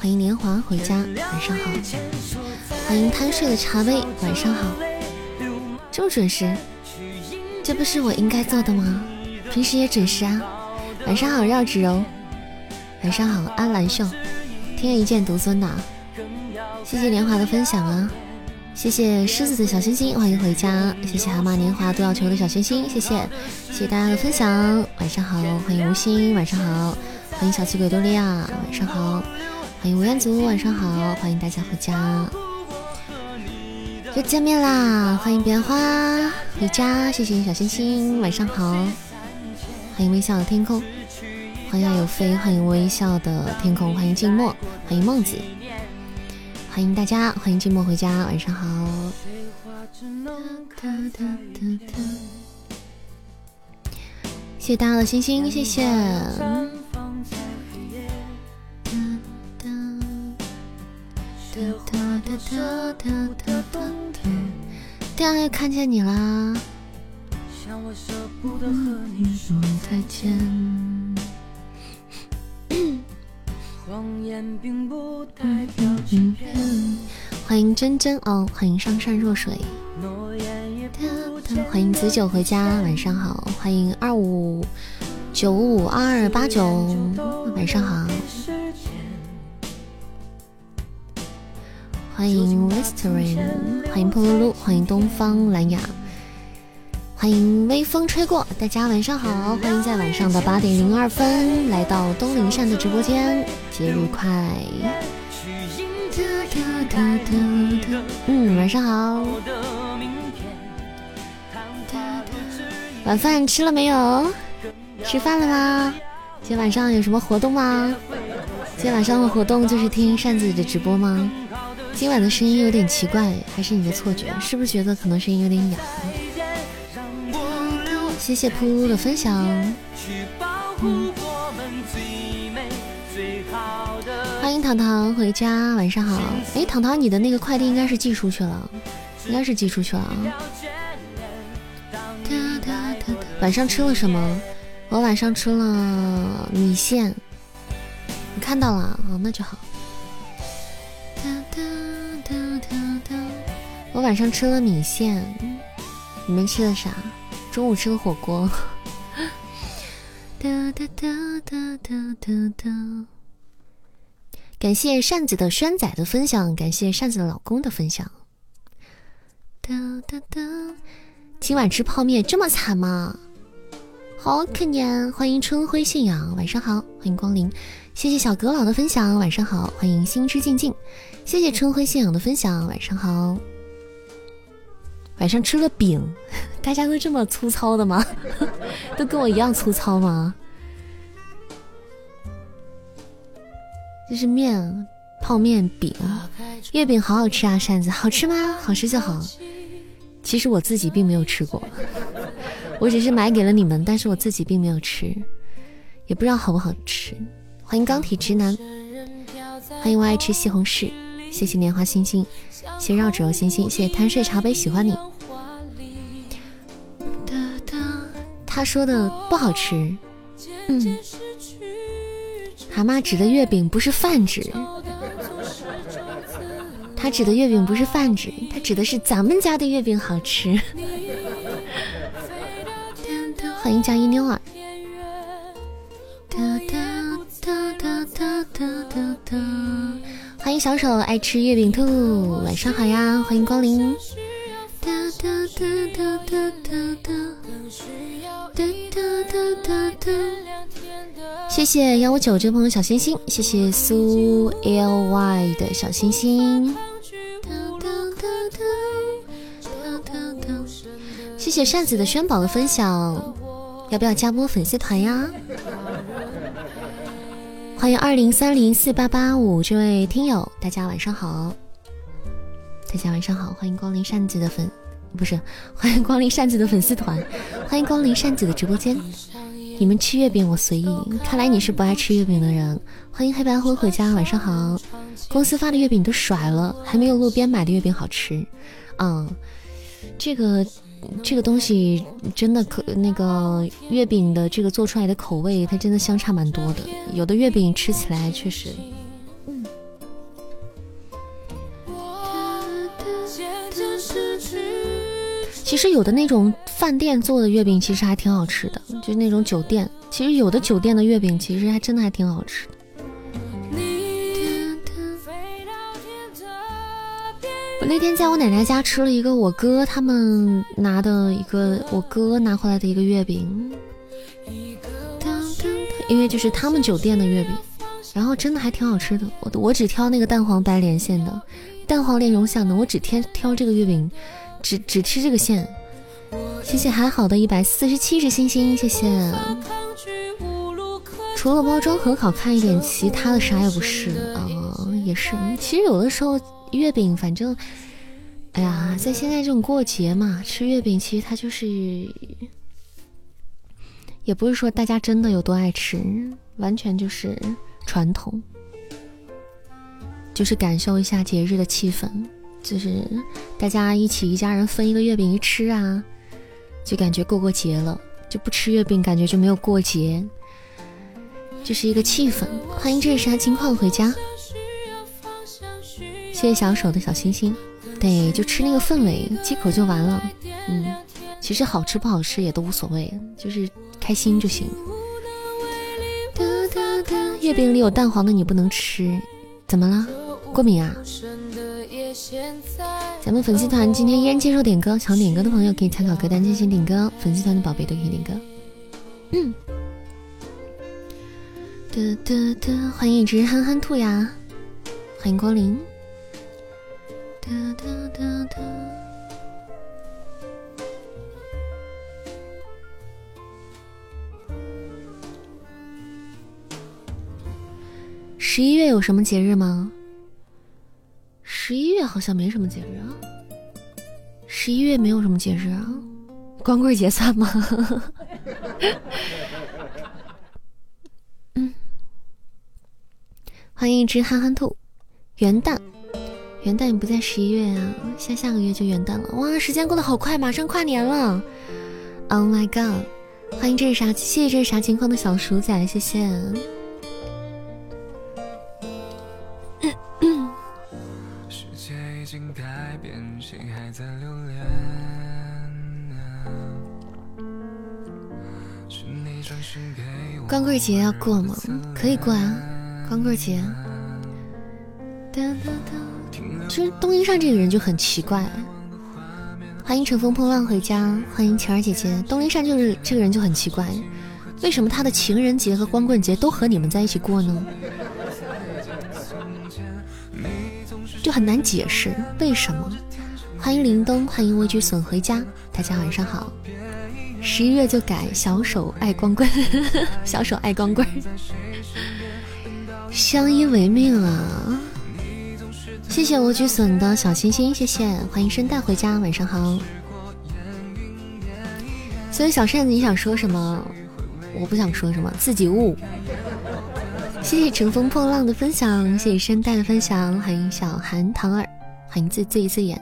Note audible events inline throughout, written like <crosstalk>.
欢迎年华回家。晚上好，欢迎贪睡的茶杯。晚上好，这么准时，这不是我应该做的吗？平时也准时啊。晚上好，绕指柔。晚上好，安兰秀。天一剑独尊呐。谢谢年华的分享啊。谢谢狮子的小心心，欢迎回家。谢谢蛤蟆年华都要求的小心心，谢谢，谢谢大家的分享。晚上好，欢迎无心，晚上好，欢迎小气鬼多利亚，晚上好，欢迎吴彦祖，晚上好，欢迎大家回家，又见面啦！欢迎彼岸花回家，谢谢小星星，晚上好，欢迎微笑的天空，欢迎有飞，欢迎微笑的天空，欢迎静默，欢迎孟子。欢迎大家，欢迎寂寞回家，晚上好。谢谢大家的星星，谢谢。对啊，又看见你啦。欢迎真真哦，欢迎上善若水，欢迎子九回家，晚上好，欢迎二五九五二八九，晚上好，欢迎 Listerin，欢迎破噜噜，欢迎东方蓝雅。欢迎微风吹过，大家晚上好，欢迎在晚上的八点零二分来到东林善的直播间，节日快！嗯，晚上好。晚饭吃了没有？吃饭了吗？今天晚上有什么活动吗？今天晚上的活动就是听扇子的直播吗？今晚的声音有点奇怪，还是你的错觉？是不是觉得可能声音有点哑？谢谢噗噗的分享，欢迎糖糖回家，晚上好。哎，糖糖，你的那个快递应该是寄出去了，应该是寄出去了啊。晚上吃了什么？我晚上吃了米线，你看到了啊？那就好。我晚上吃了米线，你们吃的啥？中午吃了火锅。哒哒哒哒哒哒哒感谢扇子的轩仔的分享，感谢扇子的老公的分享。哒哒哒今晚吃泡面这么惨吗？好可怜！欢迎春晖信仰，晚上好，欢迎光临。谢谢小阁老的分享，晚上好。欢迎心之静静，谢谢春晖信仰的分享，晚上好。晚上吃了饼，<laughs> 大家都这么粗糙的吗？<laughs> 都跟我一样粗糙吗？这是面，泡面饼，月饼好好吃啊！扇子好吃吗？好吃就好。其实我自己并没有吃过，<laughs> 我只是买给了你们，但是我自己并没有吃，也不知道好不好吃。欢迎钢铁直男，欢迎我爱吃西红柿，谢谢年华星星。谢绕指柔星星，谢谢贪睡茶杯喜欢你。他说的不好吃，嗯，蛤蟆指的月饼不是泛指，他指的月饼不是泛指，他指的是咱们家的月饼好吃。欢迎加一妞儿。小手爱吃月饼兔，晚上好呀，欢迎光临。谢谢幺五九这位朋友小心心，谢谢苏 L Y 的小心心，谢谢扇子的轩宝的分享，要不要加波粉丝团呀？欢迎二零三零四八八五这位听友，大家晚上好，大家晚上好，欢迎光临扇子的粉，不是欢迎光临扇子的粉丝团，<laughs> 欢迎光临扇子的直播间。你们吃月饼我随意，看来你是不爱吃月饼的人。欢迎黑白灰回家，晚上好。公司发的月饼都甩了，还没有路边买的月饼好吃。嗯，这个这个东西真的可那个月饼的这个做出来的口味，它真的相差蛮多的。有的月饼吃起来确实。嗯其实有的那种饭店做的月饼其实还挺好吃的，就是那种酒店。其实有的酒店的月饼其实还真的还挺好吃的。我那天在我奶奶家吃了一个我哥他们拿的一个我哥拿回来的一个月饼，因为就是他们酒店的月饼，然后真的还挺好吃的。我我只挑那个蛋黄白莲馅的，蛋黄莲蓉馅的，我只挑挑这个月饼。只只吃这个馅，谢谢还好的一百四十七只星星，谢谢。除了包装盒好看一点，其他的啥也不是啊，也是。其实有的时候月饼，反正，哎呀，在现在这种过节嘛，吃月饼其实它就是，也不是说大家真的有多爱吃，完全就是传统，就是感受一下节日的气氛。就是大家一起一家人分一个月饼一吃啊，就感觉过过节了。就不吃月饼，感觉就没有过节。这是一个气氛。欢迎这是啥情况回家，谢谢小手的小心心。对，就吃那个氛围，几口就完了。嗯，其实好吃不好吃也都无所谓，就是开心就行。月饼里有蛋黄的你不能吃，怎么了？过敏啊？咱们粉丝团今天依然接受点歌，想点歌的朋友可以参考歌单进行点歌，粉丝团的宝贝都可以点歌。嗯，哒哒哒，欢迎一只憨憨兔呀，欢迎光临。哒哒哒哒。十一月有什么节日吗？十一月好像没什么节日啊，十一月没有什么节日啊，光棍节算吗？<laughs> 嗯，欢迎一只憨憨兔，元旦，元旦也不在十一月啊，下下个月就元旦了，哇，时间过得好快，马上跨年了，Oh my god！欢迎这是啥？谢谢这是啥情况的小鼠仔，谢谢。光棍节要过吗？可以过啊，光棍节。其实东一善这个人就很奇怪。欢迎乘风破浪回家，欢迎晴儿姐姐。东一善就是这个人就很奇怪，为什么他的情人节和光棍节都和你们在一起过呢？就很难解释为什么。欢迎林东，欢迎畏惧损回家，大家晚上好。十一月就改小手爱光棍，小手爱光棍，<laughs> 相依为命啊！谢谢我举笋的小心心，谢谢，欢迎圣诞回家，晚上好。所以小扇子，你想说什么？我不想说什么，自己悟。谢谢乘风破浪的分享，谢谢圣诞的分享，欢迎小韩糖儿，欢迎自自自演。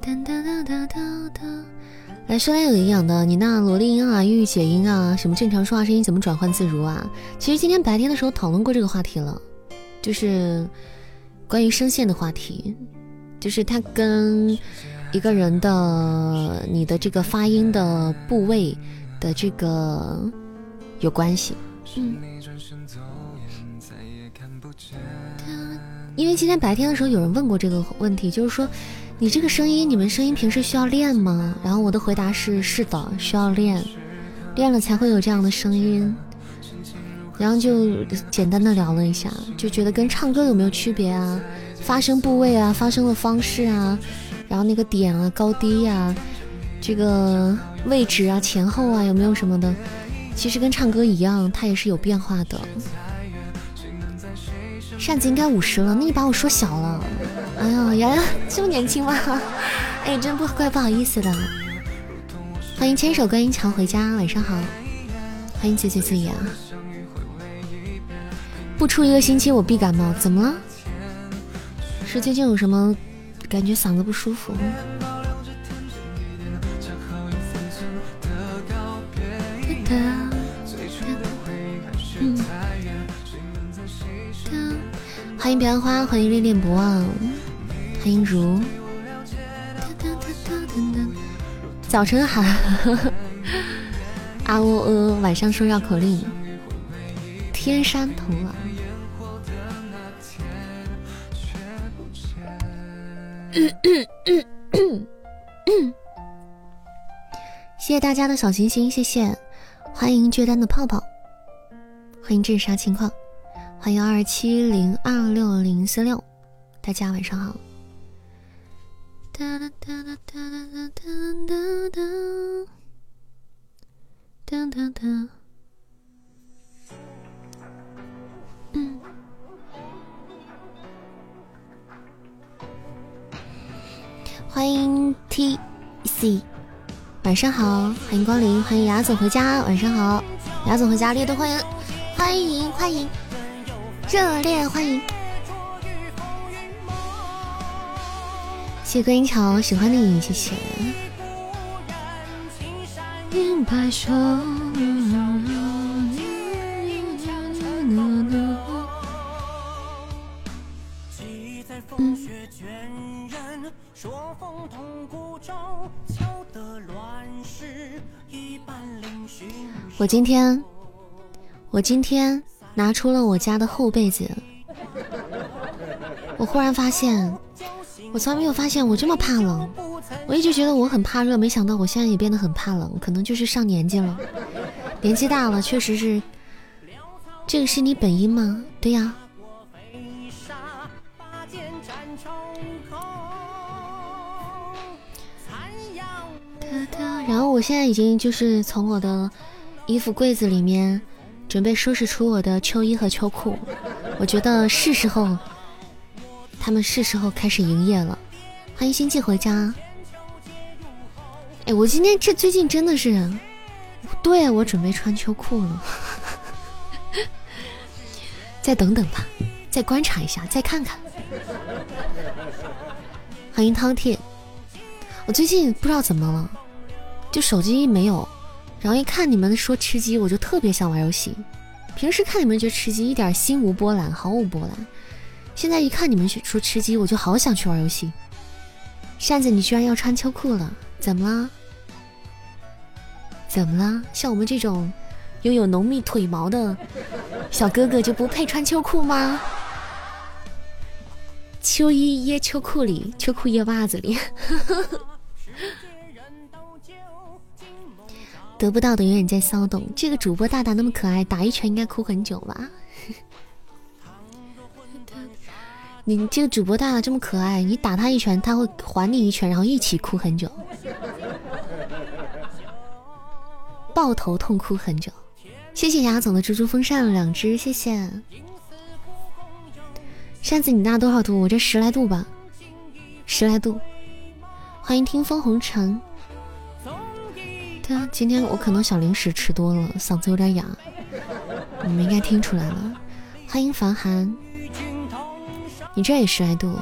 哒哒哒哒哒哒。来说点有营养的，你那萝莉音啊、御姐音啊，什么正常说话声音怎么转换自如啊？其实今天白天的时候讨论过这个话题了，就是关于声线的话题，就是它跟一个人的你的这个发音的部位的这个有关系。嗯，因为今天白天的时候有人问过这个问题，就是说。你这个声音，你们声音平时需要练吗？然后我的回答是是的，需要练，练了才会有这样的声音。然后就简单的聊了一下，就觉得跟唱歌有没有区别啊？发声部位啊，发声的方式啊，然后那个点啊，高低呀，这个位置啊，前后啊，有没有什么的？其实跟唱歌一样，它也是有变化的。扇子应该五十了，那你把我说小了。哎呦，原来这么年轻吗？<laughs> 哎，真不怪不好意思的。欢迎牵手观音桥回家，晚上好。欢迎嘴嘴嘴啊！不出一个星期我必感冒，怎么了？是最近有什么感觉嗓子不舒服？欢迎彼岸花，欢迎恋恋不忘，欢迎如。早晨好，啊喔呃，晚上说绕口令，天山童姥。<coughs> 谢谢大家的小心心，谢谢，欢迎倔单的泡泡，欢迎这是啥情况，欢迎二七零二六零四六，大家晚上好。哒哒哒哒哒哒哒哒哒哒哒哒。嗯。欢迎 T C，晚上好，欢迎光临，欢迎雅总回家，晚上好，雅总回家，烈度欢迎，欢迎欢迎，热烈欢迎，谢谢观音桥喜欢你，谢谢。朔风同孤照我今天，我今天拿出了我家的厚被子，我忽然发现，我从来没有发现我这么怕冷。我一直觉得我很怕热，没想到我现在也变得很怕冷，可能就是上年纪了，年纪大了，确实是。这个是你本音吗？对呀。然后我现在已经就是从我的衣服柜子里面准备收拾出我的秋衣和秋裤，我觉得是时候，他们是时候开始营业了。欢迎星际回家。哎，我今天这最近真的是，对我准备穿秋裤了。<laughs> 再等等吧，再观察一下，再看看。欢迎饕餮。我最近不知道怎么了。就手机没有，然后一看你们说吃鸡，我就特别想玩游戏。平时看你们就吃鸡，一点心无波澜，毫无波澜。现在一看你们说吃鸡，我就好想去玩游戏。扇子，你居然要穿秋裤了，怎么了？怎么了？像我们这种拥有浓密腿毛的小哥哥就不配穿秋裤吗？秋衣掖秋裤里，秋裤掖袜子里。<laughs> 得不到的永远在骚动。这个主播大大那么可爱，打一拳应该哭很久吧？你这个主播大大这么可爱，你打他一拳，他会还你一拳，然后一起哭很久，抱头痛哭很久。谢谢牙总的猪猪风扇两只，谢谢。扇子你那多少度？我这十来度吧，十来度。欢迎听风红尘。对啊今天我可能小零食吃多了，嗓子有点哑，你们应该听出来了。欢迎凡寒，你这也十来度，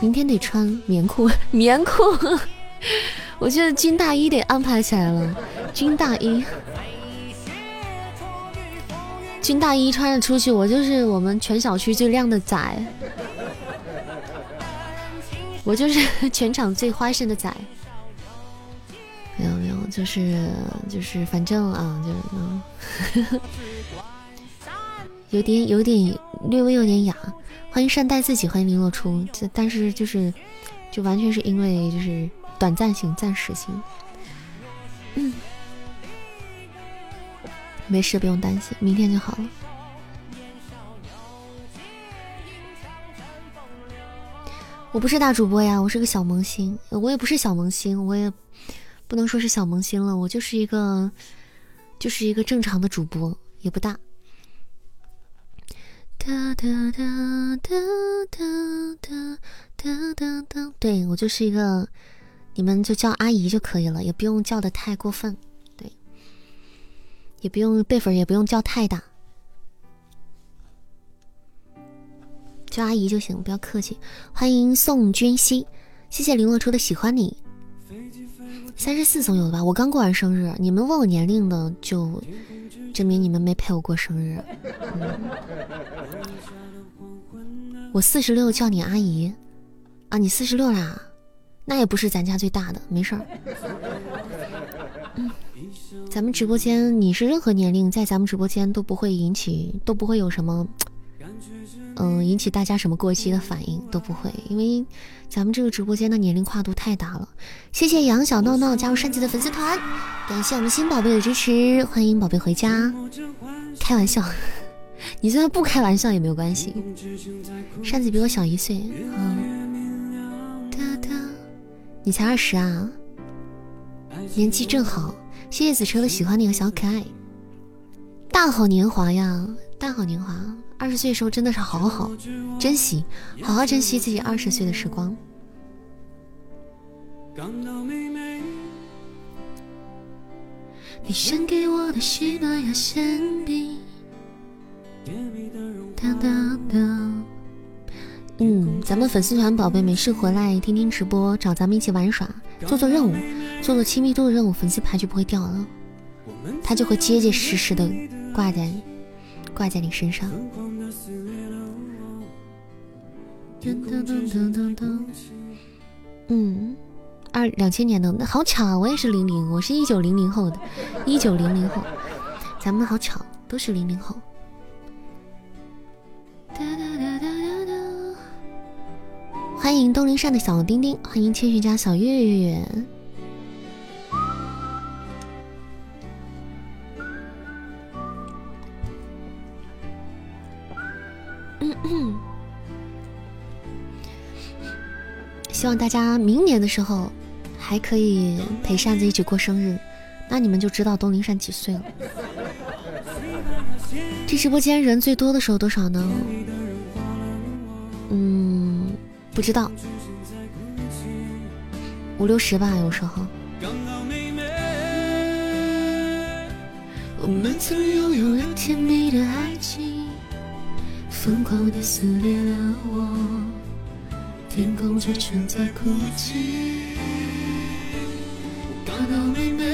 明天得穿棉裤，<laughs> 棉裤。<laughs> 我觉得军大衣得安排起来了，军大衣，军大衣穿着出去，我就是我们全小区最靓的仔，我就是全场最花心的仔。没有没有，就是就是，反正啊，就是嗯，有点有点略微有点哑。欢迎善待自己，欢迎林若初。这但是就是，就完全是因为就是短暂性、暂时性。嗯，没事，不用担心，明天就好了。我不是大主播呀，我是个小萌新。我也不是小萌新，我也。不能说是小萌新了，我就是一个，就是一个正常的主播，也不大。哒哒哒哒哒哒哒哒哒，对我就是一个，你们就叫阿姨就可以了，也不用叫的太过分，对，也不用辈分，也不用叫太大，叫阿姨就行，不要客气。欢迎宋君熙，谢谢林洛初的喜欢你。三十四总有的吧？我刚过完生日，你们问我年龄的就。证明你们没陪我过生日。我四十六，叫你阿姨啊！你四十六啦，那也不是咱家最大的，没事儿。咱们直播间你是任何年龄，在咱们直播间都不会引起，都不会有什么。嗯，引起大家什么过激的反应都不会，因为咱们这个直播间的年龄跨度太大了。谢谢杨小闹闹加入善姐的粉丝团，感谢我们新宝贝的支持，欢迎宝贝回家。开玩笑，<laughs> 你就算不开玩笑也没有关系。扇子比我小一岁，嗯，你才二十啊，年纪正好。谢谢子车的喜欢你和小可爱，大好年华呀，大好年华。二十岁的时候真的是好好珍惜，好好珍惜自己二十岁的时光。你献给我的西班牙馅饼。嗯，咱们粉丝团宝贝没事回来听听直播，找咱们一起玩耍，做做任务，做做亲密度的任务，粉丝牌就不会掉了，它就会结结实实的挂在。挂在你身上。嗯，二两千年的，那好巧啊，我也是零零，我是一九零零后的，一九零零后，咱们好巧，都是零零后。欢迎东林上的小丁丁，欢迎千寻家小月月。<clears throat> 希望大家明年的时候还可以陪扇子一起过生日，那你们就知道东林扇几岁了。<laughs> 这直播间人最多的时候多少呢？嗯，不知道，五六十吧，有时候。我们曾拥有了甜蜜的爱情，疯狂的撕裂了我。天空之城在哭泣。刚好妹妹，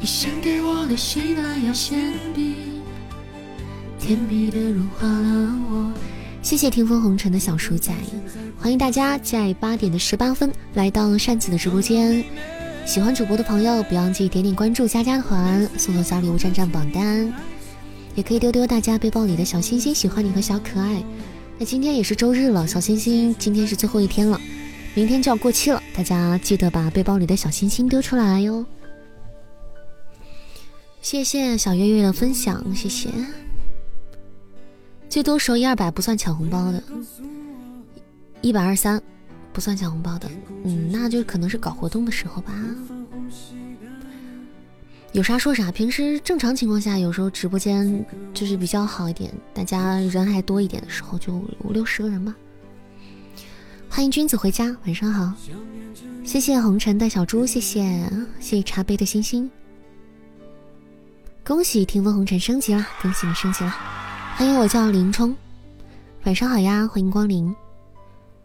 你献给我的西班牙馅饼，甜蜜的融化了我。谢谢听风红尘的小叔仔，欢迎大家在八点的十八分来到扇子的直播间。喜欢主播的朋友，不要忘记点点关注、加加团、送送小礼物、占占榜单，也可以丢丢大家背包里的小心心。喜欢你和小可爱。那今天也是周日了，小星星，今天是最后一天了，明天就要过期了，大家记得把背包里的小星星丢出来哟。谢谢小月月的分享，谢谢。最多收一二百不算抢红包的，一百二三不算抢红包的，嗯，那就可能是搞活动的时候吧。有啥说啥，平时正常情况下，有时候直播间就是比较好一点，大家人还多一点的时候，就五六十个人吧。欢迎君子回家，晚上好。谢谢红尘的小猪，谢谢谢谢茶杯的星星。恭喜听风红尘升级了，恭喜你升级了。欢迎我叫林冲，晚上好呀，欢迎光临。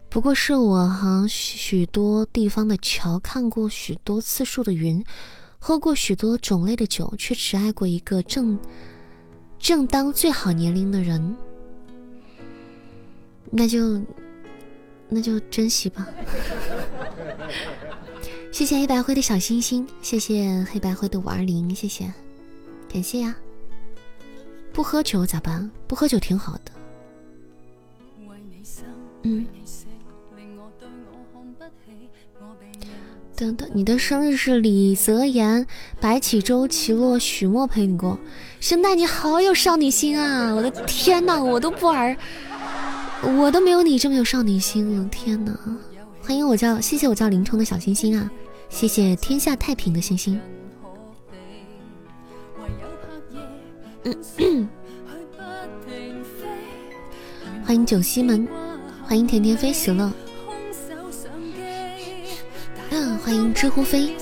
不过是我和许多地方的桥看过许多次数的云。喝过许多种类的酒，却只爱过一个正正当最好年龄的人，那就那就珍惜吧。<laughs> 谢谢黑白灰的小星星，谢谢黑白灰的五二零，谢谢，感谢呀。不喝酒咋办？不喝酒挺好的。嗯。等等，你的生日是李泽言、白起周、齐洛、许墨陪你过，圣诞你好有少女心啊！我的天哪，我都不玩，我都没有你这么有少女心了！天哪，欢迎我叫谢谢我叫林冲的小星星啊，谢谢天下太平的星星。<coughs> 欢迎九西门，欢迎甜甜飞喜乐，欢迎知乎飞，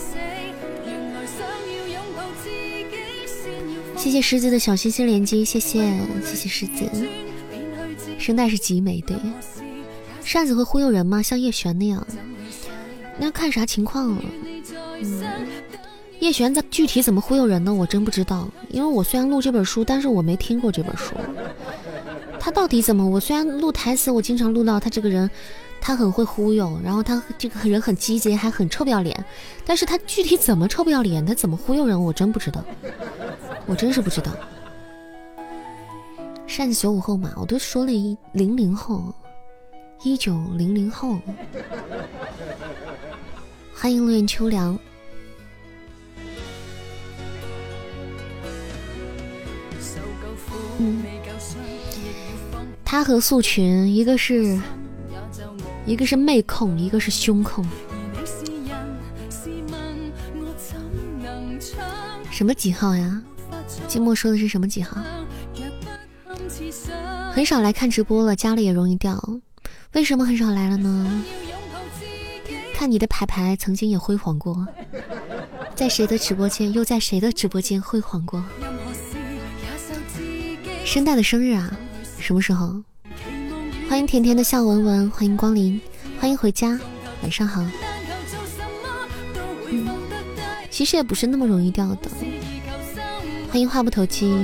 谢谢狮子的小心心连接，谢谢谢谢狮子，声带是极美，的，扇子会忽悠人吗？像叶璇那样？那看啥情况了？嗯，叶璇在具体怎么忽悠人呢？我真不知道，因为我虽然录这本书，但是我没听过这本书。他到底怎么？我虽然录台词，我经常录到他这个人，他很会忽悠，然后他这个人很机贼，还很臭不要脸。但是他具体怎么臭不要脸？他怎么忽悠人？我真不知道，我真是不知道。扇子九五后嘛，我都说了一零零后，一九零零后。欢迎陆秋凉。他和素群，一个是，一个是妹控，一个是胸控。什么几号呀？寂寞说的是什么几号？很少来看直播了，家里也容易掉，为什么很少来了呢？看你的牌牌，曾经也辉煌过，在谁的直播间，又在谁的直播间辉煌过？声带的生日啊，什么时候？欢迎甜甜的笑文文，欢迎光临，欢迎回家，晚上好。嗯，其实也不是那么容易掉的。欢迎话不投机，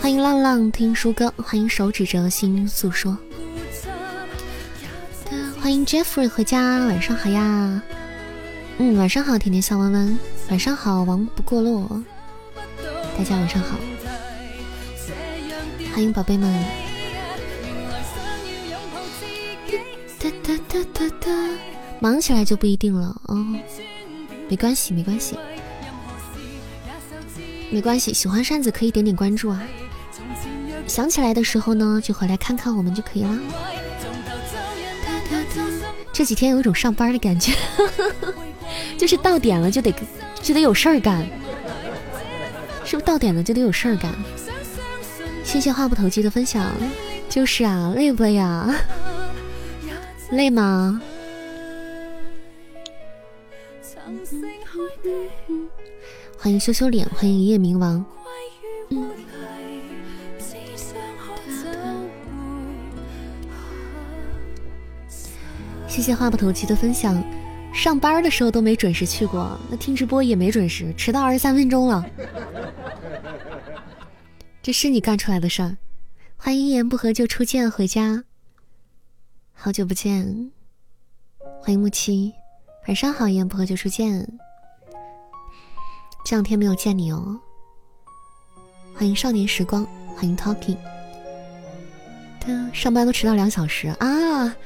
欢迎浪浪听书歌，欢迎手指着心诉说。欢迎 Jeffrey 回家，晚上好呀。嗯，晚上好，甜甜笑弯弯，晚上好，王不过落，大家晚上好。欢迎宝贝们。忙起来就不一定了哦，没关系，没关系，没关系。喜欢扇子可以点点关注啊。想起来的时候呢，就回来看看我们就可以了。这几天有一种上班的感觉，<laughs> 就是到点了就得就得有事儿干，是不是到点了就得有事儿干？谢谢话不投机的分享，就是啊，累不累啊？<laughs> 累吗？欢迎羞羞脸，欢迎一夜冥王。谢谢话不投机的分享，上班的时候都没准时去过，那听直播也没准时，迟到二十三分钟了，这是你干出来的事儿。欢迎一言不合就出剑回家，好久不见，欢迎木七，晚上好，一言不合就出剑，这两天没有见你哦。欢迎少年时光，欢迎 Talking，对啊上班都迟到两小时啊。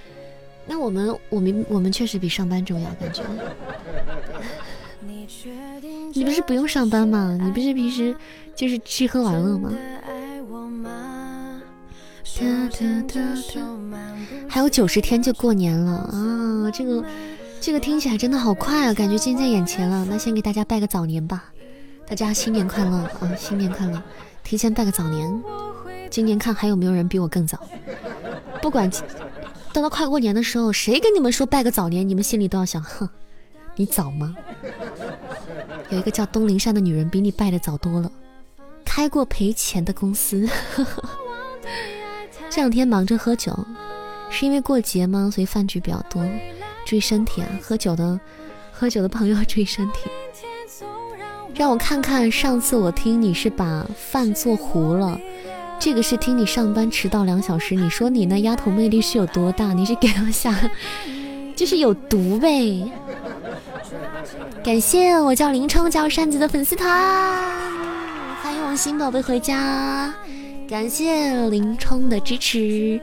那我们，我们，我们确实比上班重要，感觉。<laughs> 你不是不用上班吗？你不是平时就是吃喝玩乐吗？还有九十天就过年了啊！这个，这个听起来真的好快啊，感觉近在眼前了。那先给大家拜个早年吧，大家新年快乐啊！新年快乐，提前拜个早年。今年看还有没有人比我更早？不管。等到快过年的时候，谁跟你们说拜个早年，你们心里都要想：哼，你早吗？有一个叫东林山的女人比你拜的早多了，开过赔钱的公司。<laughs> 这两天忙着喝酒，是因为过节吗？所以饭局比较多，注意身体啊！喝酒的，喝酒的朋友注意身体。让我看看，上次我听你是把饭做糊了。这个是听你上班迟到两小时，你说你那丫头魅力是有多大？你是给我下，<laughs> 就是有毒呗。感谢我叫林冲加入扇子的粉丝团，新宝贝回家。感谢林冲的支持，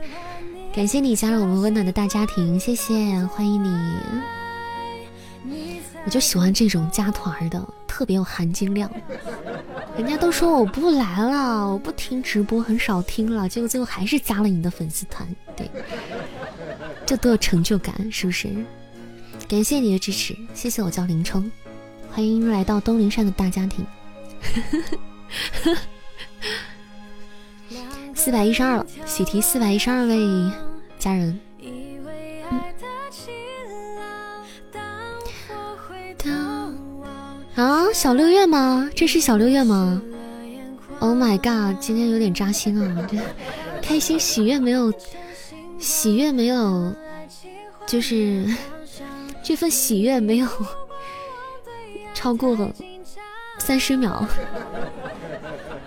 感谢你加入我们温暖的大家庭，谢谢，欢迎你。我就喜欢这种加团的，特别有含金量。人家都说我不来了，我不听直播，很少听了，结果最后还是加了你的粉丝团，对，这多有成就感，是不是？感谢你的支持，谢谢我叫林冲，欢迎来到东林山的大家庭。<laughs> 四百一十二了，喜提四百一十二位家人。啊，小六月吗？这是小六月吗？Oh my god，今天有点扎心啊！<laughs> 开心喜悦没有，喜悦没有，就是这份喜悦没有超过三十秒。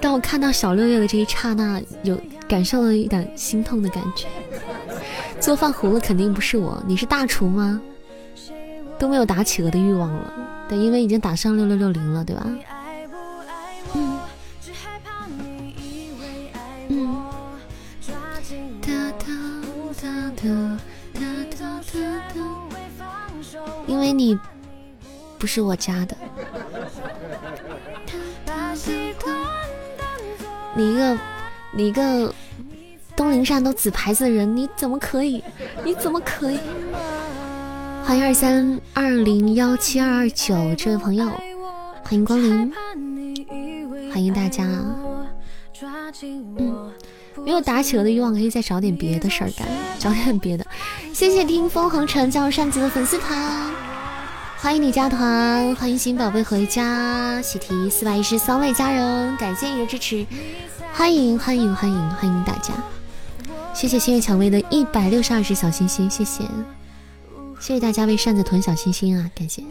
当我看到小六月的这一刹那，有感受了一点心痛的感觉。做饭糊了肯定不是我，你是大厨吗？都没有打企鹅的欲望了。对，因为已经打上六六六零了，对吧？嗯。嗯。因为你不是我家的。你一个，你一个东陵上都紫牌子的人，你怎么可以？你怎么可以？欢迎二三二零幺七二二九这位朋友，欢迎光临，欢迎大家。嗯，没有打企鹅的欲望，可以再找点别的事儿干，找点别的。谢谢听风红尘加入扇子的粉丝团，欢迎你加团，欢迎新宝贝回家。喜提四百一十三位家人，感谢你的支持，欢迎欢迎欢迎欢迎大家。谢谢心月蔷薇的一百六十二只小心心，谢谢。谢谢大家为扇子囤小心心啊，感谢。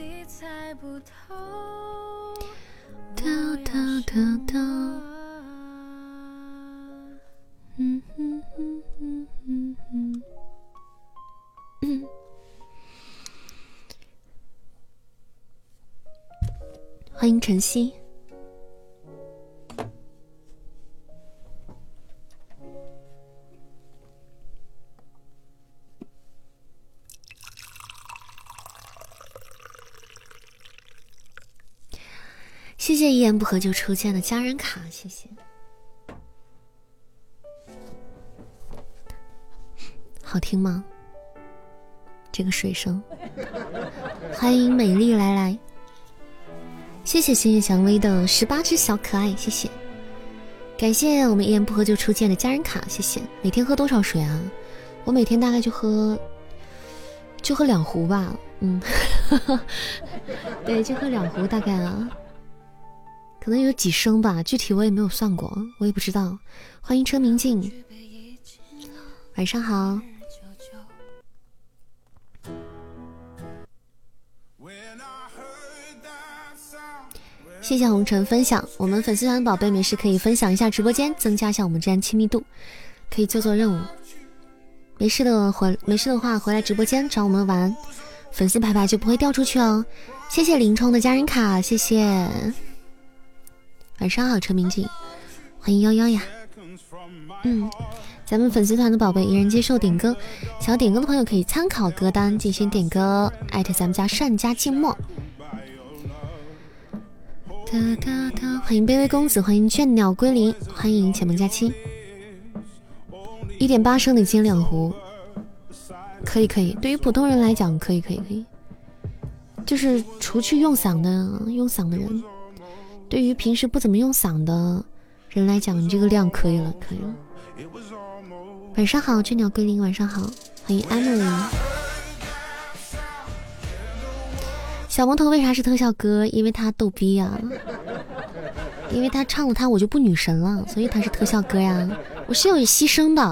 嗯欢迎晨曦。谢谢一言不合就出现的家人卡，谢谢。好听吗？这个水声。欢迎美丽来来。谢谢星月蔷薇的十八只小可爱，谢谢。感谢我们一言不合就出现的家人卡，谢谢。每天喝多少水啊？我每天大概就喝，就喝两壶吧。嗯，<laughs> 对，就喝两壶大概啊。可能有几升吧，具体我也没有算过，我也不知道。欢迎车明镜，晚上好。谢谢红尘分享，我们粉丝团的宝贝没事可以分享一下直播间，增加一下我们这样亲密度，可以做做任务。没事的回没事的话回来直播间找我们玩，粉丝牌牌就不会掉出去哦。谢谢林冲的家人卡，谢谢。晚上好，车明静，欢迎幺幺呀。嗯，咱们粉丝团的宝贝依然接受点歌，想要点歌的朋友可以参考歌单进行点歌，艾特咱们家善家静默。哒哒哒，欢迎卑微公子，欢迎倦鸟归林，欢迎浅梦佳期。一点八升的斤两壶，可以可以，对于普通人来讲可以可以可以，就是除去用嗓的用嗓的人。对于平时不怎么用嗓的人来讲，你这个量可以了，可以了。晚上好，雀鸟归零。晚上好，欢迎 Emily。小魔头为啥是特效哥？因为他逗逼呀，因为他唱了他我就不女神了，所以他是特效哥呀。我是有牺牲的。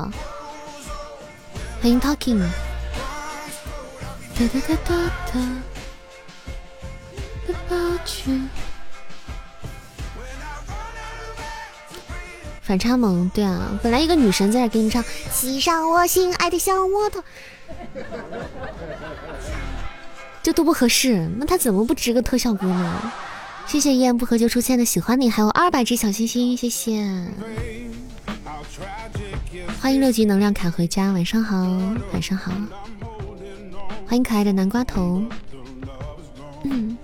欢迎 Talking。哒哒哒哒哒。的八句。反差萌，对啊，本来一个女神在这给你唱《骑上我心爱的小摩托》，这多不合适，那他怎么不值个特效歌呢？谢谢一言不合就出现的喜欢你，还有二百只小心心，谢谢。欢迎六级能量卡回家，晚上好，晚上好。欢迎可爱的南瓜头。嗯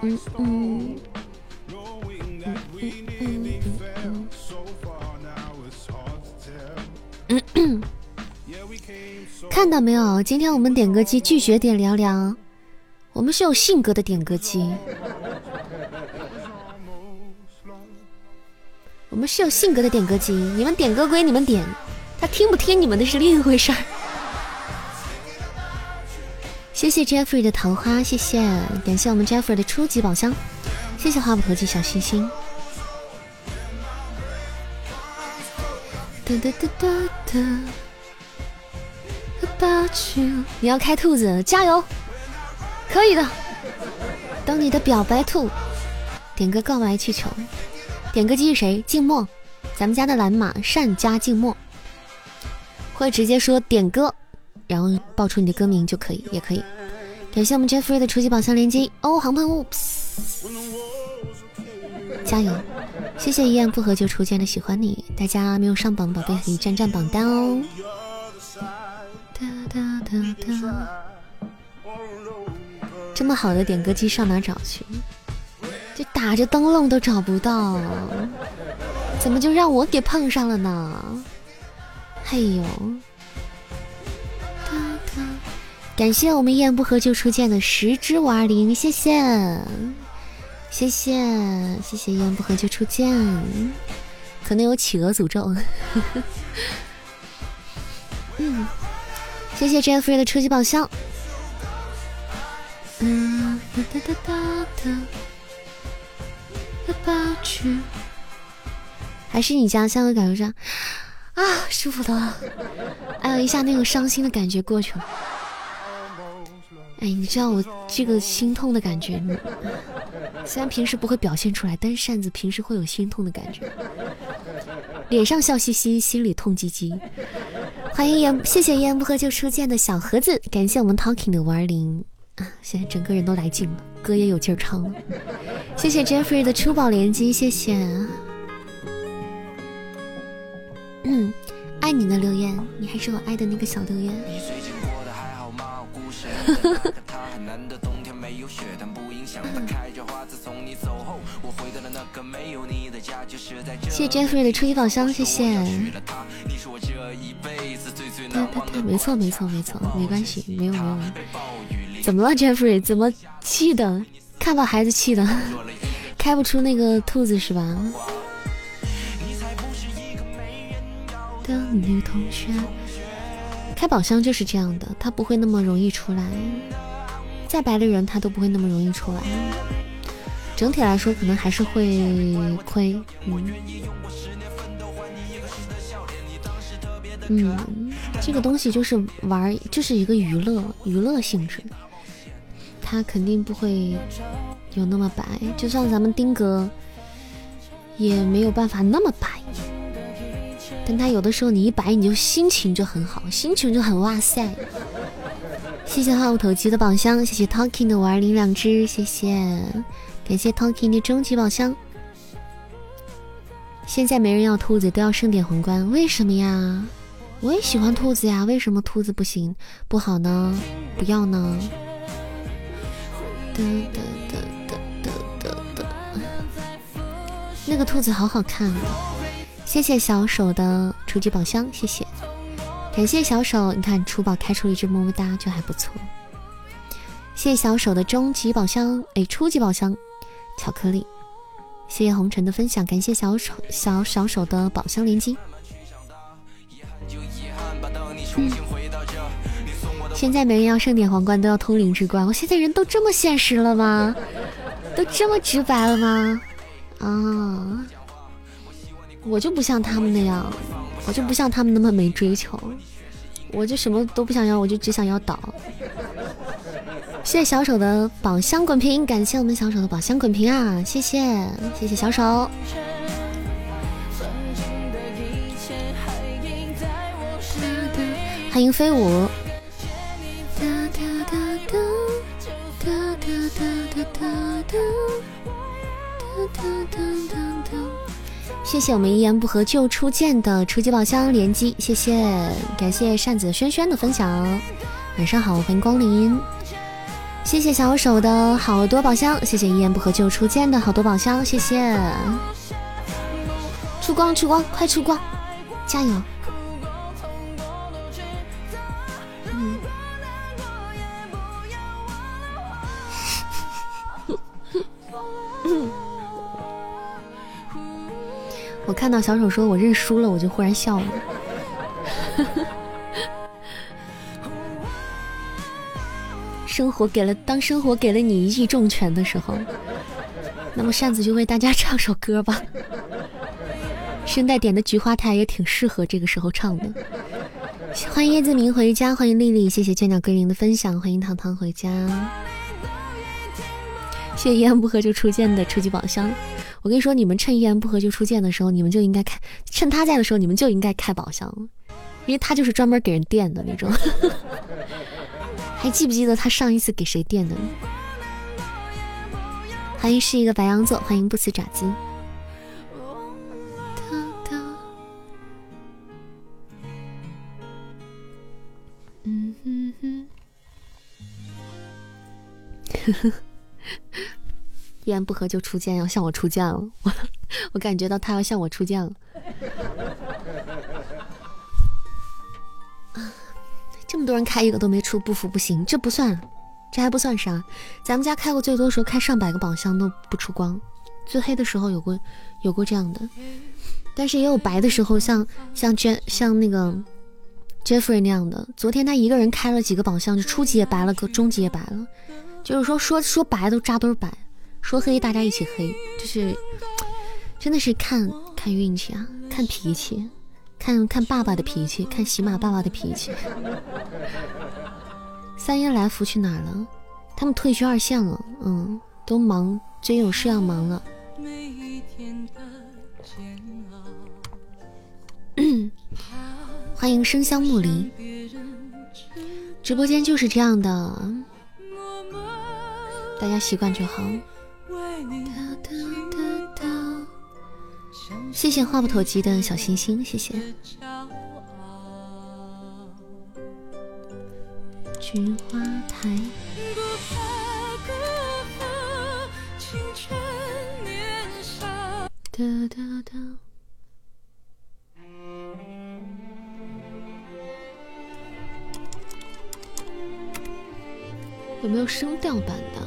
嗯嗯。看到没有？今天我们点歌机拒绝点凉凉，我们是有性格的点歌机。我们是有性格的点歌机，你们点歌归你们点，他听不听你们的是另一回事儿。谢谢 Jeffrey 的桃花，谢谢，感谢我们 Jeffrey 的初级宝箱，谢谢话不投机小星星。哒哒哒哒哒。你要开兔子，加油，可以的。等你的表白兔，点歌告白气球，点歌机是谁？静默，咱们家的蓝马善加静默，或者直接说点歌，然后报出你的歌名就可以，也可以。感谢我们 Jeffrey 的初级宝箱连击哦，航喷雾，加油！谢谢一言不合就出现的喜欢你，大家没有上榜宝贝可以占占榜单哦。这么好的点歌机上哪找去？就打着灯笼都找不到，怎么就让我给碰上了呢？嘿呦！感谢我们一言不合就出剑的十只五二零，谢谢，谢谢，谢谢一言不合就出剑，可能有企鹅诅咒。<laughs> 嗯。谢谢 Jeffrey 的初级宝箱。还是你家像个感受上啊，舒服的，哎呀，一下那个伤心的感觉过去了。哎，你知道我这个心痛的感觉吗，虽然平时不会表现出来，但是扇子平时会有心痛的感觉，脸上笑嘻嘻，心里痛唧唧。欢迎言，谢谢烟不合就出剑的小盒子，感谢我们 Talking 的五二零啊，现在整个人都来劲了，歌也有劲儿唱了。谢谢 Jeffrey 的初宝连击，谢谢。嗯，爱你的留言，你还是我爱的那个小留言。<laughs> 谢谢 Jeffrey 的初级宝箱，谢谢。对对对，没错没错没错，没关系，没有没有。怎么了，Jeffrey？怎么气的？看把孩子气的，<laughs> 开不出那个兔子是吧？的女同学，开宝箱就是这样的，它不会那么容易出来。再白的人，他都不会那么容易出来。整体来说，可能还是会亏。嗯。嗯，这个东西就是玩，就是一个娱乐，娱乐性质，他肯定不会有那么白。就像咱们丁哥，也没有办法那么白。但他有的时候你一白，你就心情就很好，心情就很哇塞。谢谢话不投机的宝箱，谢谢 Talking 的五二零两只，谢谢，感谢 Talking 的终极宝箱。现在没人要兔子，都要盛典皇冠，为什么呀？我也喜欢兔子呀，为什么兔子不行不好呢？不要呢？哒哒哒哒哒哒哒，那个兔子好好看。谢谢小手的初级宝箱，谢谢，感谢小手，你看初宝开出了一只么么哒，就还不错。谢谢小手的终极宝箱，哎，初级宝箱，巧克力。谢谢红尘的分享，感谢小手小小手的宝箱连击。现在没人要盛典皇冠，都要通灵之冠。我现在人都这么现实了吗？都这么直白了吗？啊！我就不像他们那样，我就不像他们那么没追求，我就什么都不想要，我就只想要岛。谢谢小手的宝箱滚屏，感谢我们小手的宝箱滚屏啊！谢谢，谢谢小手。欢迎飞舞。谢谢我们一言不合就出剑的初级宝箱连击，谢谢，感谢扇子轩轩的分享。晚上好，欢迎光临。谢谢小手的好多宝箱，谢谢一言不合就出剑的好多宝箱，谢谢。出光出光，快出光，加油！看到小手说我认输了，我就忽然笑了。<laughs> 生活给了，当生活给了你一记重拳的时候，那么扇子就为大家唱首歌吧。声带点的《菊花台》也挺适合这个时候唱的。欢迎叶子明回家，欢迎丽丽，谢谢倦鸟归零的分享，欢迎糖糖回家。谢谢一言不合就出剑的初级宝箱。我跟你说，你们趁一言不合就出剑的时候，你们就应该开；趁他在的时候，你们就应该开宝箱，因为他就是专门给人垫的那种。<laughs> 还记不记得他上一次给谁垫的？欢迎是一个白羊座，欢迎不死爪子。嗯哼哼，呵呵。一言不合就出剑，要向我出剑了。我 <laughs> 我感觉到他要向我出剑了。这么多人开一个都没出，不服不行，这不算，这还不算啥。咱们家开过最多的时候，开上百个宝箱都不出光。最黑的时候有过有过这样的，但是也有白的时候，像像 J 像那个 Jeffrey 那样的。昨天他一个人开了几个宝箱，就初级也白了，个中级也白了。就是说说说白都扎堆白。说黑，大家一起黑，就是真的是看看运气啊，看脾气，看看爸爸的脾气，看喜马爸爸的脾气。三爷来福去哪儿了？他们退居二线了，嗯，都忙，真有事要忙了。欢迎生香木离，直播间就是这样的，大家习惯就好。谢谢话不投机的小星星，谢谢。菊花台。哒哒哒。有没有声调版的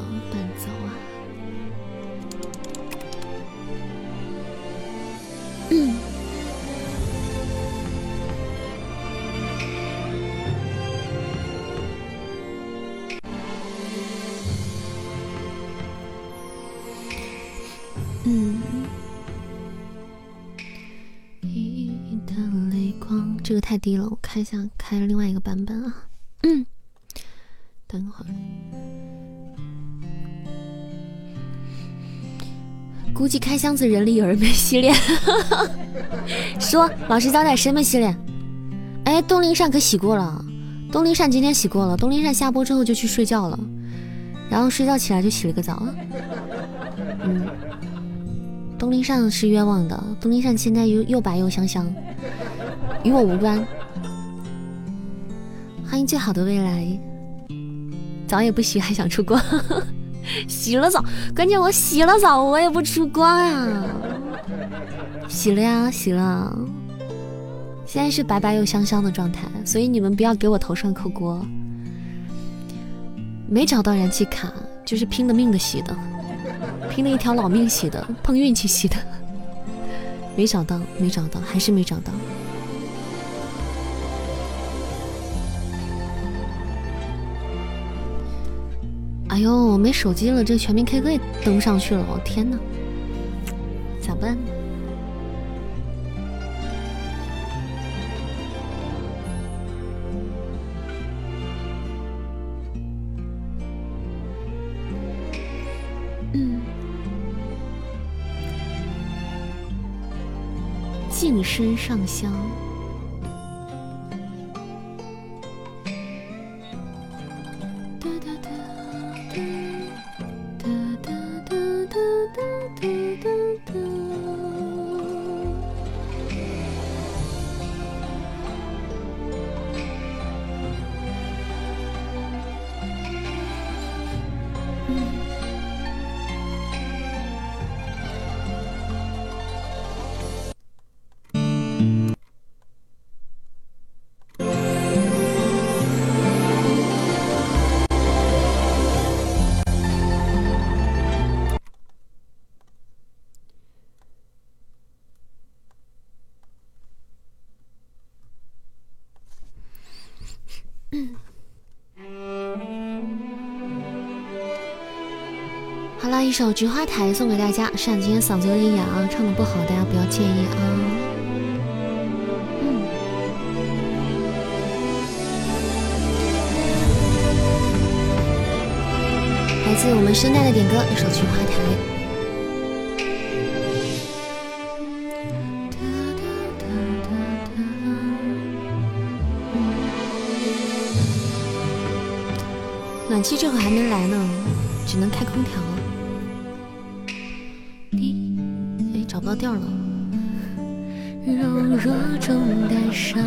这个太低了，我开一下，开另外一个版本啊。嗯，等会儿。估计开箱子人里有人没洗脸。<laughs> 说，老实交代，谁没洗脸？哎，东林善可洗过了。东林善今天洗过了。东林善下播之后就去睡觉了，然后睡觉起来就洗了个澡。嗯，东林善是冤枉的。东林善现在又又白又香香，与我无关。欢迎最好的未来。澡也不洗还想出国？<laughs> 洗了澡，关键我洗了澡，我也不出光啊。洗了呀，洗了，现在是白白又香香的状态，所以你们不要给我头上扣锅。没找到燃气卡，就是拼了命的洗的，拼了一条老命洗的，碰运气洗的。<laughs> 没找到，没找到，还是没找到。哎呦，我没手机了，这全民 K 歌也登不上去了，我天哪，咋办呢？嗯，净身上香。首《菊花台》送给大家。是今天嗓子有点哑，唱的不好，大家不要介意啊。嗯，来自我们声带的点歌，一首《菊花台》。暖气这会还没来呢，只能开空调。哎，找不到调了。柔弱中带伤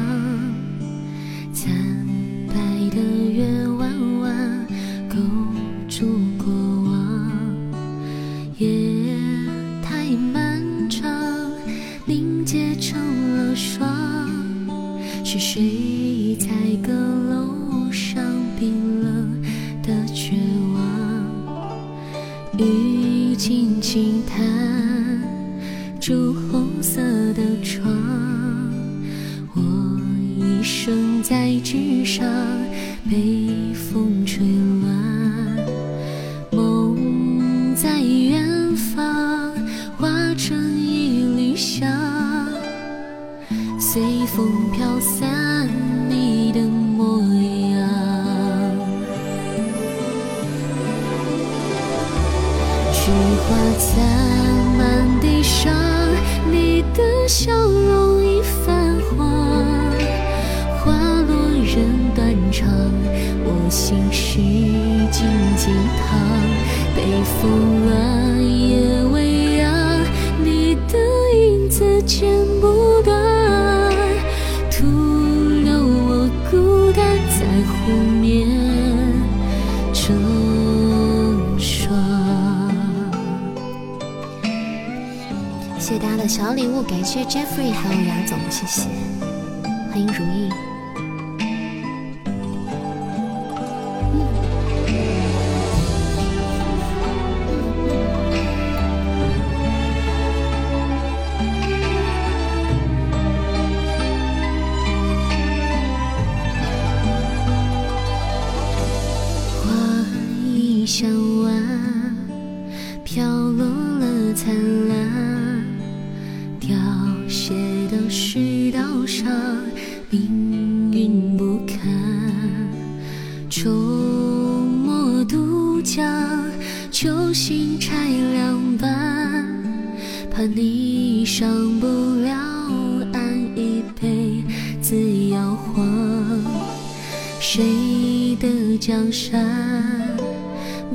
谁的江山，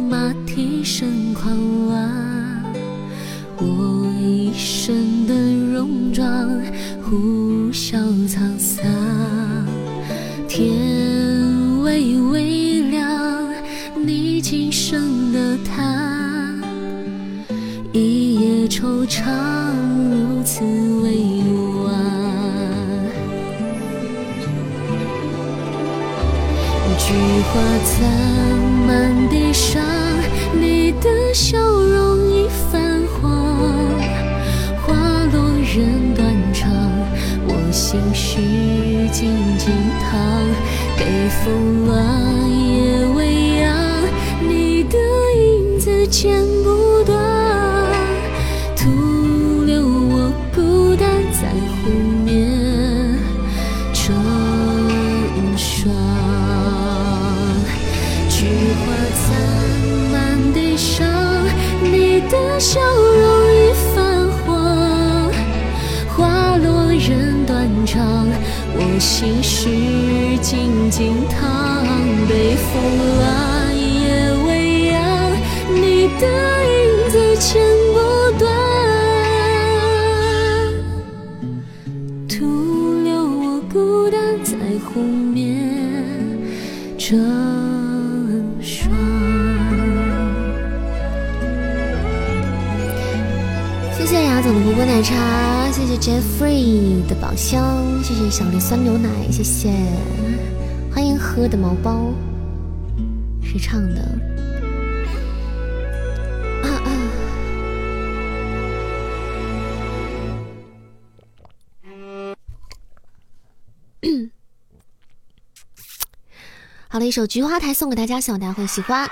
马蹄声狂乱，我一身的戎装，呼啸沧桑。天微微亮，你今生的叹，一夜惆怅，上，你的笑容已泛黄。花落人断肠，我心事静静躺。北风乱，谢谢 free 的宝箱，谢谢小丽酸牛奶，谢谢，欢迎喝的毛包，谁唱的？啊啊！<coughs> 好了，一首《菊花台》送给大家，希望大家会喜欢。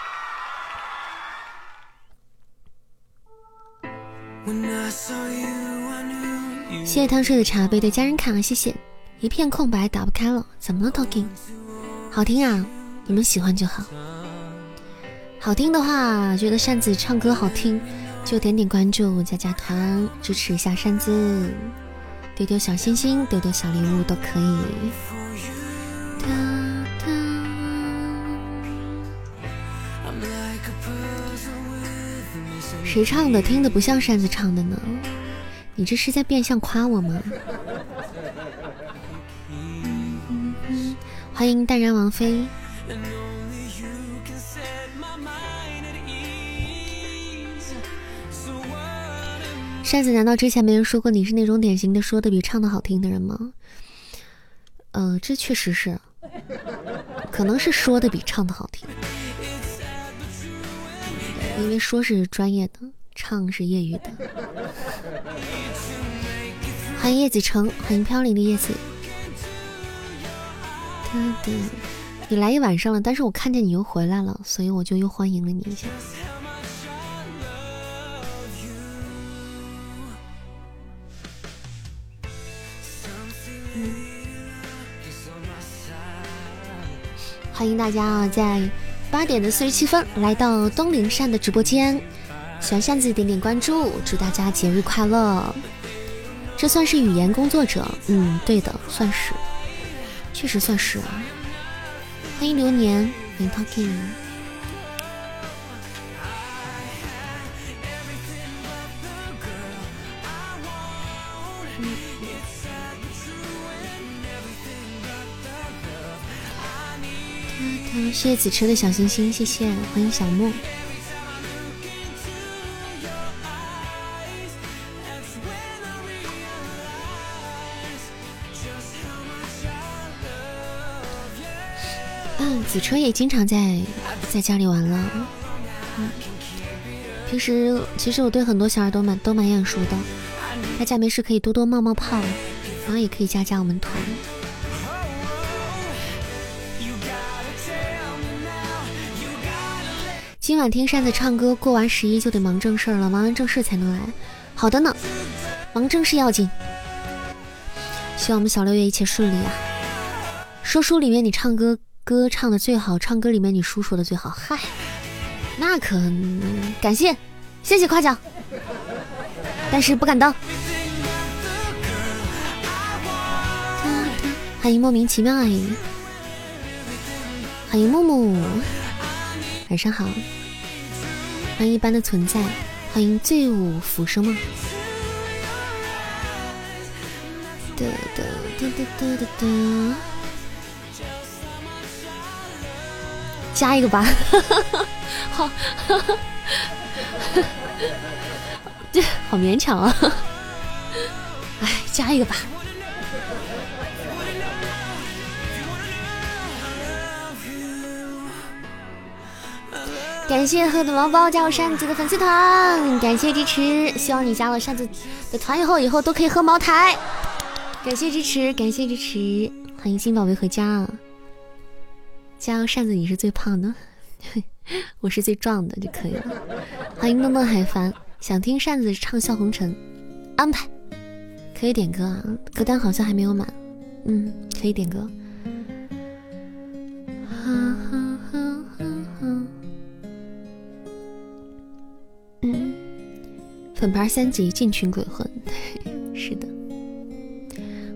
谢谢汤睡的茶杯的家人卡，谢谢。一片空白，打不开了，怎么了？Talking，好听啊，你们喜欢就好。好听的话，觉得扇子唱歌好听，就点点关注，加加团，支持一下扇子，丢丢小心心，丢丢小礼物都可以。谁唱的？听的不像扇子唱的呢？你这是在变相夸我吗？欢迎淡然王妃。扇子，难道之前没人说过你是那种典型的说的比唱的好听的人吗？嗯，这确实是，可能是说的比唱的好听，因为说是专业的，唱是业余的。欢迎叶子成，欢迎飘零的叶子。你来一晚上了，但是我看见你又回来了，所以我就又欢迎了你一下。欢迎大家啊，在八点的四十七分来到东林善的直播间，喜欢扇子点点关注，祝大家节日快乐。这算是语言工作者，嗯，对的，算是，确实算是啊。欢迎流年，欢迎 Talking。谢谢子车的小心心，谢谢，欢迎小莫。子车也经常在在家里玩了。平时其实我对很多小孩都蛮都蛮眼熟的，大家没事可以多多冒冒泡，然后也可以加加我们团。今晚听扇子唱歌，过完十一就得忙正事了，忙完正事才能来。好的呢，忙正事要紧。希望我们小六月一切顺利啊！说书里面你唱歌歌唱的最好，唱歌里面你叔说的最好。嗨，那可感谢，谢谢夸奖，但是不敢当。欢迎莫名其妙阿姨，欢迎木木，晚上好。欢迎一般的存在，欢迎醉舞浮生梦。哒哒哒哒哒哒加一个吧，<laughs> 好，<laughs> 这好勉强啊！<laughs> 哎，加一个吧。感谢喝的毛包加入扇子的粉丝团，感谢支持，希望你加了扇子的团以后，以后都可以喝茅台。感谢支持，感谢支持，欢迎新宝贝回家。加油扇子，你是最胖的，<laughs> 我是最壮的就可以了。欢迎诺诺海帆，想听扇子唱《笑红尘》，安排，可以点歌啊，歌单好像还没有满，嗯，可以点歌。<laughs> 嗯，粉牌三级进群鬼混，<laughs> 是的。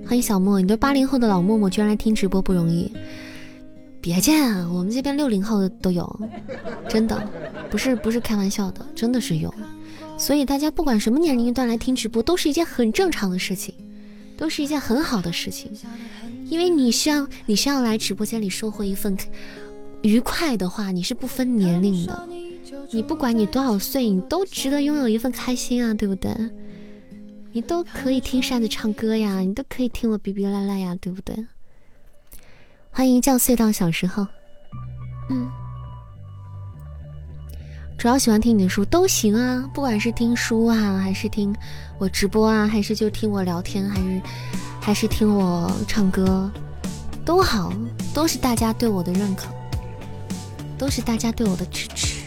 欢迎小莫，你都八零后的老默默，居然来听直播不容易。别介，我们这边六零后的都有，真的，不是不是开玩笑的，真的是有。所以大家不管什么年龄段来听直播，都是一件很正常的事情，都是一件很好的事情。因为你需要你需要来直播间里收获一份愉快的话，你是不分年龄的。你不管你多少岁，你都值得拥有一份开心啊，对不对？你都可以听扇子唱歌呀，你都可以听我哔哔赖赖呀，对不对？欢迎叫隧道小时候，嗯，主要喜欢听你的书都行啊，不管是听书啊，还是听我直播啊，还是就听我聊天，还是还是听我唱歌，都好，都是大家对我的认可，都是大家对我的支持。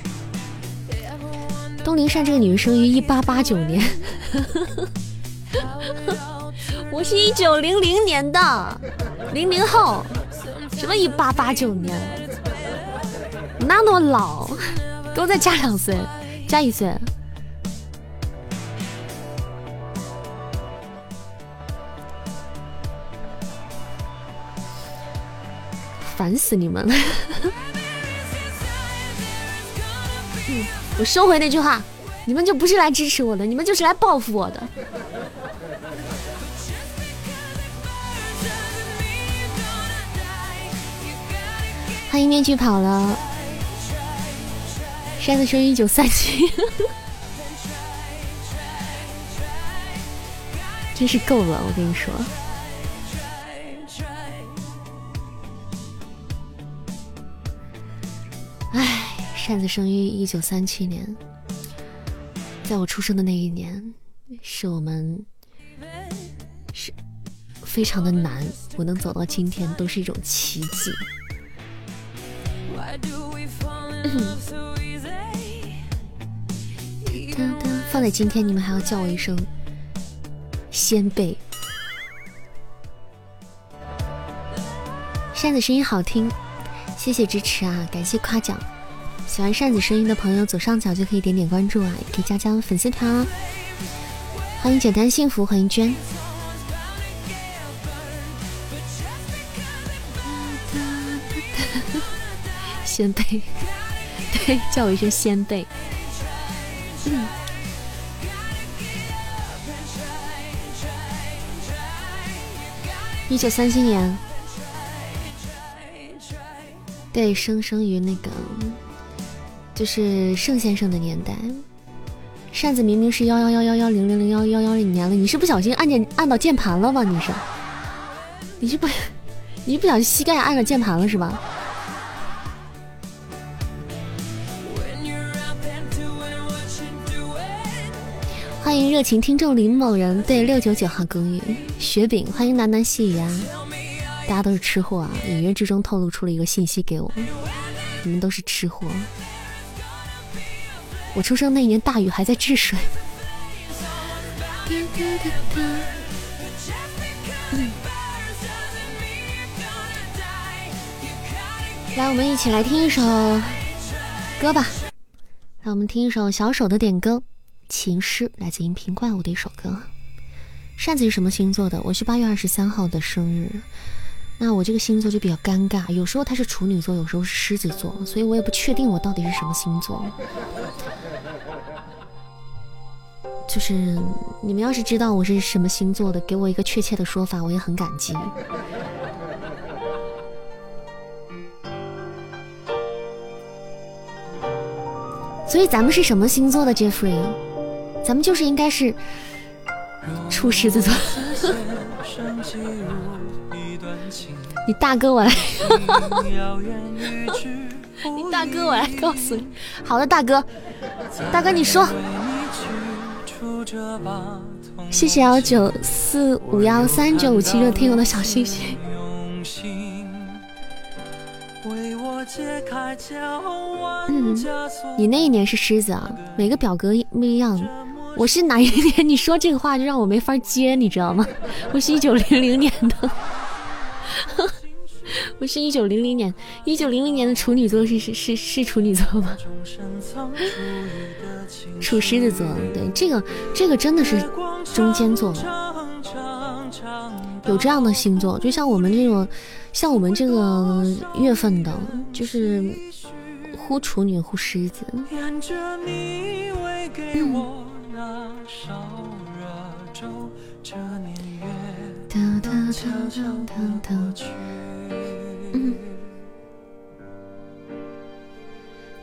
东林善这个女生于一八八九年，<laughs> 我是一九零零年的零零后，什么一八八九年？那么老？给我再加两岁，加一岁。烦死你们了！<laughs> 我收回那句话，你们就不是来支持我的，你们就是来报复我的。欢迎面具跑了，扇子生于一九三七，<laughs> 真是够了，我跟你说。扇子生于一九三七年，在我出生的那一年，是我们是非常的难，我能走到今天都是一种奇迹。放在今天，你们还要叫我一声先辈。扇子声音好听，谢谢支持啊，感谢夸奖。喜欢扇子声音的朋友，左上角就可以点点关注啊，也可以加加粉丝团哦。欢迎简单幸福，欢迎娟。先辈，<laughs> 对，叫我一声先辈。嗯一九三七年，对，生生于那个。就是盛先生的年代，扇子明明是幺幺幺幺幺零零零幺幺幺零年了，你是不小心按键按到键盘了吗？你是，你是不，<laughs> 你是不小心膝盖按了键盘了是吧？欢迎热情听众林某人，对六九九号公寓雪饼，欢迎喃喃细语啊！大家都是吃货啊，隐约之中透露出了一个信息给我，你们都是吃货。我出生那年，大禹还在治水。来，我们一起来听一首歌吧。来，我们听一首小手的点歌《情诗》，来自荧屏怪物的一首歌。扇子是什么星座的？我是八月二十三号的生日。那我这个星座就比较尴尬，有时候他是处女座，有时候是狮子座，所以我也不确定我到底是什么星座。<laughs> 就是你们要是知道我是什么星座的，给我一个确切的说法，我也很感激。所以咱们是什么星座的，Jeffrey？咱们就是应该是出狮子座。<laughs> 你大哥，我来。<laughs> 你大哥，我来告诉你。<laughs> 好的，大哥，大哥，你说。谢谢幺九四五幺三九五七六听友的小心心。嗯，你那一年是狮子啊？每个表格不一样。我是哪一年？<laughs> 你说这个话就让我没法接，你知道吗？我是一九零零年的。我是一九零零年，一九零零年的处女座是是是是处女座吗？处狮子座，对，这个这个真的是中间座，有这样的星座，就像我们这种，像我们这个月份的，就是忽处女忽狮子。烧热粥，这年月悄悄悄悄的逃去。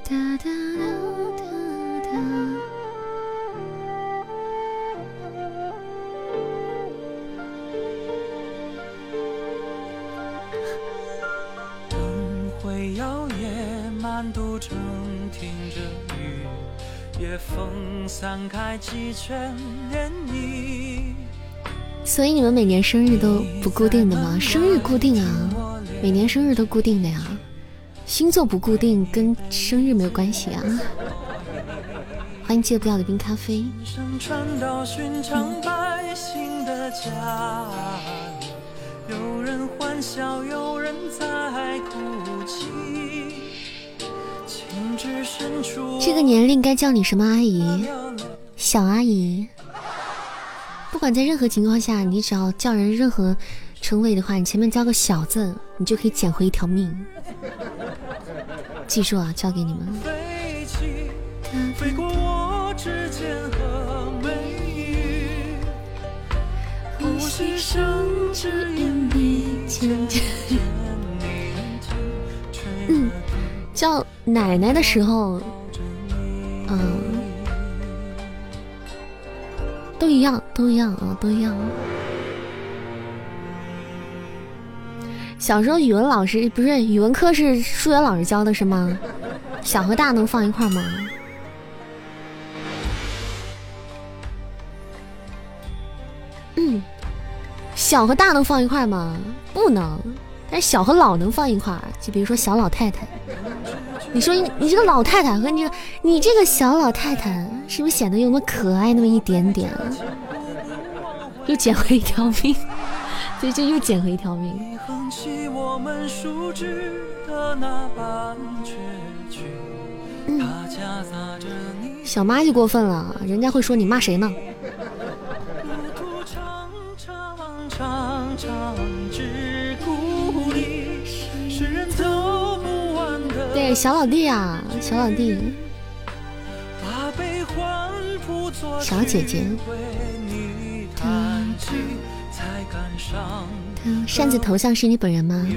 哒哒哒哒哒。灯辉摇曳，满都城听着雨，夜风。散开几圈涟漪。所以你们每年生日都不固定的吗？生日固定啊，每年生日都固定的呀。星座不固定，跟生日没有关系啊。<laughs> 欢迎戒不掉的冰咖啡。这个年龄该叫你什么阿姨？小阿姨。不管在任何情况下，你只要叫人任何称谓的话，你前面加个小字，你就可以捡回一条命。记住啊，交给你们。<laughs> 嗯，叫奶奶的时候，嗯，都一样，都一样啊，都一样。小时候语文老师不是语文课是数学老师教的是吗？小和大能放一块吗？嗯，小和大能放一块吗？不能。但小和老能放一块儿，就比如说小老太太。你说你这个老太太和你个你这个小老太太，是不是显得有那么可爱那么一点点？又捡回一条命，就就又捡回一条命。小妈就过分了，人家会说你骂谁呢？长长长长小老弟啊，小老弟，小姐姐，扇子头像是你本人吗？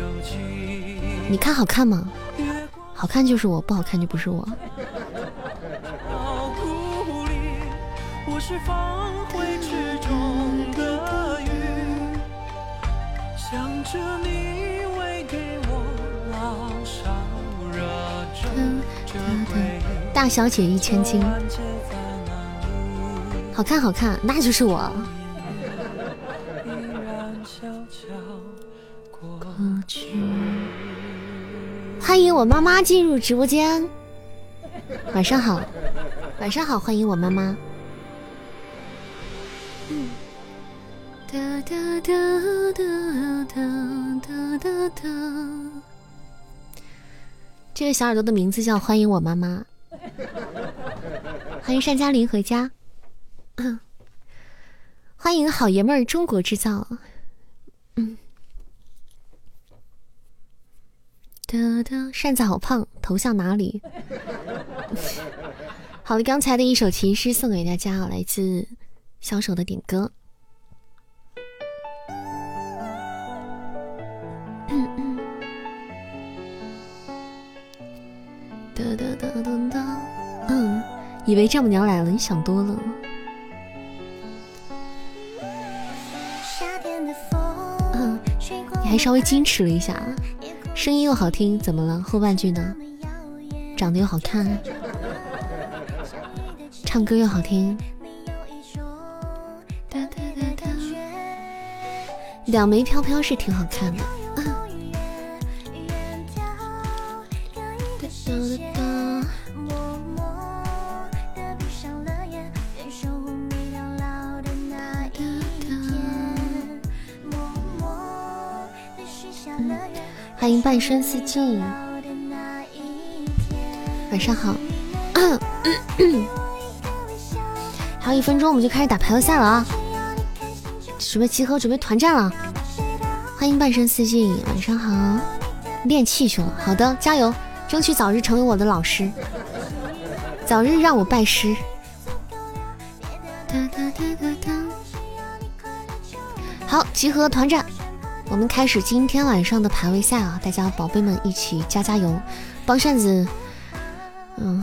你看好看吗？好看就是我，不好看就不是我。大小姐一千金，好看好看，那就是我。欢迎我妈妈进入直播间，晚上好，晚上好，欢迎我妈妈。哒哒哒哒哒哒哒。这个小耳朵的名字叫欢迎我妈妈。欢迎单嘉玲回家。欢迎好爷们儿中国制造。嗯。哒哒，扇子好胖，头像哪里？<laughs> 好了，刚才的一首情诗送给大家，来自小手的点歌。哒哒哒哒哒。嗯，以为丈母娘来了，你想多了。嗯，你还稍微矜持了一下，声音又好听，怎么了？后半句呢？长得又好看，唱歌又好听，两枚飘飘是挺好看的。欢迎半生四季，晚上好。<coughs> 还有一分钟，我们就开始打排位赛了啊！准备集合，准备团战了。欢迎半生四季，晚上好。练气去了，好的，加油，争取早日成为我的老师，早日让我拜师。好，集合团战。我们开始今天晚上的排位赛啊！大家宝贝们一起加加油，帮扇子，嗯，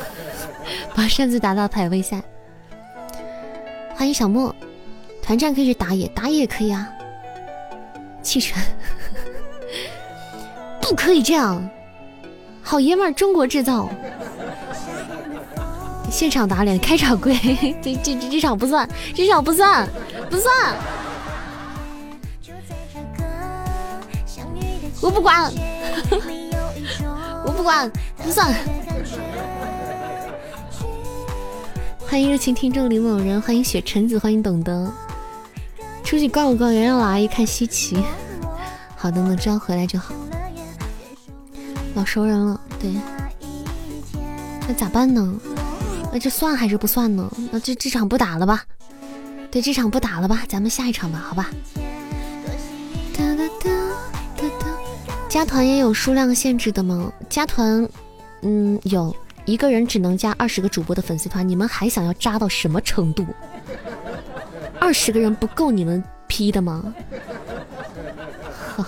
<laughs> 帮扇子打打排位赛。欢迎小莫，团战可以去打野，打野也可以啊。弃权，<laughs> 不可以这样，好爷们儿中国制造。现场打脸，开场跪，<laughs> 这这这场不算，这场不算，不算。我不管，<laughs> 我不管，不算。欢迎热情听众李某人，欢迎雪橙子，欢迎懂得。出去逛逛，让老阿姨看稀奇。好的呢，只要回来就好。老熟人了，对。那咋办呢？那这算还是不算呢？那这这场不打了吧？对，这场不打了吧？咱们下一场吧，好吧？加团也有数量限制的吗？加团，嗯，有一个人只能加二十个主播的粉丝团。你们还想要扎到什么程度？二十个人不够你们批的吗？<laughs>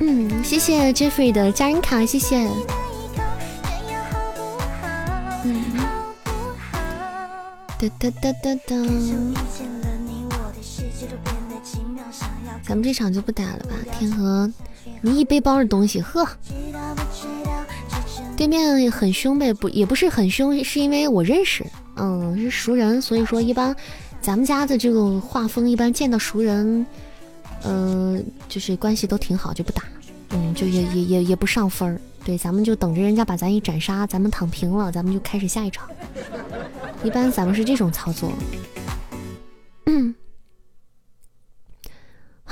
嗯，谢谢 Jeffrey 的家人卡，谢谢。嗯，哒哒哒哒哒。咱们这场就不打了吧？天河，你一背包的东西，呵。对面很凶呗，不也不是很凶，是因为我认识，嗯，是熟人，所以说一般咱们家的这个画风，一般见到熟人，嗯，就是关系都挺好，就不打，嗯，就也也也也不上分儿，对，咱们就等着人家把咱一斩杀，咱们躺平了，咱们就开始下一场，一般咱们是这种操作。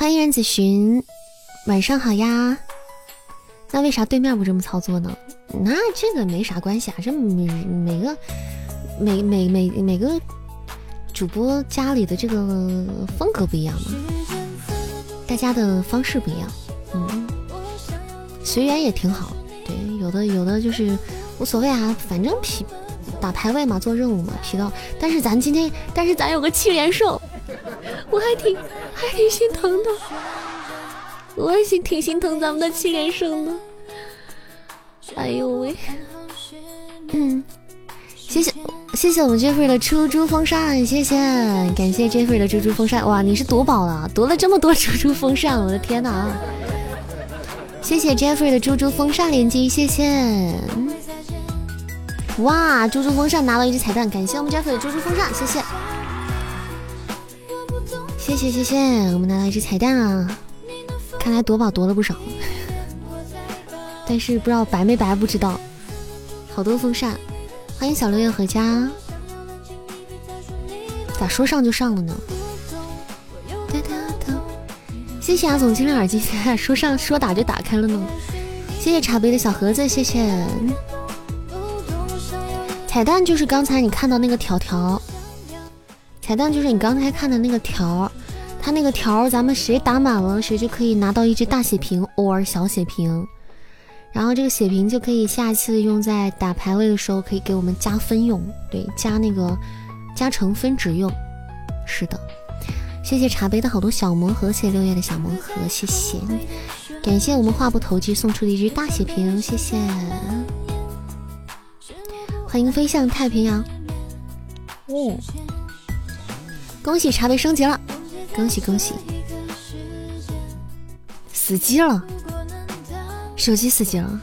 欢迎任子寻，晚上好呀。那为啥对面不这么操作呢？那这个没啥关系啊，这每每个每每每每个主播家里的这个风格不一样嘛，大家的方式不一样，嗯，随缘也挺好。对，有的有的就是无所谓啊，反正皮打排位嘛，做任务嘛，皮到。但是咱今天，但是咱有个七连胜，我还挺还挺心疼的。我还心挺心疼咱们的七连胜的，哎呦喂，嗯，谢谢谢谢我们 Jeffrey 的猪猪风扇，谢谢感谢 Jeffrey 的猪猪风扇，哇，你是夺宝了，夺了这么多猪猪风扇，我的天哪！谢谢 Jeffrey 的猪猪风扇连击，谢谢，哇，猪猪风扇拿到一只彩蛋，感谢我们 Jeffrey 的猪猪风扇，谢谢，谢谢谢谢，我们拿到一只彩蛋啊。看来夺宝夺了不少，但是不知道白没白不知道。好多风扇，欢迎小六月回家。咋说上就上了呢？谢谢阿总经理耳机，<laughs> 说上说打就打开了呢。谢谢茶杯的小盒子，谢谢。彩蛋就是刚才你看到那个条条，彩蛋就是你刚才看的那个条。他那个条，咱们谁打满了，谁就可以拿到一只大血瓶 or 小血瓶，然后这个血瓶就可以下次用在打排位的时候，可以给我们加分用，对，加那个加成分值用。是的，谢谢茶杯的好多小魔盒，谢谢六月的小魔盒，谢谢，感谢我们话不投机送出的一只大血瓶，谢谢，欢迎飞向太平洋，哦，恭喜茶杯升级了。恭喜恭喜！死机了，手机死机了。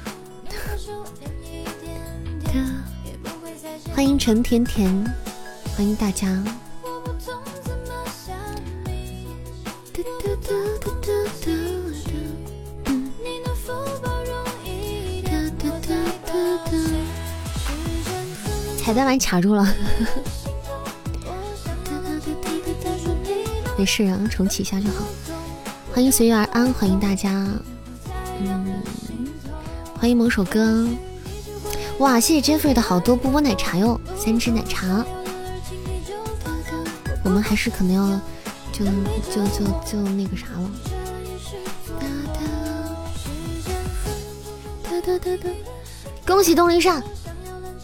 欢迎陈甜甜，欢迎大家。彩蛋把你卡住了。没事啊，重启一下就好。欢迎随遇而安，欢迎大家。嗯，欢迎某首歌。哇，谢谢 Jeffrey 的好多波波奶茶哟，三支奶茶。我们还是可能要就就就就那个啥了。恭喜东林善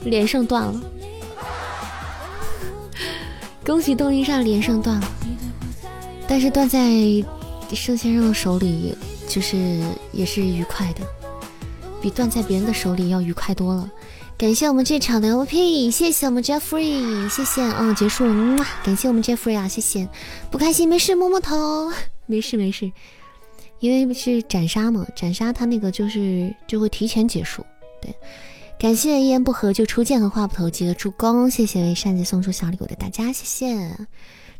连胜断了。<laughs> 恭喜东林善连胜断了。但是断在盛先生的手里，就是也是愉快的，比断在别人的手里要愉快多了。感谢我们这场的 OP，谢谢我们 Jeffrey，谢谢，嗯，结束了，感谢我们 Jeffrey 啊，谢谢。不开心没事，摸摸头，没事没事，因为是斩杀嘛，斩杀他那个就是就会提前结束。对，感谢一言不合就出剑和话不投机的助攻，谢谢为扇子送出小礼物的大家，谢谢。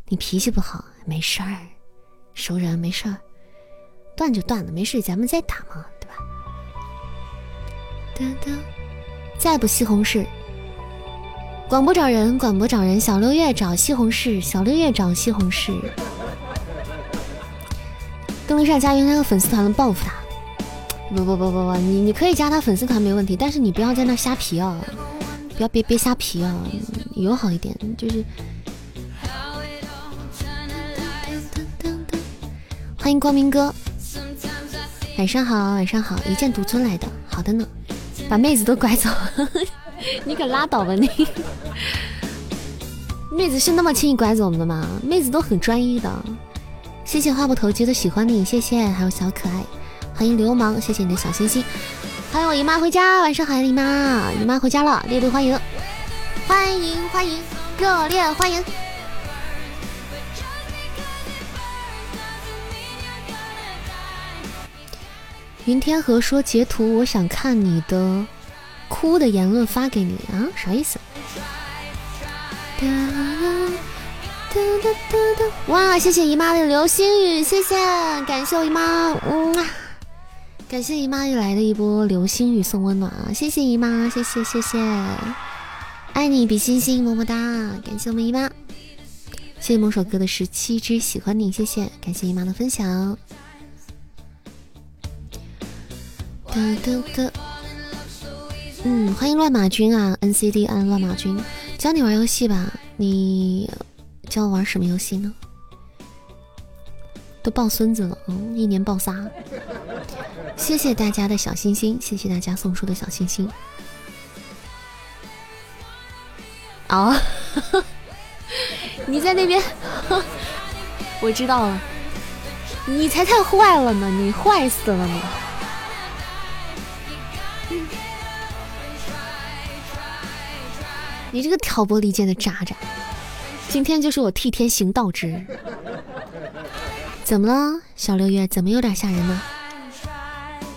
你脾气不好，没事儿，熟人没事儿，断就断了，没事，咱们再打嘛，对吧？再不西红柿，广播找人，广播找人，小六月找西红柿，小六月找西红柿。<laughs> 登录上加云那个粉丝团的报复他。不不不不不，你你可以加他粉丝团没问题，但是你不要在那瞎皮啊，不要别别瞎皮啊，友好一点，就是。欢迎光明哥，晚上好，晚上好，一剑独尊来的，好的呢，把妹子都拐走，<laughs> 你可拉倒吧你！妹子是那么轻易拐走我们的吗？妹子都很专一的。谢谢话不投机的喜欢你，谢谢，还有小可爱，欢迎流氓，谢谢你的小心心，欢迎我姨妈回家，晚上好，姨妈，姨妈回家了，列队欢迎，欢迎欢迎，热烈欢迎。云天河说截图，我想看你的哭的言论发给你啊，啥意思？哇，谢谢姨妈的流星雨，谢谢，感谢我姨妈，嗯，感谢姨妈又来的一波流星雨送温暖啊，谢谢姨妈，谢谢谢谢，爱你比星星，么么哒，感谢我们姨妈，谢谢某首歌的十七只喜欢你，谢谢，感谢姨妈的分享。哒哒哒，嗯，欢迎乱马军啊，NCD 按乱马军，教你玩游戏吧，你教我玩什么游戏呢？都抱孙子了，嗯，一年抱仨。谢谢大家的小心心，谢谢大家送出的小心心。哦，<laughs> 你在那边，<laughs> 我知道了，你才太坏了呢，你坏死了你。你这个挑拨离间的渣渣，今天就是我替天行道之日。怎么了，小六月？怎么有点吓人呢？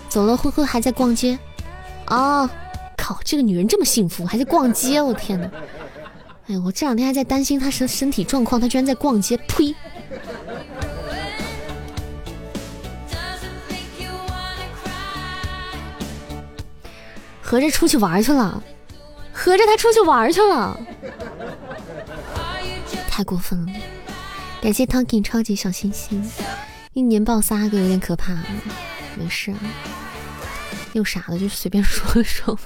走了，灰灰还在逛街。哦，靠，这个女人这么幸福，还在逛街，我天哪！哎呀我这两天还在担心她身身体状况，她居然在逛街，呸！合着出去玩去了。合着他出去玩去了，<laughs> 太过分了！感谢 Talking 超级小心心，一年爆仨个有点可怕，没事，又傻了就随便说说嘛。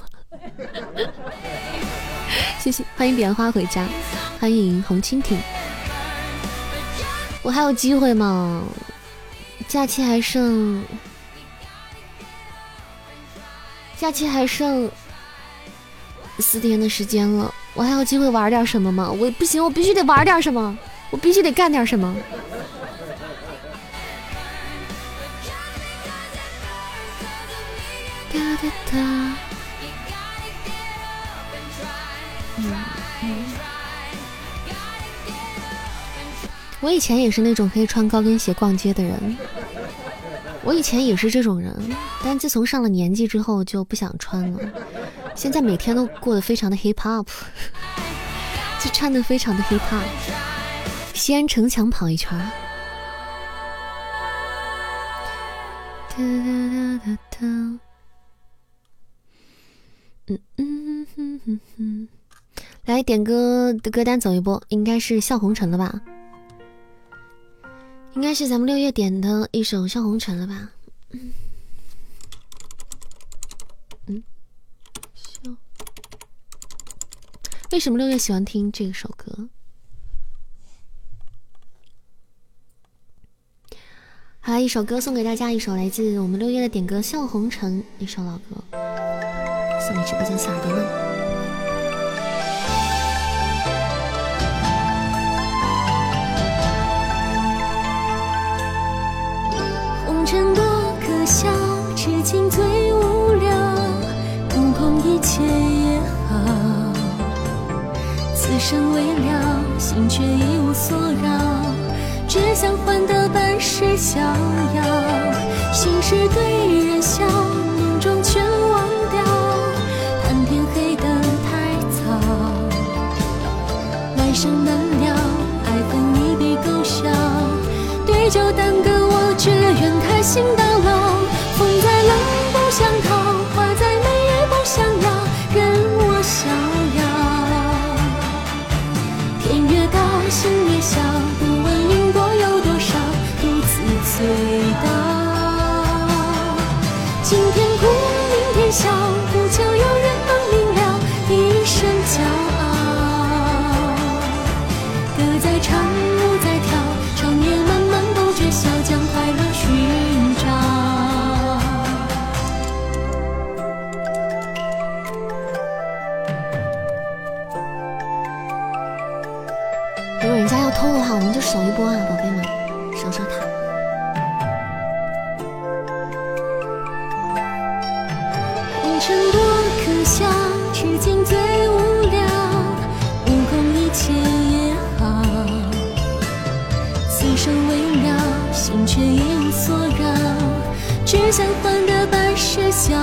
<laughs> 谢谢，欢迎彼岸花回家，欢迎红蜻蜓。我还有机会吗？假期还剩，假期还剩。四天的时间了，我还有机会玩点什么吗？我不行，我必须得玩点什么，我必须得干点什么。哒哒哒。我以前也是那种可以穿高跟鞋逛街的人，我以前也是这种人，但自从上了年纪之后就不想穿了。现在每天都过得非常的 hip hop，<laughs> 就唱的非常的 hip hop。西安城墙跑一圈。哒哒哒哒。嗯嗯哼哼哼。来点歌的歌单走一波，应该是笑红尘了吧？应该是咱们六月点的一首笑红尘了吧？嗯。为什么六月喜欢听这首歌？好，一首歌送给大家，一首来自我们六月的点歌《笑红尘》，一首老歌，送给直播间小耳朵们。生未了，心却一无所扰，只想换得半世逍遥。心事对人笑，梦中全忘掉，叹天黑得太早。来生难料，爱恨一笔勾销，对酒当歌，我只愿开心到守一波啊，宝贝们，守守塔。红尘多可笑，痴情最无聊，悟空一切也好。此生微妙，心却因所扰，只想换得半世逍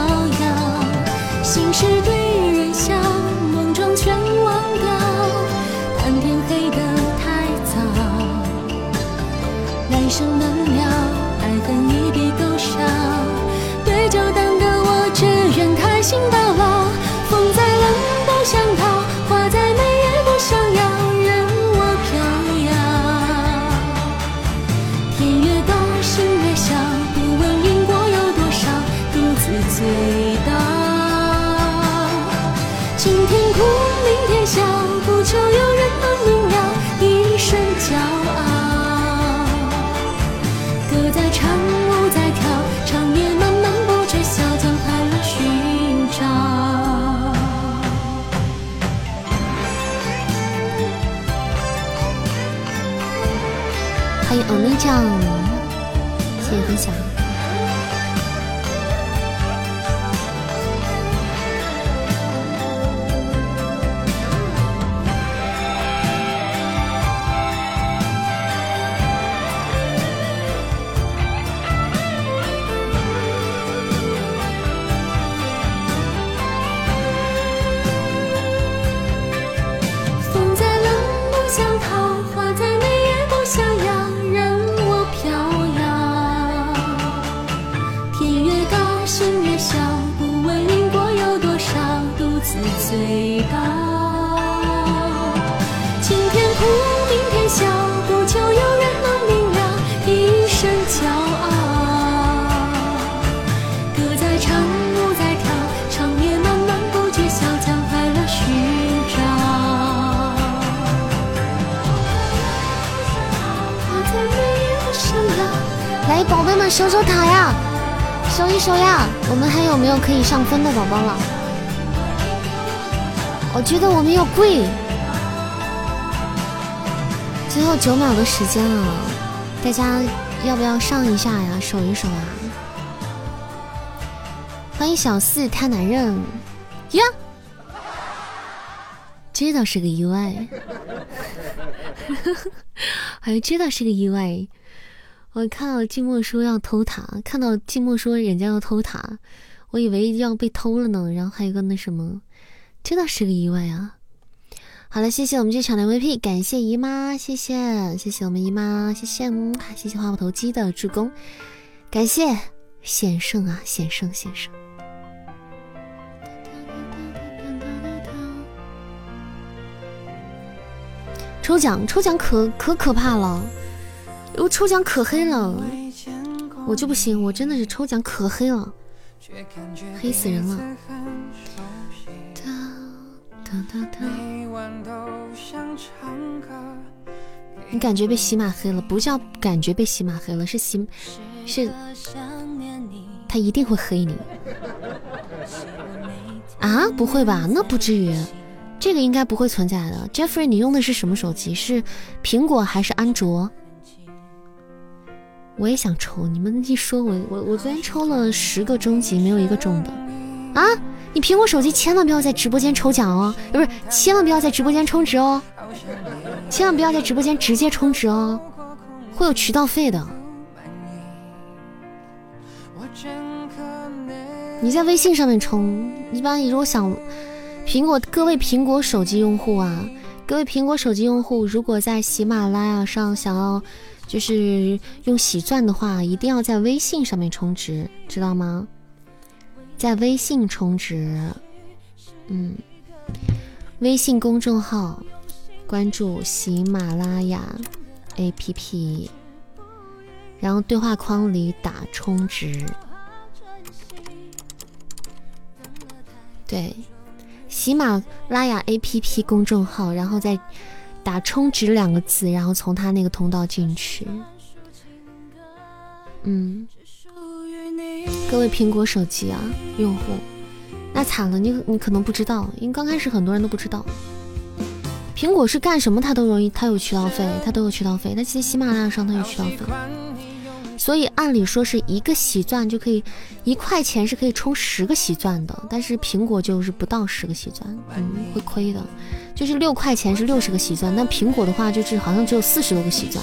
守守塔呀，守一守呀！我们还有没有可以上分的宝宝了？我觉得我们要跪。最后九秒的时间了，大家要不要上一下呀？守一守啊！欢迎小四太男人呀，这倒是个意外，<laughs> 还这倒是个意外。我看到静默说要偷塔，看到静默说人家要偷塔，我以为要被偷了呢。然后还有个那什么，这倒是个意外啊。好了，谢谢我们这场的 VP，感谢姨妈，谢谢谢谢我们姨妈，谢谢嗯，谢谢花木头鸡的助攻，感谢险胜啊，险胜险胜。抽奖抽奖可可可怕了，我抽奖可黑了，我就不行，我真的是抽奖可黑了，黑死人了。你感觉被洗马黑了，不叫感觉被洗马黑了，是洗是，他一定会黑你啊？不会吧？那不至于，这个应该不会存在的。Jeffrey，你用的是什么手机？是苹果还是安卓？我也想抽，你们一说，我我我昨天抽了十个终极，没有一个中的啊！你苹果手机千万不要在直播间抽奖哦，不是，千万不要在直播间充值哦，千万不要在直播间直接充值哦，会有渠道费的。你在微信上面充，一般如果想苹果各位苹果手机用户啊，各位苹果手机用户，如果在喜马拉雅上想要就是用喜钻的话，一定要在微信上面充值，知道吗？在微信充值，嗯，微信公众号关注喜马拉雅 APP，然后对话框里打充值，对，喜马拉雅 APP 公众号，然后再打充值两个字，然后从他那个通道进去，嗯。各位苹果手机啊用户，那惨了，你你可能不知道，因为刚开始很多人都不知道，苹果是干什么他都容易，他有渠道费，他都有渠道费。那其实喜马拉雅上它有渠道费，所以按理说是一个喜钻就可以一块钱是可以充十个喜钻的，但是苹果就是不到十个喜钻，嗯，会亏的。就是六块钱是六十个喜钻，但苹果的话就是好像只有四十多个喜钻。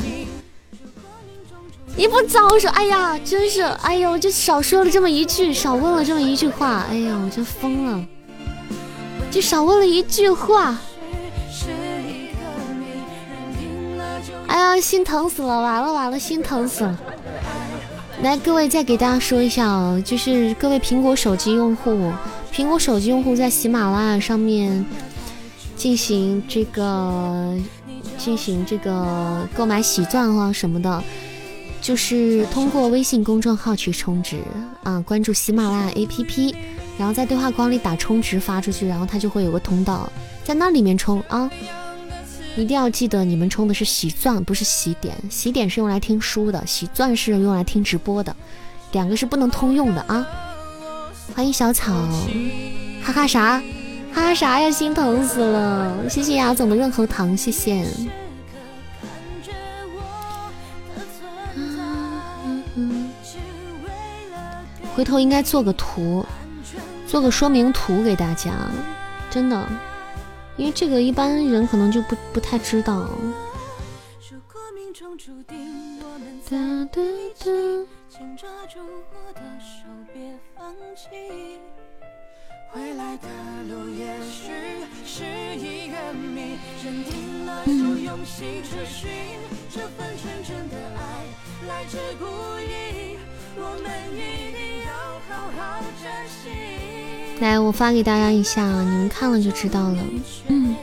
你不早说，哎呀，真是，哎呦，就少说了这么一句，少问了这么一句话，哎呀，我就疯了，就少问了一句话。哎呀，心疼死了，完了完了，心疼死了。来，各位再给大家说一下啊，就是各位苹果手机用户，苹果手机用户在喜马拉雅上面进行这个进行这个购买喜钻啊什么的，就是通过微信公众号去充值啊，关注喜马拉雅 APP，然后在对话框里打充值发出去，然后它就会有个通道，在那里面充啊。一定要记得，你们充的是喜钻，不是喜点。喜点是用来听书的，喜钻是用来听直播的，两个是不能通用的啊！欢迎小草，哈哈啥？哈哈啥呀？心疼死了！谢谢雅总的润喉糖，谢谢。回头应该做个图，做个说明图给大家，真的。因为这个一般人可能就不不太知道，如果命中注定我们的对。请抓住我的手，别放弃。未来的路也许是一个谜，认定了，就用心追寻。这份纯真的爱，来之不易，我们一定要好好珍惜。发给大家一下，你们看了就知道了。嗯。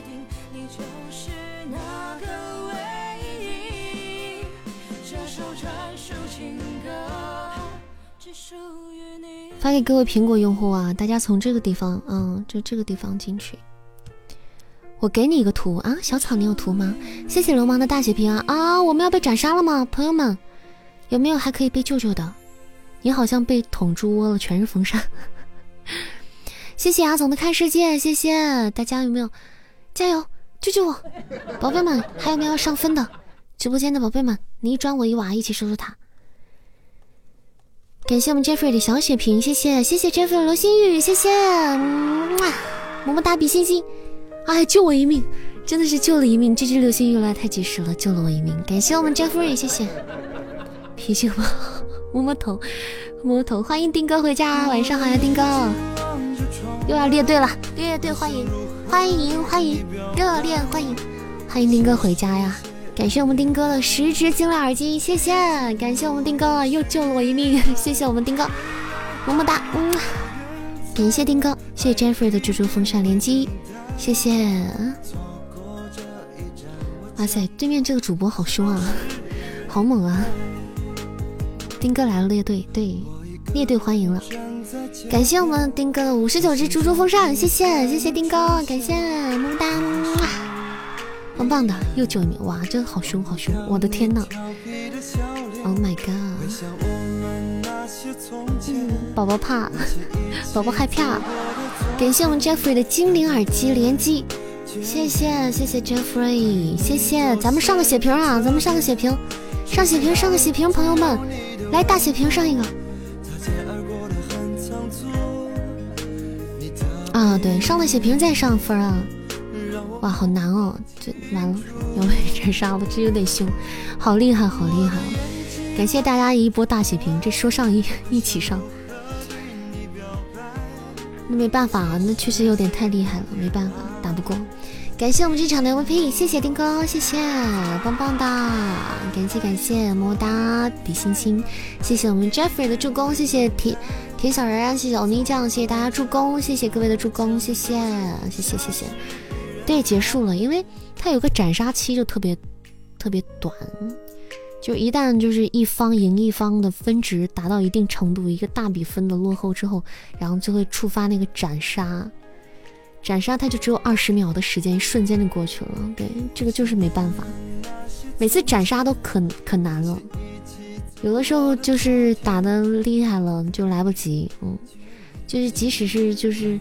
发给各位苹果用户啊，大家从这个地方，嗯，就这个地方进去。我给你一个图啊，小草，你有图吗？谢谢流氓的大血瓶啊！啊，我们要被斩杀了吗？朋友们，有没有还可以被救救的？你好像被捅猪窝了，全是风扇。谢谢阿总的看世界，谢谢。大家有没有加油救救我，宝贝们还有没有要上分的？直播间的宝贝们，你一砖我一瓦一起收收塔。感谢我们 Jeffrey 的小血瓶，谢谢。谢谢 Jeffrey 流星雨，谢谢，么么哒比心心，哎救我一命，真的是救了一命，这只流星雨来太及时了，救了我一命，感谢我们 Jeffrey，谢谢，脾气不好，摸摸头摸摸头，欢迎丁哥回家，晚上好呀丁哥。又要列队了，列队欢迎欢迎欢迎，热烈欢迎欢迎丁哥回家呀！感谢我们丁哥的十只精灵耳机，谢谢！感谢我们丁哥又救了我一命，<laughs> 谢谢我们丁哥，么么哒！嗯，感谢丁哥，谢谢 Jeffrey 的蜘蛛风扇连击，谢谢！哇塞，对面这个主播好凶啊，好猛啊！丁哥来了，列队，对，列队欢迎了。感谢我们丁哥的五十九只猪猪风扇，谢谢谢谢丁哥，感谢么么哒，棒棒的，又救一命，哇，这好凶好凶，我的天呐。O h my god，宝宝怕，宝宝害怕，感谢我们 Jeffrey 的精灵耳机连击，谢谢谢谢 Jeffrey，谢谢，咱们上个血瓶啊，咱们上个血瓶，上血瓶上个血瓶，朋友们，来大血瓶上一个。啊，对，上了血瓶再上分啊！哇，好难哦，这完了要被斩杀了，这有点凶，好厉害，好厉害！感谢大家一波大血瓶，这说上一一起上，那没办法啊，那确实有点太厉害了，没办法，打不过。感谢我们这场的 MVP，谢谢丁哥，谢谢，棒棒的，感谢感谢，么么哒，比心心，谢谢我们 Jeffrey 的助攻，谢谢铁铁小人，谢谢欧尼酱，谢谢大家助攻，谢谢各位的助攻，谢谢谢谢谢谢，对，结束了，因为它有个斩杀期，就特别特别短，就一旦就是一方赢一方的分值达到一定程度，一个大比分的落后之后，然后就会触发那个斩杀。斩杀他就只有二十秒的时间，一瞬间就过去了。对，这个就是没办法，每次斩杀都可可难了，有的时候就是打的厉害了就来不及。嗯，就是即使是就是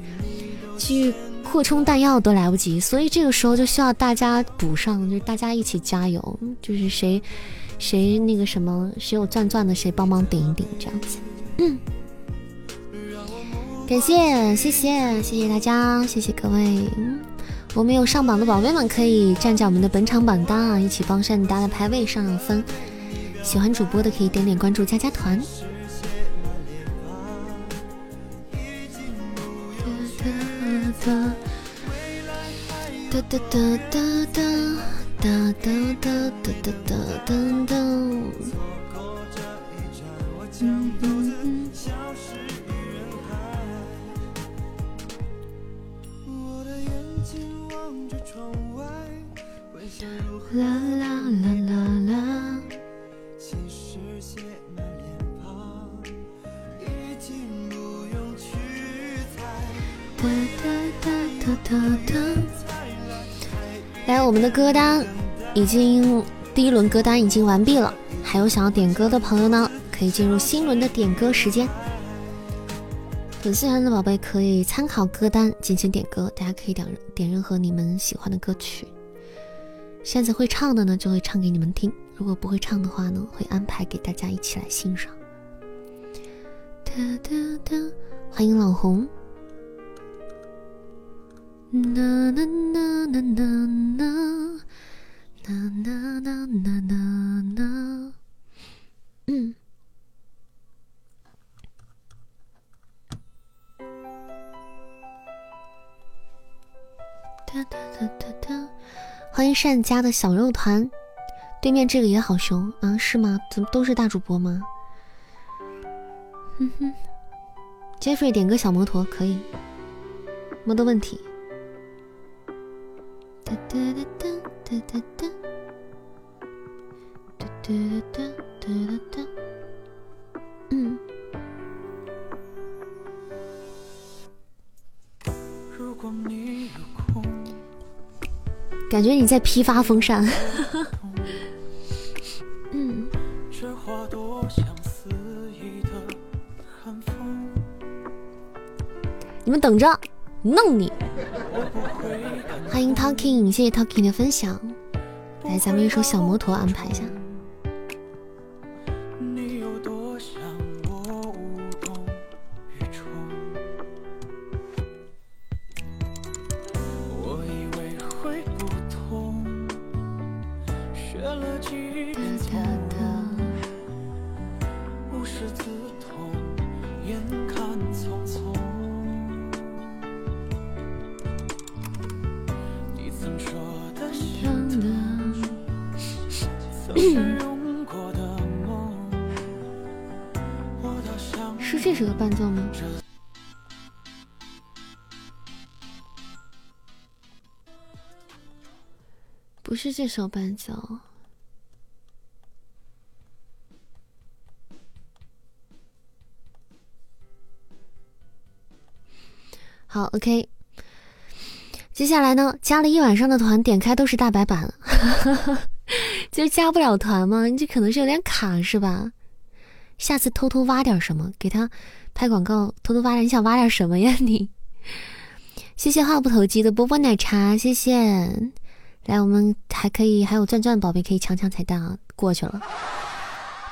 去扩充弹药都来不及，所以这个时候就需要大家补上，就是大家一起加油，就是谁谁那个什么，谁有钻钻的谁帮忙顶一顶，这样子。嗯，感谢谢谢谢谢大家，谢谢各位。我们有上榜的宝贝们可以站在我们的本场榜单啊，一起帮善达的排位上上分。喜欢主播的可以点点关注加加团。哒哒哒哒哒哒哒哒哒哒哒哒哒。嗯嗯嗯。啦啦啦啦啦。哒哒哒来，我们的歌单已经第一轮歌单已经完毕了，还有想要点歌的朋友呢，可以进入新轮的点歌时间。粉丝团的宝贝可以参考歌单进行点歌，大家可以点点任何你们喜欢的歌曲。现在会唱的呢，就会唱给你们听；如果不会唱的话呢，会安排给大家一起来欣赏。哒哒哒，欢迎老红。呐呐呐呐呐呐呐呐呐呐呐。嗯。哒哒哒哒哒。欢迎善家的小肉团，对面这个也好凶啊？是吗？怎么都是大主播吗？哼哼，Jeffrey 点个小摩托可以，没得问题。哒哒哒哒哒哒哒，哒哒哒哒哒哒。嗯。如果你有空。感觉你在批发风扇。嗯。你们等着，弄你！欢迎 Talking，谢谢 Talking 的分享。来，咱们一首小摩托安排一下。这首伴奏。好，OK。接下来呢，加了一晚上的团，点开都是大白板，<laughs> 就加不了团吗？这可能是有点卡，是吧？下次偷偷挖点什么给他拍广告，偷偷挖点，你想挖点什么呀你？<laughs> 谢谢话不投机的波波奶茶，谢谢。来，我们还可以还有钻钻宝贝可以抢抢彩蛋啊！过去了，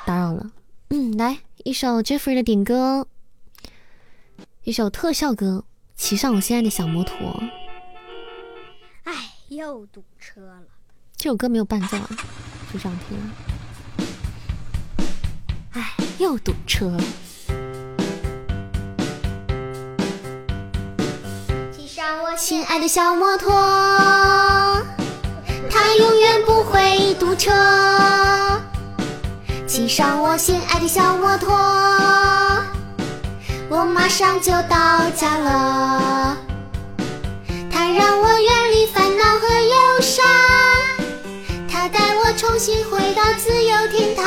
打扰了。嗯，来一首 Jeffrey 的点歌，一首特效歌，骑上我心爱的小摩托。哎，又堵车了。这首歌没有伴奏啊，就这样听。哎，又堵车了。骑上我心爱的小摩托，永远不会堵车。骑上我心爱的小摩托，我马上就到家了。它让我远离烦恼和忧伤，它带我重新回到自由天堂。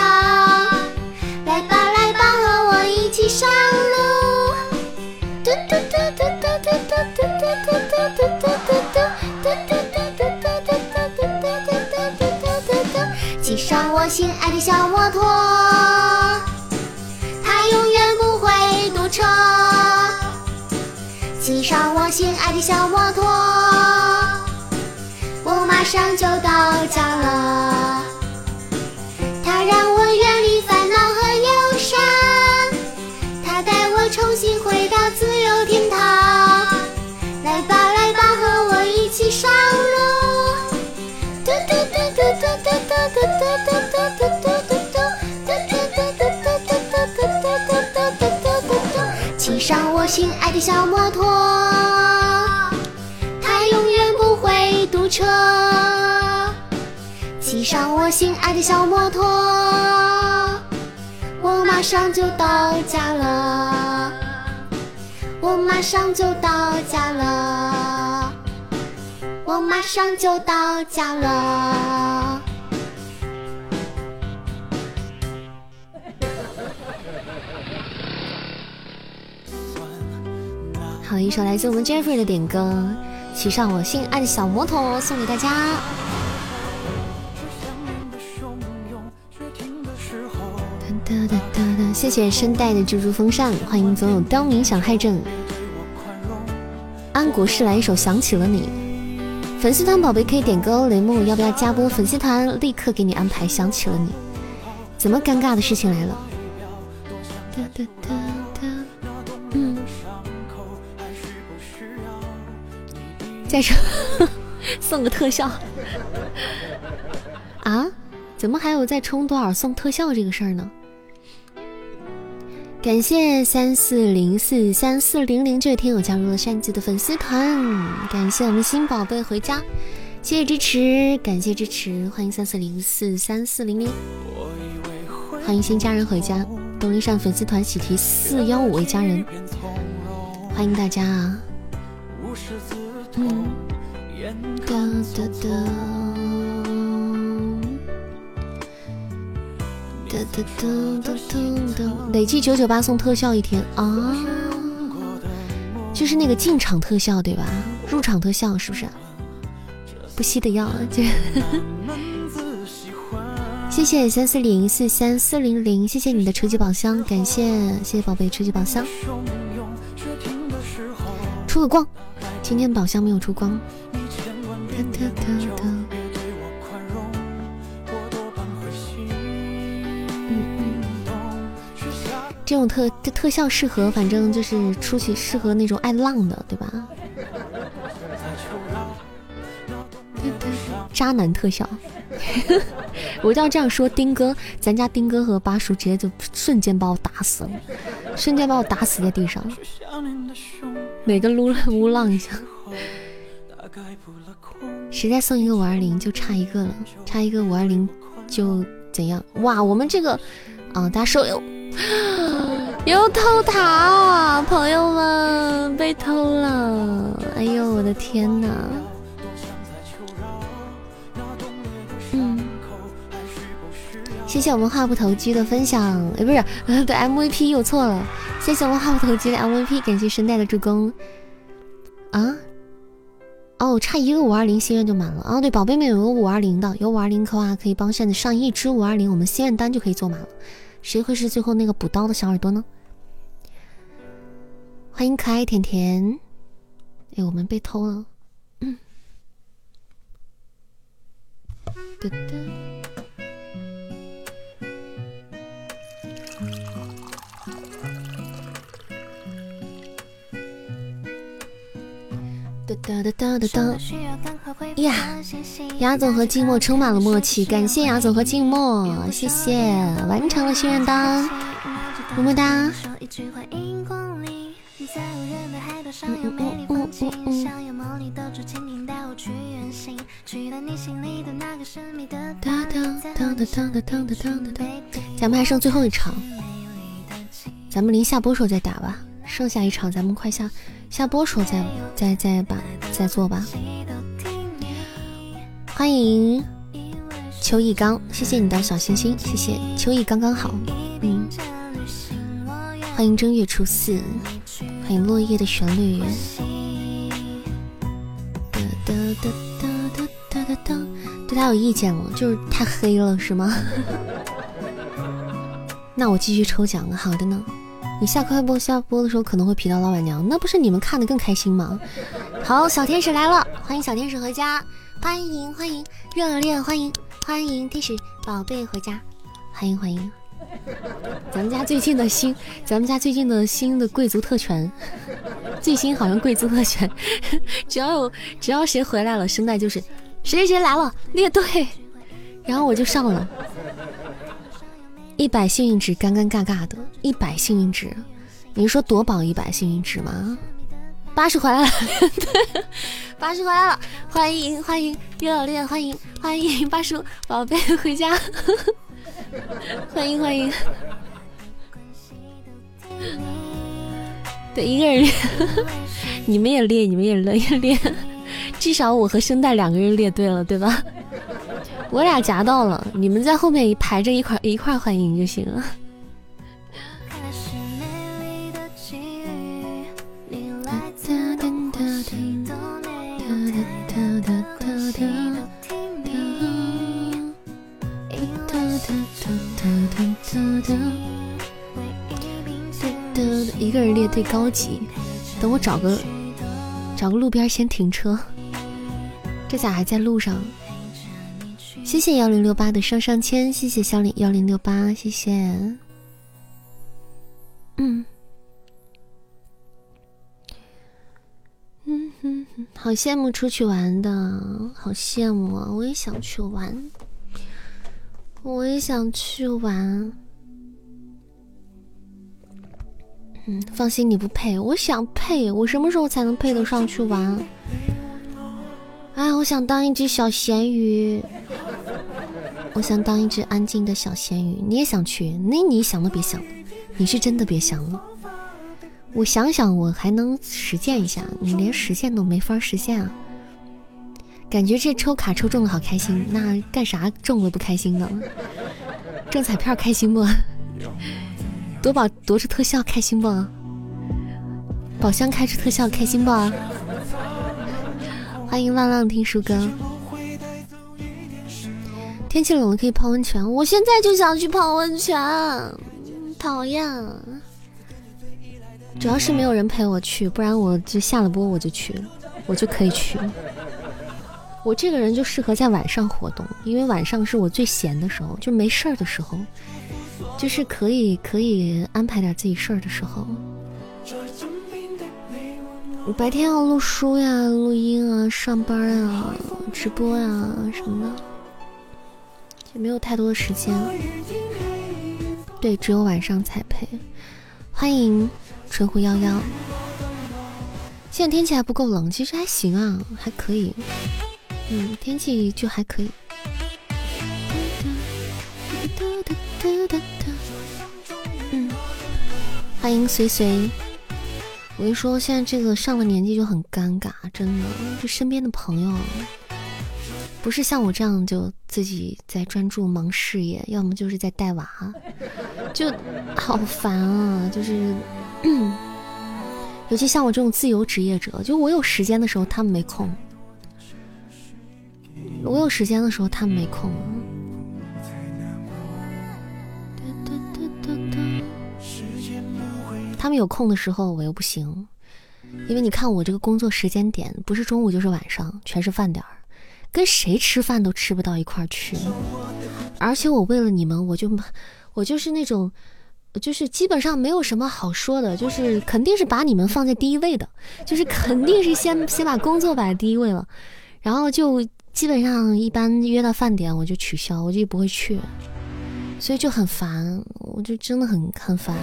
上我心爱的小摩托，它永远不会堵车。骑上我心爱的小摩托，我马上就到家了。上我心爱的小摩托，它永远不会堵车。骑上我心爱的小摩托，我马上就到家了。我马上就到家了。我马上就到家了。一首来自我们 Jeffrey 的点歌，《骑上我心爱的小摩托》，送给大家。哒哒哒哒，谢谢声带的蜘蛛风扇，欢迎总有刁民想害朕。安国士来一首想起了你。粉丝团宝贝可以点歌哦，雷木要不要加播粉丝团？立刻给你安排。想起了你，怎么尴尬的事情来了？哒哒哒再说 <laughs> 送个特效啊？怎么还有在充多少送特效这个事儿呢？感谢三四零四三四零零这位听友加入了扇子的粉丝团，感谢我们新宝贝回家，谢谢支持，感谢支持，欢迎三四零四三四零零，欢迎新家人回家，东林扇粉丝团喜提四幺五位家人，欢迎大家啊！嗯，哒哒哒，哒哒哒哒哒哒，累计九九八送特效一天啊，就是那个进场特效对吧？入场特效是不是？不惜的要，这。<laughs> 谢谢三四零四三四零零，谢谢你的初级宝箱，感谢谢谢宝贝初级宝箱，出个光。今天宝箱没有出光。这种特这特效适合，反正就是出去适合那种爱浪的，对吧？渣男特效，<laughs> 我就要这样说，丁哥，咱家丁哥和巴叔直接就瞬间把我打死了，瞬间把我打死在地上了。每个撸撸浪一下，谁再送一个五二零就差一个了，差一个五二零就怎样？哇，我们这个啊，大家说有 <gasps> 有偷塔，朋友们被偷了！哎呦，我的天哪！谢谢我们话不投机的分享，哎，不是，<laughs> 对 MVP 又错了。谢谢我们话不投机的 MVP，感谢声带的助攻。啊，哦，差一个五二零心愿就满了啊！对，宝贝们有个五二零的，有五二零的话可以帮扇子上一支五二零，我们心愿单就可以做满了。谁会是最后那个补刀的小耳朵呢？欢迎可爱甜甜。哎，我们被偷了。嗯。<clears throat> 哒哒。哒哒哒哒哒哒！呀，亚总和静默充满了默契，感谢亚总和静默，谢谢完成了心愿单，么么哒。咱们还剩最后一场，咱们临下播时候再打吧，剩下一场咱们快下。下播时候再再再吧再做吧，欢迎秋意刚，谢谢你的小心心，谢谢秋意刚刚好，嗯，欢迎正月初四，欢迎落叶的旋律，哒哒哒哒哒哒哒，对他有意见了？就是太黑了是吗？<laughs> 那我继续抽奖了，好的呢。你下开播下播的时候可能会皮到老板娘，那不是你们看的更开心吗？好，小天使来了，欢迎小天使回家，欢迎欢迎热烈欢迎欢迎天使宝贝回家，欢迎欢迎。咱们家最近的新，咱们家最近的新的贵族特权，最新好像贵族特权，只要有只要谁回来了，声带就是谁谁来了列队，然后我就上了。一百幸运值，尴尴尬尬的，一百幸运值，你是说夺宝一百幸运值吗？八十回来了，<laughs> 八十回来了，欢迎欢迎热烈欢迎欢迎八叔宝贝回家，<laughs> 欢迎欢迎。对，一个人，<laughs> 你们也列，你们也列列，至少我和声带两个人列对了，对吧？我俩夹到了，你们在后面排着一块一块欢迎就行了。一个人列队高级，等我找个找个路边先停车。这咋还在路上？谢谢幺零六八的上上签，谢谢小李幺零六八，谢谢。嗯，嗯哼，好羡慕出去玩的，好羡慕啊！我也想去玩，我也想去玩。嗯，放心，你不配，我想配，我什么时候才能配得上去玩？哎，我想当一只小咸鱼。我想当一只安静的小咸鱼，你也想去？那你想都别想，你是真的别想了。我想想，我还能实践一下，你连实现都没法实现啊！感觉这抽卡抽中了好开心，那干啥中了不开心的？中彩票开心不？夺宝夺出特效开心不？宝箱开出特效开心不？欢迎浪浪听书歌。天气冷了可以泡温泉，我现在就想去泡温泉，讨厌。主要是没有人陪我去，不然我就下了播我就去了，我就可以去。我这个人就适合在晚上活动，因为晚上是我最闲的时候，就没事儿的时候，就是可以可以安排点自己事儿的时候。我白天要录书呀、录音啊、上班啊、直播呀什么的。也没有太多的时间，对，只有晚上才配。欢迎春湖幺幺。现在天气还不够冷，其实还行啊，还可以。嗯，天气就还可以。嗯，欢迎随随。我跟你说，现在这个上了年纪就很尴尬，真的，就身边的朋友。不是像我这样就自己在专注忙事业，要么就是在带娃，就好烦啊！就是，<clears throat> 尤其像我这种自由职业者，就我有时间的时候他们没空，我有时间的时候他们没空。他们有空的时候我又不行，因为你看我这个工作时间点不是中午就是晚上，全是饭点儿。跟谁吃饭都吃不到一块儿去，而且我为了你们，我就我就是那种，就是基本上没有什么好说的，就是肯定是把你们放在第一位的，就是肯定是先先把工作摆在第一位了，然后就基本上一般约到饭点我就取消，我就不会去，所以就很烦，我就真的很很烦。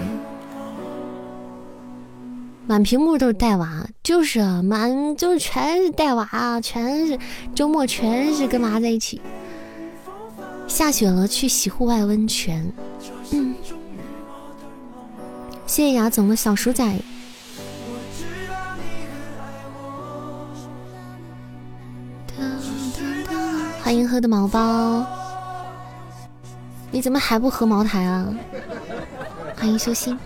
满屏幕都是带娃，就是啊，满就是全是带娃，全是周末全是跟娃在一起。下雪了，去洗户外温泉。嗯，谢谢雅总的小鼠仔。欢迎喝的毛包，你怎么还不喝茅台啊？欢迎修心。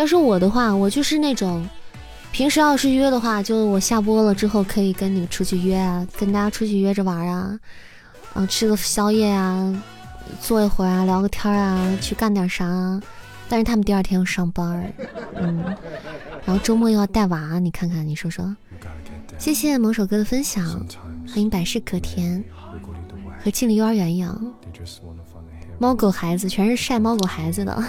要是我的话，我就是那种平时要是约的话，就我下播了之后可以跟你们出去约啊，跟大家出去约着玩啊，嗯，吃个宵夜啊，坐一会儿啊，聊个天啊，去干点啥。但是他们第二天要上班，嗯，然后周末又要带娃，你看看，你说说。谢谢某首歌的分享，欢迎百事可甜，和进了幼儿园一样。猫狗孩子全是晒猫狗孩子的，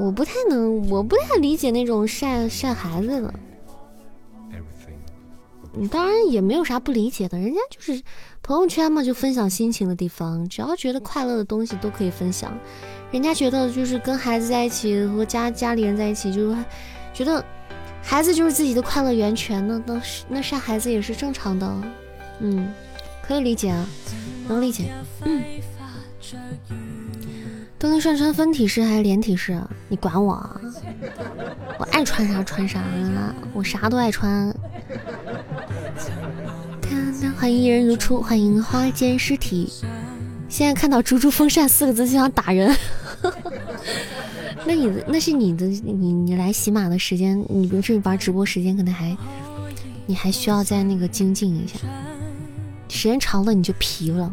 我不太能，我不太理解那种晒晒孩子的。你当然也没有啥不理解的，人家就是朋友圈嘛，就分享心情的地方，只要觉得快乐的东西都可以分享。人家觉得就是跟孩子在一起，和家家里人在一起，就是觉得孩子就是自己的快乐源泉那那那晒孩子也是正常的，嗯，可以理解啊，能理解。嗯，都能算穿分体式还是连体式？你管我？啊？我爱穿啥穿啥，我啥都爱穿。欢迎一人如初，欢迎花间尸体。现在看到“猪猪风扇”四个字就想打人。<laughs> 那你的那是你的，你你来喜马的时间，你不是玩直播时间可能还，你还需要再那个精进一下，时间长了你就疲了。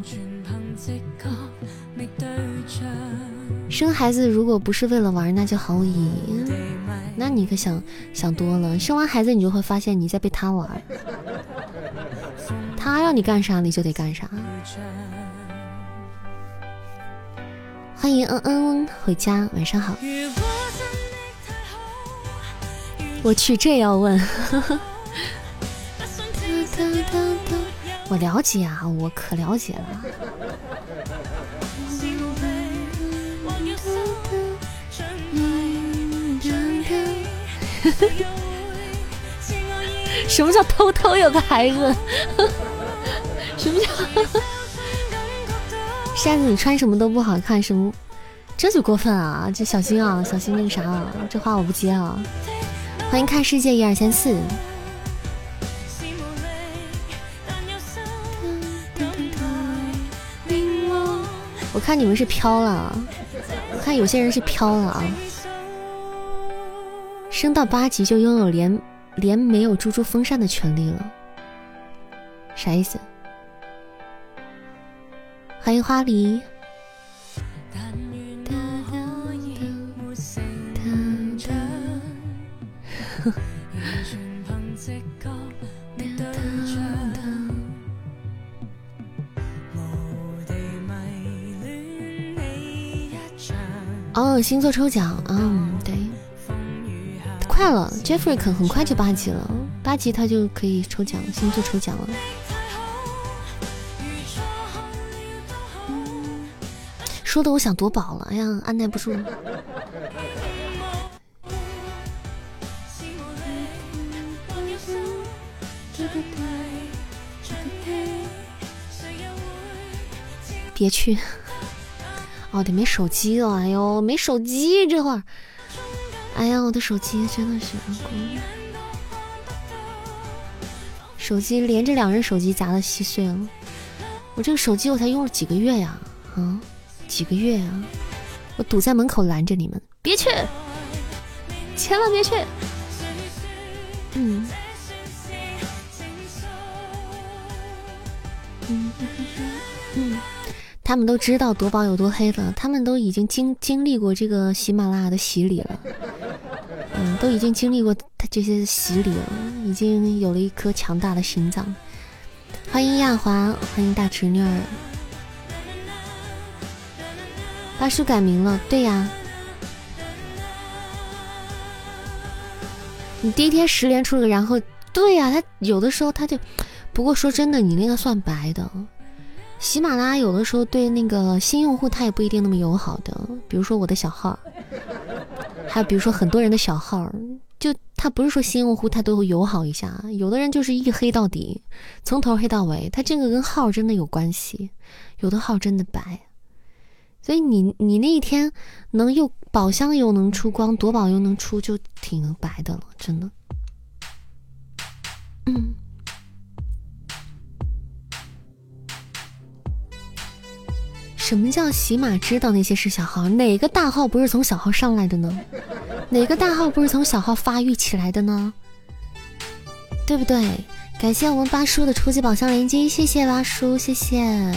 生孩子如果不是为了玩，那就毫无意义。那你可想想多了，生完孩子你就会发现你在被他玩，他让你干啥你就得干啥。欢迎嗯嗯回家，晚上好。我去，这要问？<laughs> 我了解啊，我可了解了。<laughs> 什么叫偷偷有个孩子？<laughs> 什么叫？<laughs> 扇子，你穿什么都不好看，什么？这就过分啊！这小心啊，小心那个啥啊！这话我不接啊！欢迎看世界一二三四。我看你们是飘了，我看有些人是飘了啊！升到八级就拥有连连没有猪猪风扇的权利了，啥意思？欢迎花梨。<laughs> 哦，星座抽奖，嗯，对，快了，Jeffrey 可很快就八级了，八级他就可以抽奖，星座抽奖了。说的我想夺宝了，哎呀，按耐不住。别去！哦，得没手机了，哎呦，没手机这会儿，哎呀，我的手机真的是，手机连着两人手机砸的稀碎了。我这个手机我才用了几个月呀，啊？几个月啊！我堵在门口拦着你们，别去，千万别去。嗯，他们都知道夺宝有多黑了，他们都已经经经历过这个喜马拉雅的洗礼了，都已经经历过他这些洗礼了，已经有了一颗强大的心脏。欢迎亚华，欢迎大侄女儿。八叔改名了，对呀。你第一天十连出了个，然后对呀，他有的时候他就，不过说真的，你那个算白的。喜马拉雅有的时候对那个新用户他也不一定那么友好的，比如说我的小号，还有比如说很多人的小号，就他不是说新用户他都会友好一下，有的人就是一黑到底，从头黑到尾，他这个跟号真的有关系，有的号真的白。所以你你那一天能又宝箱又能出光，夺宝又能出，就挺白的了，真的。嗯。什么叫喜马知道那些是小号？哪个大号不是从小号上来的呢？哪个大号不是从小号发育起来的呢？对不对？感谢我们八叔的初级宝箱连接，谢谢八叔，谢谢。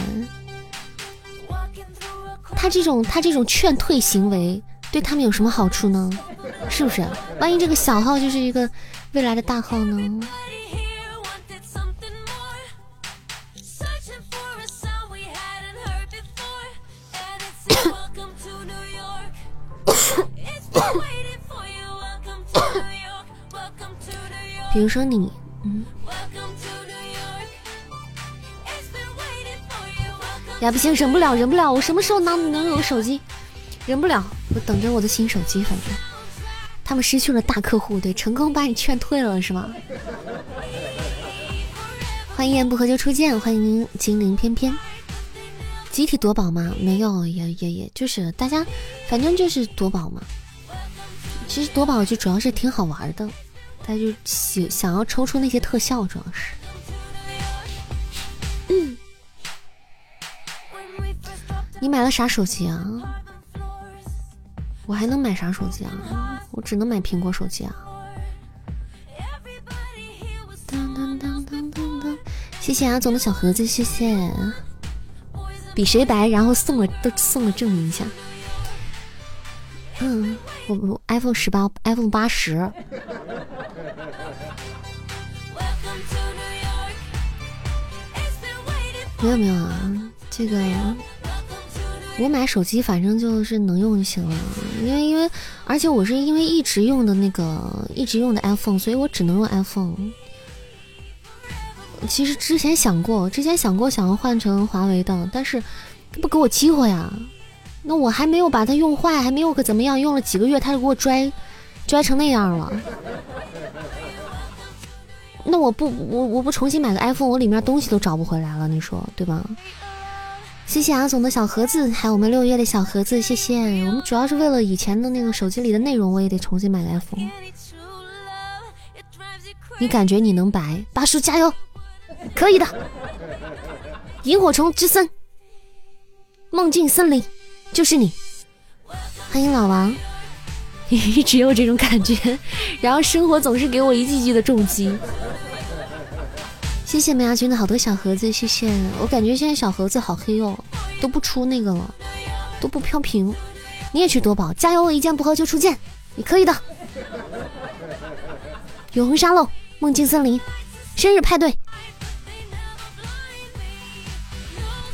他这种他这种劝退行为对他们有什么好处呢？是不是？万一这个小号就是一个未来的大号呢？比如说你，嗯，呀不行，忍不了，忍不了，我什么时候能能有手机？忍不了，我等着我的新手机。反正他们失去了大客户，对，成功把你劝退了，是吗？欢迎一言不合就出剑，欢迎精灵翩翩。集体夺宝吗？没有，也也也就是大家，反正就是夺宝嘛。其实夺宝就主要是挺好玩的。他就想想要抽出那些特效，主要是。你买了啥手机啊？我还能买啥手机啊？我只能买苹果手机啊。当当当当当当！谢谢阿总的小盒子，谢谢。比谁白，然后送了都送了证明一下。嗯，我我 iPhone 十八，iPhone 八十。没有没有啊，这个我买手机反正就是能用就行了，因为因为而且我是因为一直用的那个一直用的 iPhone，所以我只能用 iPhone。其实之前想过，之前想过想要换成华为的，但是不给我机会呀。那我还没有把它用坏，还没有个怎么样，用了几个月，他就给我拽拽成那样了。那我不我我不重新买个 iPhone，我里面东西都找不回来了，你说对吧？谢谢阿总的小盒子，还有我们六月的小盒子，谢谢。我们主要是为了以前的那个手机里的内容，我也得重新买个 iPhone。你感觉你能白？八叔加油，可以的。萤火虫之森，梦境森林。就是你，欢迎老王，<laughs> 一直有这种感觉，<laughs> 然后生活总是给我一记记的重击。谢谢梅亚君的好多小盒子，谢谢。我感觉现在小盒子好黑哦，都不出那个了，都不飘屏。你也去夺宝，加油！一剑不合就出剑，你可以的。永恒沙漏，梦境森林，生日派对，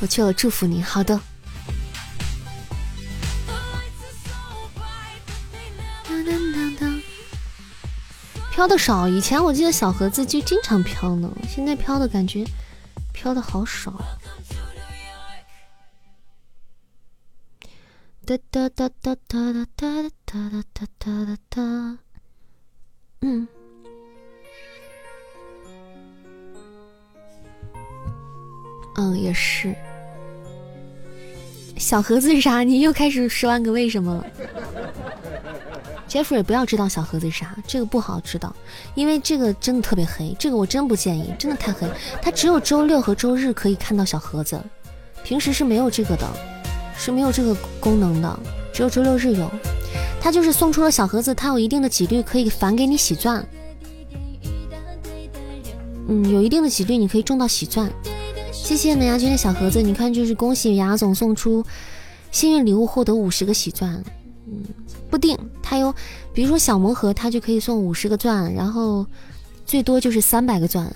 我去了，祝福你。好的。飘的少，以前我记得小盒子就经常飘呢，现在飘的感觉飘的好少。哒哒哒哒哒哒哒哒哒哒哒哒。嗯。嗯，也是。小盒子是啥？你又开始十万个为什么了？Jeffrey，不要知道小盒子是啥，这个不好知道，因为这个真的特别黑，这个我真不建议，真的太黑。它只有周六和周日可以看到小盒子，平时是没有这个的，是没有这个功能的，只有周六日有。它就是送出了小盒子，它有一定的几率可以返给你喜钻，嗯，有一定的几率你可以中到喜钻。谢谢美牙君的小盒子，你看就是恭喜牙总送出幸运礼物，获得五十个喜钻，嗯。不定，它有，比如说小魔盒，它就可以送五十个钻，然后最多就是三百个钻，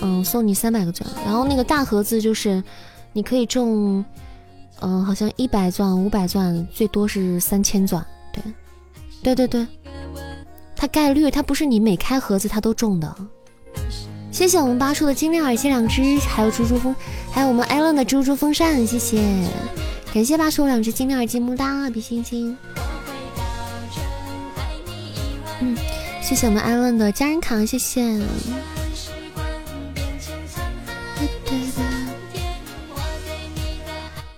嗯，送你三百个钻。然后那个大盒子就是，你可以中，嗯，好像一百钻、五百钻，最多是三千钻。对，对对对，它概率，它不是你每开盒子它都中的。谢谢我们八叔的精灵耳机两只，还有猪猪风，还有我们艾伦的猪猪风扇，谢谢，感谢八叔两只精灵耳机，么哒，比心心。嗯，谢谢我们艾伦的家人卡，谢谢。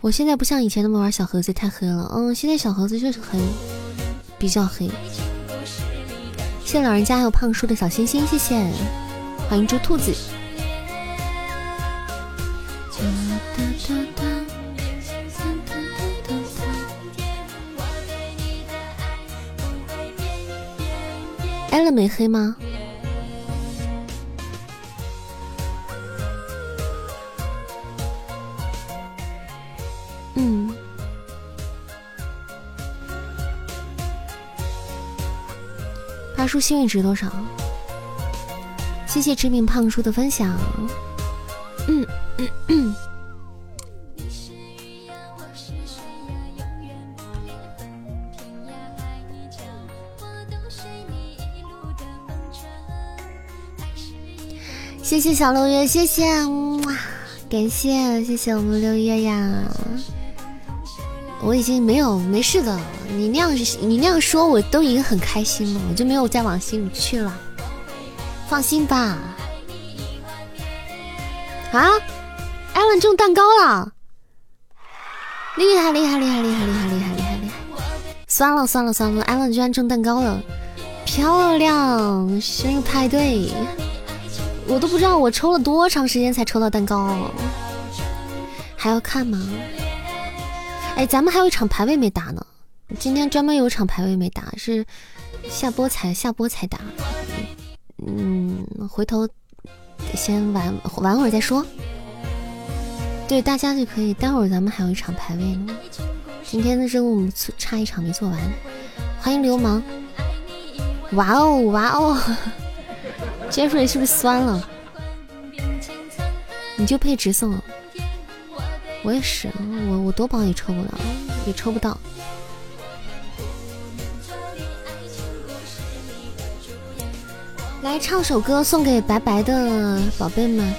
我现在不像以前那么玩小盒子，太黑了。嗯，现在小盒子就是黑，比较黑。谢谢老人家还有胖叔的小心心，谢谢。欢迎猪兔子。艾伦没黑吗？嗯。八叔幸运值多少？谢谢知名胖叔的分享。嗯嗯嗯。谢谢小六月，谢谢，哇，感谢谢谢我们六月呀！我已经没有没事的，你那样你那样说，我都已经很开心了，我就没有再往心里去了，放心吧。啊，艾伦中蛋糕了，厉害厉害厉害厉害厉害厉害厉害厉害！算了算了算了，艾伦居然中蛋糕了，漂亮，生日派对。我都不知道我抽了多长时间才抽到蛋糕，还要看吗？哎，咱们还有一场排位没打呢，今天专门有场排位没打，是下播才下播才打。嗯，回头先玩玩会儿再说。对，大家就可以，待会儿咱们还有一场排位呢。今天的任务我们差一场没做完，欢迎流氓。哇哦哇哦！Jeffrey 是不是酸了？你就配直送，我也是，我我多宝也抽不了，也抽不到。来唱首歌送给白白的宝贝们。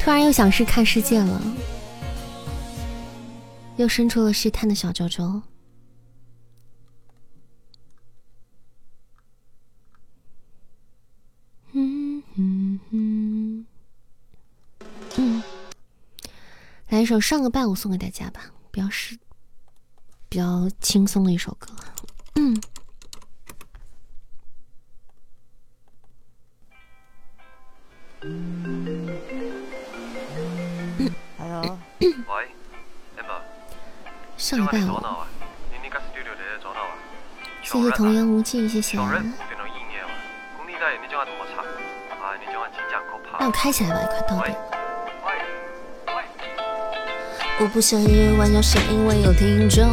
突然又想试看世界了，又伸出了试探的小爪爪。嗯嗯嗯，来一首上个伴舞送给大家吧，比较是比较轻松的一首歌。嗯。上一拜五，谢谢童言无忌，谢谢。那我开起来吧，快到点。我不想因为玩笑，是因为有听众。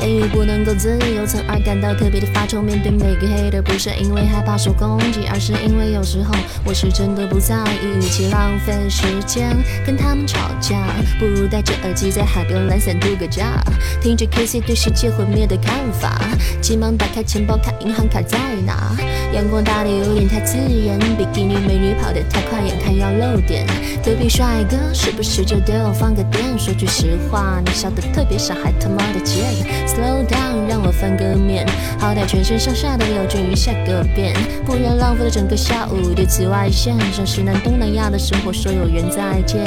言语不能够自由，从而感到特别的发愁。面对每个黑的，不是因为害怕受攻击，而是因为有时候我是真的不在意。与其浪费时间跟他们吵架，不如戴着耳机在海边懒散度个假，听着 K C 对世界毁灭的看法。急忙打开钱包看银行卡在哪，阳光大的有点太刺眼，比基尼美女跑得太快，眼看要漏点。隔壁帅哥是不是就对我放个电？说句。实话，你笑得特别傻，还他妈的贱。Slow down，让我翻个面，好歹全身上下都要均匀下个遍，不然浪费了整个下午。对紫外线，向西南东南亚的生活说有缘再见。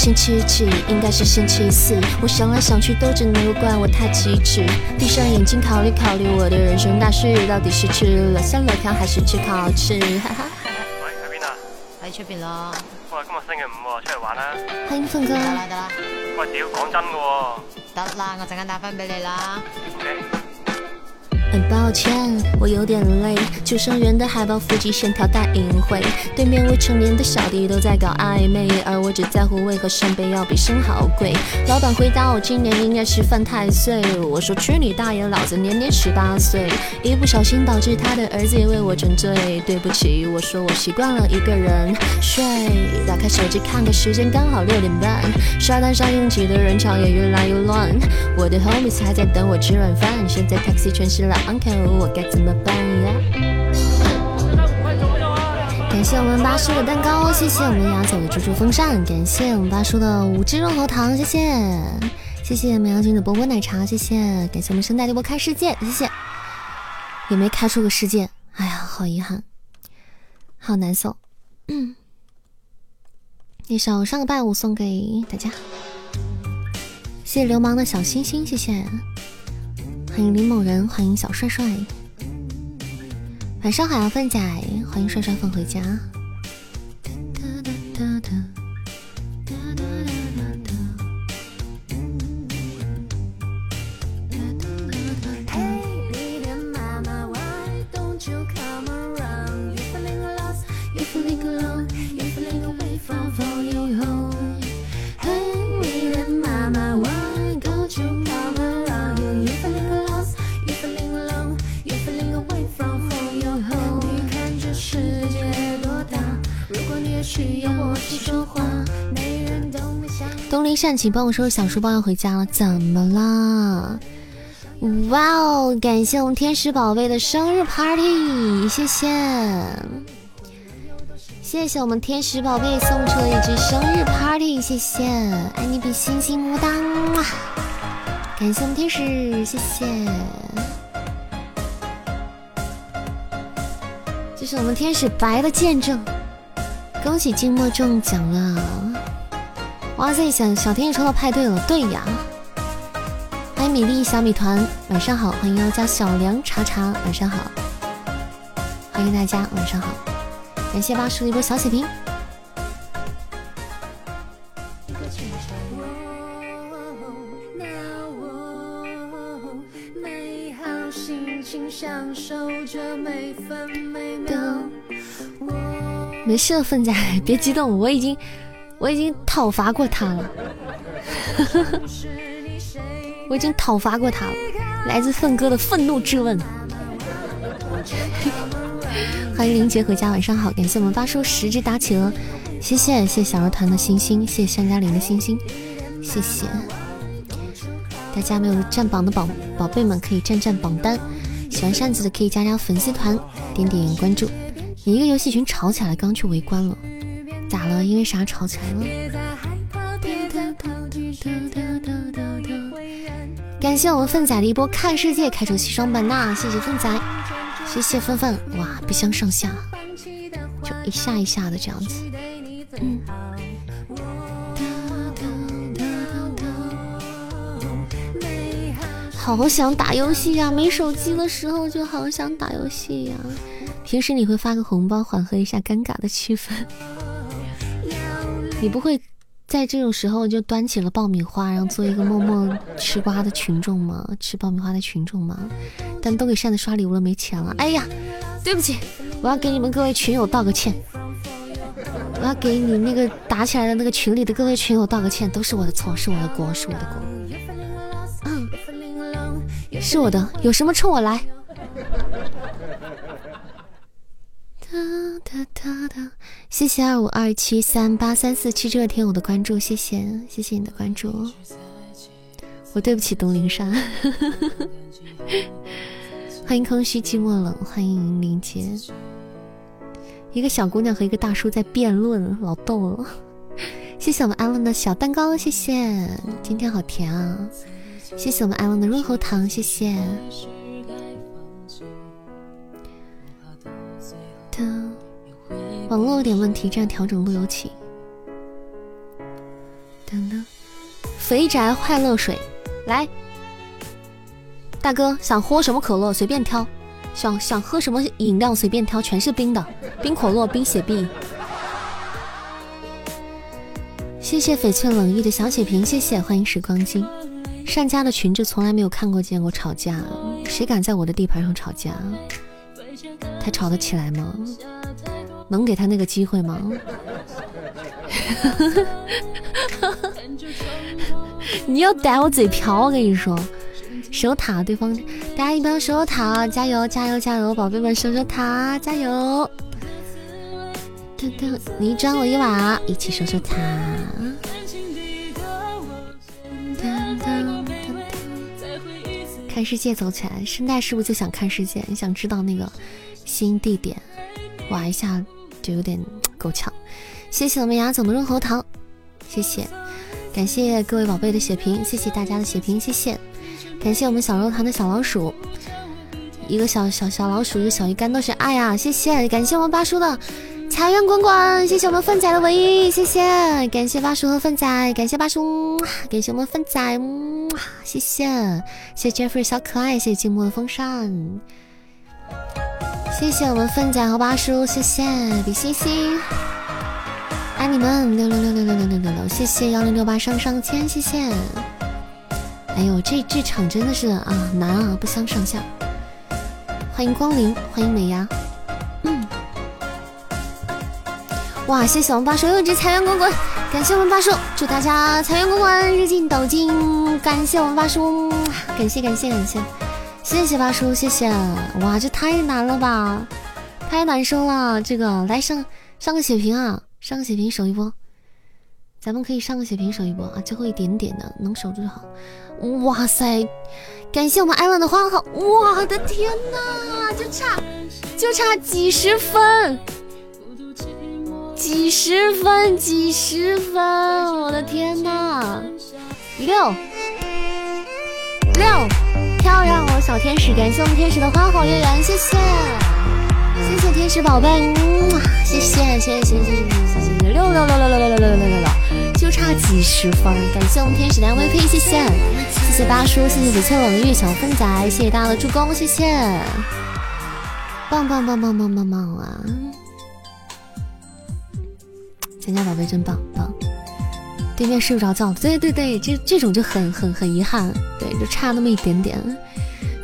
星期几？应该是星期四。我想来想去，都只能够怪我太机智。闭上眼睛考虑考虑，我的人生大事到底是吃了香辣条还是吃烤翅？哈哈。喂，喺边啊？喺出边咯。喂，今日星期五喎，出嚟玩啦。欢迎凤哥。得啦得啦。喂，屌，讲真噶。得啦，我阵间打翻俾你啦。很抱歉，我有点累。救生员的海报腹肌线条带隐晦，对面未成年的小弟都在搞暧昧，而我只在乎为何扇贝要比生蚝贵。老板回答我今年应该是犯太岁，我说去你大爷，老子年年十八岁。一不小心导致他的儿子也为我沉醉，对不起，我说我习惯了一个人睡。打开手机看个时间，刚好六点半。沙滩上拥挤的人潮也越来越乱，我的 homies 还在等我吃晚饭，现在 taxi 全是老。uncle，我该怎么办呀？感谢我们八叔的蛋糕，谢谢我们牙总的猪猪风扇，感谢我们八叔的五只润喉糖，谢谢，谢谢美羊君的波波奶茶，谢谢，感谢我们生代电波开世界，谢谢，也没开出个世界，哎呀，好遗憾，好难受。嗯，一首上个拜五送给大家。谢谢流氓的小星星，谢谢。欢迎林某人，欢迎小帅帅。晚上好呀，范仔，欢迎帅帅放回家。东林善，请帮我收拾小书包，要回家了。怎么了？哇哦！感谢我们天使宝贝的生日 party，谢谢，谢谢我们天使宝贝送出的一只生日 party，谢谢，爱你比星星么哒！感谢我们天使，谢谢。这是我们天使白的见证，恭喜静默中奖了！哇塞，小小天使抽到派对了，对呀！欢迎米粒小米团，晚上好！欢迎要加小梁茶茶，晚上好！欢迎大家，晚上好！感谢八叔的一波小血瓶。没事，粪仔，别激动，我已经我已经讨伐过他了，<laughs> 我已经讨伐过他了。来自粪哥的愤怒质问。<laughs> 欢迎林杰回家，晚上好，感谢我们八叔十只大企鹅，谢谢谢谢小儿团的星星，谢谢山嘉玲的星星，谢谢大家没有占榜的宝宝贝们可以占占榜单，喜欢扇子的可以加加粉丝团，点点关注。你一个游戏群吵起来，刚去围观了，咋了？因为啥吵起来了？感谢我们粪仔的一波看世界开出西双版纳，谢谢粪仔，谢谢粪粪，哇，不相上下，就一下一下的这样子，嗯。好想打游戏呀！没手机的时候就好想打游戏呀。平时你会发个红包缓和一下尴尬的气氛，<laughs> 你不会在这种时候就端起了爆米花，然后做一个默默吃瓜的群众吗？吃爆米花的群众吗？但都给扇子刷礼物了，没钱了。哎呀，对不起，我要给你们各位群友道个歉。我要给你那个打起来的那个群里的各位群友道个歉，都是我的错，是我的锅，是我的锅。嗯是我的，有什么冲我来！哒哒哒哒，谢谢二五二七三八三四七这天我的关注，谢谢谢谢你的关注，我对不起东林山，欢迎空虚寂寞冷，欢迎林杰，一个小姑娘和一个大叔在辩论，老逗了，谢谢我们安乐的小蛋糕，谢谢，今天好甜啊！谢谢我们爱王的润喉糖，谢谢。网络有点问题，这样调整路由器。等等，肥宅快乐水，来，大哥想喝什么可乐随便挑，想想喝什么饮料随便挑，全是冰的，冰可乐、冰雪碧。谢谢翡翠冷意的小血瓶，谢谢，欢迎时光机。善家的群，就从来没有看过见过吵架，谁敢在我的地盘上吵架？他吵得起来吗？能给他那个机会吗？<laughs> 你要逮我嘴瓢，我跟你说，守塔对方，大家一定要守塔，加油加油加油，宝贝们守守塔，加油！噔噔，你一砖我一瓦，一起守守塔。看世界走起来，声带是不是就想看世界？你想知道那个新地点，哇一下就有点够呛。谢谢我们牙总的润喉糖，谢谢，感谢各位宝贝的血瓶，谢谢大家的血瓶，谢谢，感谢我们小肉糖的小老鼠，一个小小小老鼠，一个小鱼干都是爱呀，谢谢，感谢我们八叔的财源滚滚，谢谢我们粪仔的唯一，谢谢，感谢八叔和粪仔，感谢八叔，感谢我们粪仔，谢谢，谢谢 Jeffrey 小可爱，谢谢静默的风扇，谢谢我们粪仔和巴叔，谢谢比心心，爱你们六六六六六六六六六，谢谢幺零六八上上签，谢谢，哎呦，这这场真的是啊难啊，不相上下，欢迎光临，欢迎美牙。嗯哇！谢谢我们八叔又一只财源滚滚，感谢我们八叔，祝大家财源滚滚，日进斗金。感谢我们八叔，感谢感谢感，谢谢谢八叔，谢谢。哇，这太难了吧，太难受了。这个来上上个血瓶啊，上个血瓶守一波，咱们可以上个血瓶守一波啊，最后一点点的能守住就好。哇塞，感谢我们艾伦的花好，我的天哪，就差就差几十分。几十分，几十分，我的天哪！六六，漂亮哦，小天使，感谢我们天使的花好月圆，谢谢，谢谢天使宝贝，嗯，谢谢，谢谢，谢谢，谢谢，谢谢，六六六六六六六六六六六，就差几十分，感谢我们天使的 MVP，谢谢，谢谢八叔，谢谢翡翠冷玉小风仔，谢谢大家的助攻，谢谢，棒棒棒棒棒棒棒啊！咱家宝贝真棒棒，对面睡不着觉，对对对，这这种就很很很遗憾，对，就差那么一点点。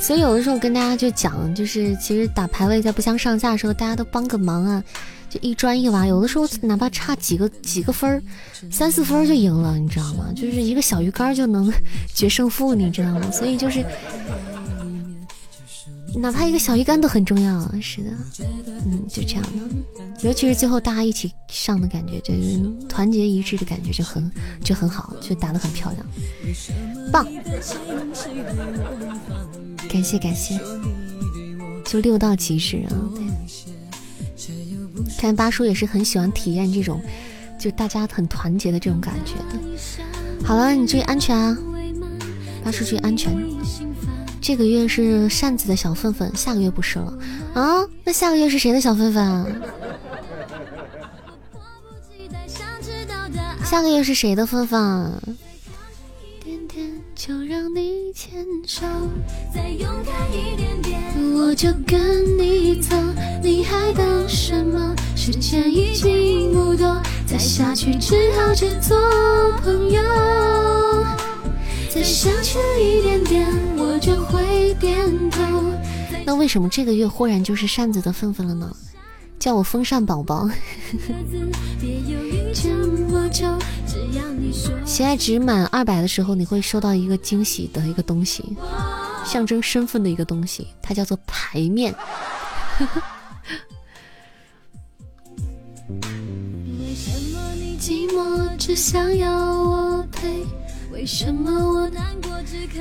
所以有的时候跟大家就讲，就是其实打排位在不相上下的时候，大家都帮个忙啊，就一砖一瓦，有的时候哪怕差几个几个分儿，三四分就赢了，你知道吗？就是一个小鱼干就能 <laughs> 决胜负，你知道吗？所以就是。哪怕一个小鱼干都很重要啊，是的，嗯，就这样的，尤其是最后大家一起上的感觉，就是团结一致的感觉，就很就很好，就打得很漂亮，棒！感谢感谢，就六道即时啊！看八叔也是很喜欢体验这种，就大家很团结的这种感觉的。好了，你注意安全啊，八叔注意安全。这个月是扇子的小粪粪，下个月不是了啊？那下个月是谁的小粪粪啊？下个月是谁的粪粪？我就跟你走，你还等什么？时间已经不多，再下去只好只做朋友。再想起一点点，我就会点头。那为什么这个月忽然就是扇子的份份了呢？叫我风扇宝宝。<laughs> 喜爱值满二百的时候，你会收到一个惊喜的一个东西，象征身份的一个东西，它叫做牌面。<laughs> 为什么你寂寞，只想要我陪？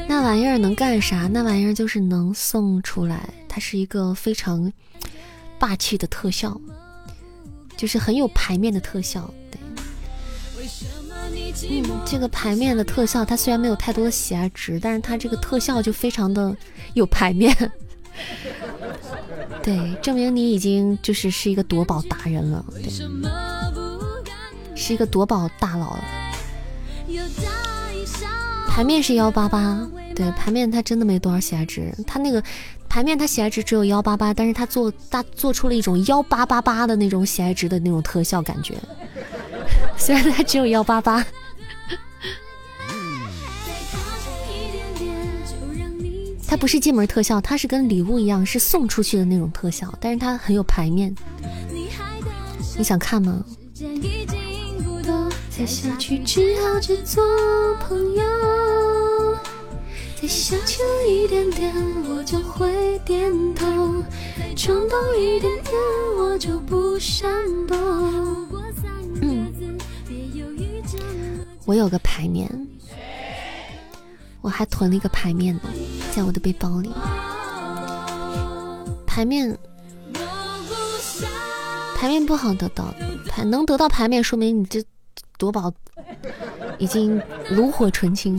那玩意儿能干啥？那玩意儿就是能送出来，它是一个非常霸气的特效，就是很有牌面的特效。对，嗯，这个牌面的特效，它虽然没有太多的喜爱值，但是它这个特效就非常的有牌面。<laughs> 对，证明你已经就是是一个夺宝达人了，对，是一个夺宝大佬了。牌面是幺八八，对，牌面它真的没多少喜爱值，它那个牌面它喜爱值只有幺八八，但是它做大做出了一种幺八八八的那种喜爱值的那种特效感觉，<laughs> 虽然它只有幺八八，它不是进门特效，它是跟礼物一样是送出去的那种特效，但是它很有牌面，你想看吗？再下去只好只做朋友。再想起一点点，我就会点头。再冲动一点点，我就不闪躲。嗯，我有个牌面，我还囤了一个牌面呢，在我的背包里。牌面，牌面不好得到，牌能得到牌面，说明你这。夺宝已经炉火纯青，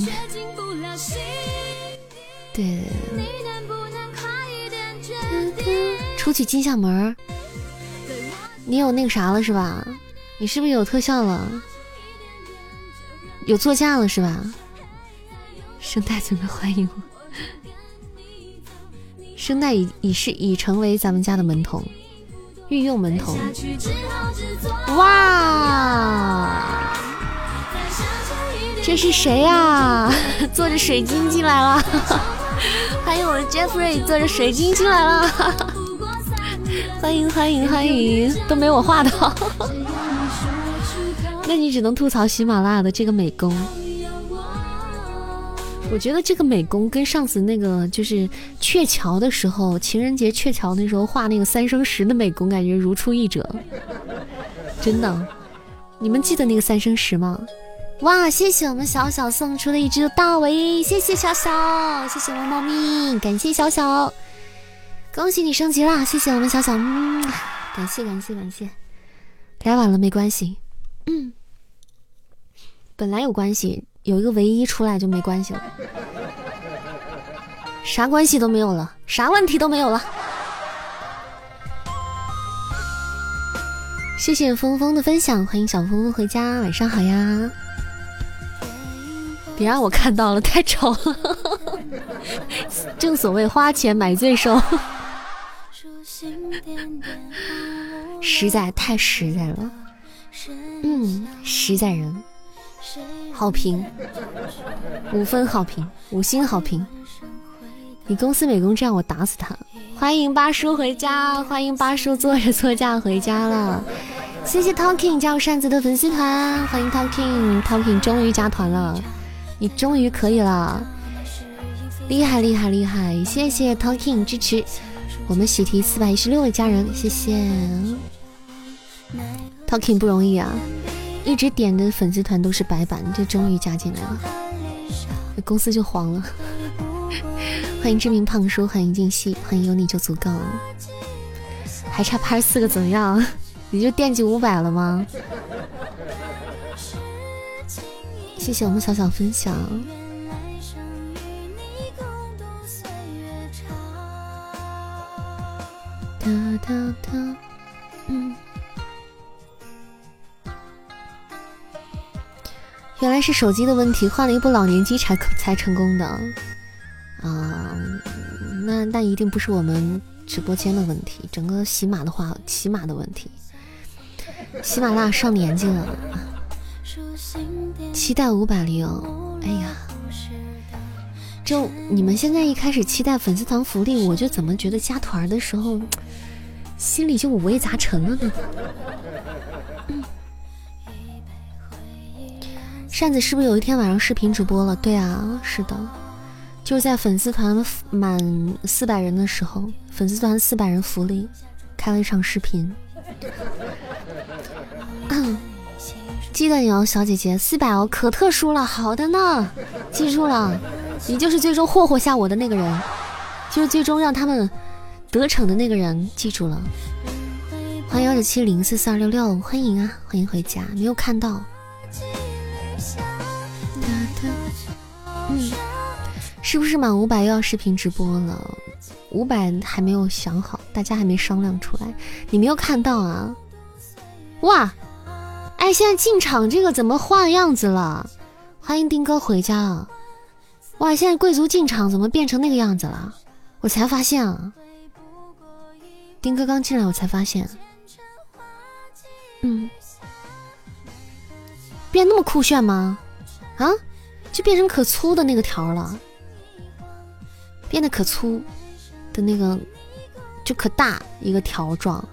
对，出去金厦门你有那个啥了是吧？你是不是有特效了？有座驾了是吧？声带准备欢迎我，声带已已是已成为咱们家的门童，御用门童。哇！这是谁呀？<laughs> 坐着水晶进来了，<laughs> 欢迎我的 Jeffrey 坐着水晶进来了，<laughs> 欢迎欢迎欢迎，都没我画的，那你只能吐槽喜马拉雅的这个美工。我觉得这个美工跟上次那个就是鹊桥的时候，情人节鹊桥那时候画那个三生石的美工，感觉如出一辙。真的，你们记得那个三生石吗？哇，谢谢我们小小送出的一只大尾，谢谢小小，谢谢我们猫咪，感谢小小，恭喜你升级啦！谢谢我们小小，嗯，感谢感谢感谢，来晚了没关系，嗯，本来有关系。有一个唯一出来就没关系了，啥关系都没有了，啥问题都没有了。谢谢峰峰的分享，欢迎小峰峰回家，晚上好呀！别让我看到了，太丑了。<laughs> 正所谓花钱买罪受，实在太实在了，嗯，实在人。好评，五分好评，五星好评。你公司美工这样，我打死他！欢迎八叔回家，欢迎八叔坐着座驾回家了。谢谢 Talking 加入扇子的粉丝团，欢迎 Talking，Talking 终于加团了，你终于可以了，厉害厉害厉害！谢谢 Talking 支持我们喜提四百一十六位家人，谢谢 Talking 不容易啊。一直点的粉丝团都是白板，这终于加进来了，公司就黄了。<laughs> 欢迎知名胖叔，欢迎静熙，欢迎有你就足够了，还差拍四个怎么样？<laughs> 你就惦记五百了吗？谢谢我们小小分享。哒哒哒，嗯。原来是手机的问题，换了一部老年机才才成功的，啊，那那一定不是我们直播间的问题，整个喜马的话，喜马的问题，喜马拉雅上年纪了，期待五百零，哎呀，就你们现在一开始期待粉丝团福利，我就怎么觉得加团的时候，心里就五味杂陈了呢？扇子是不是有一天晚上视频直播了？对啊，是的，就是在粉丝团满四百人的时候，粉丝团四百人福利开了一场视频。记得你哦，小姐姐，四百哦，可特殊了。好的呢，记住了，你就是最终霍霍下我的那个人，就是最终让他们得逞的那个人，记住了。欢迎幺九七零四四二六六，欢迎啊，欢迎回家，没有看到。嗯，是不是满五百又要视频直播了？五百还没有想好，大家还没商量出来。你没有看到啊？哇，哎，现在进场这个怎么换样子了？欢迎丁哥回家啊！哇，现在贵族进场怎么变成那个样子了？我才发现啊，丁哥刚进来我才发现，嗯，变那么酷炫吗？啊？就变成可粗的那个条了，变得可粗的那个，就可大一个条状，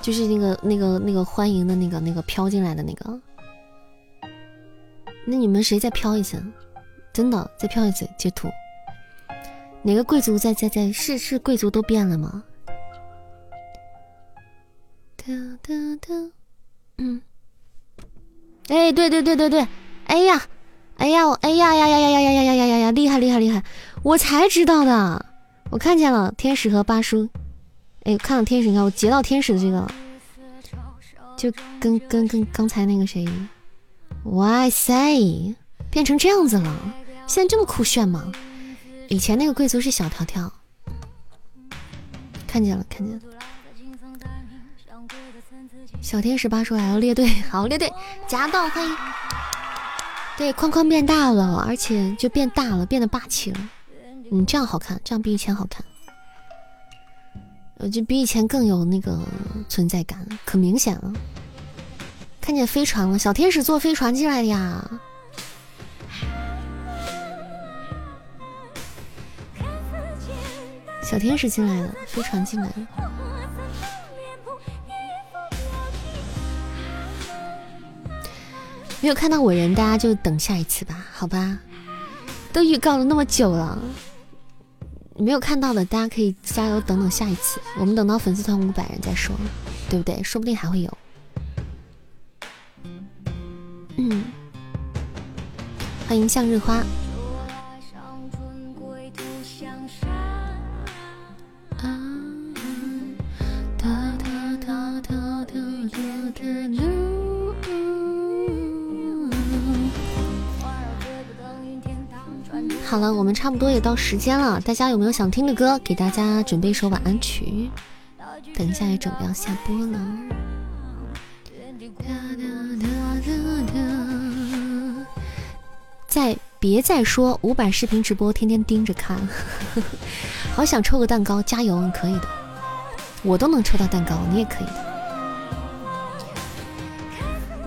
就是那个那个那个欢迎的那个那个飘进来的那个。那你们谁再飘一次？真的再飘一次截图。哪个贵族在在在？是是贵族都变了吗？哒哒哒，嗯，哎，对对对对对，哎呀。哎呀，我哎呀呀呀呀呀呀呀呀呀呀呀！厉害厉害厉害！我才知道的，我看见了天使和八叔。哎，看到天使，你看我截到天使的这个了，就跟跟跟刚才那个谁，哇塞，变成这样子了！现在这么酷炫吗？以前那个贵族是小条条，看见了看见了。小天使八叔还要，列队好，列队夹道欢迎。对，框框变大了，而且就变大了，变得霸气了。嗯，这样好看，这样比以前好看。呃，就比以前更有那个存在感，可明显了。看见飞船了，小天使坐飞船进来的呀。小天使进来了，飞船进来了。没有看到我人，大家就等下一次吧，好吧？都预告了那么久了，没有看到的，大家可以加油等等下一次。我们等到粉丝团五百人再说，对不对？说不定还会有。嗯，欢迎向日花。好了，我们差不多也到时间了，大家有没有想听的歌？给大家准备一首晚安曲，等一下也准备要下播了。再别再说五百视频直播，天天盯着看，<laughs> 好想抽个蛋糕，加油，可以的，我都能抽到蛋糕，你也可以的。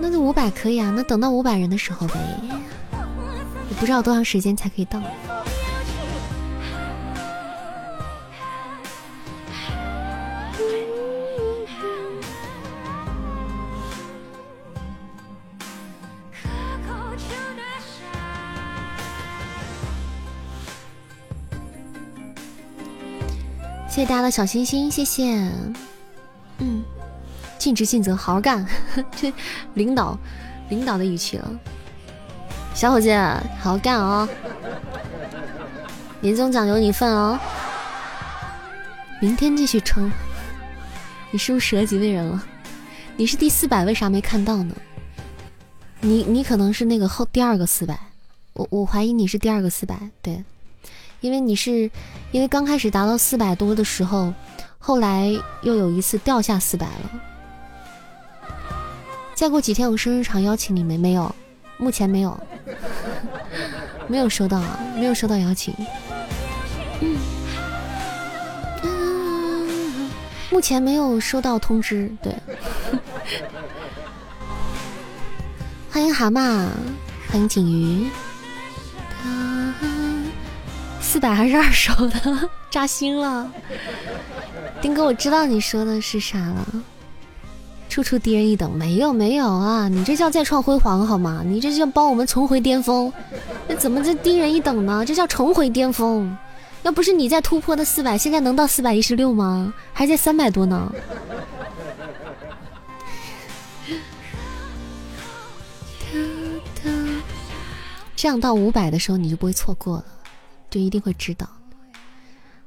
那就五百可以啊，那等到五百人的时候呗。不知道多长时间才可以到。谢谢大家的小心心，谢谢。嗯，尽职尽责，好好干。<laughs> 这领导，领导的语气了。小伙计，好好干哦！年终奖有你份哦！明天继续冲！你是不是折几位人了？你是第四百，为啥没看到呢？你你可能是那个后第二个四百，我我怀疑你是第二个四百，对，因为你是因为刚开始达到四百多的时候，后来又有一次掉下四百了。再过几天我生日场邀请你没？没有。目前没有，<laughs> 没有收到啊，没有收到邀请。目前没有收到通知，对。<laughs> 欢迎蛤蟆，欢迎锦鱼。<laughs> 四百还是二手的，扎心了。丁哥，我知道你说的是啥了。处处低人一等，没有没有啊！你这叫再创辉煌好吗？你这叫帮我们重回巅峰，那怎么这低人一等呢？这叫重回巅峰。要不是你在突破的四百，现在能到四百一十六吗？还在三百多呢。这样到五百的时候，你就不会错过了，就一定会知道。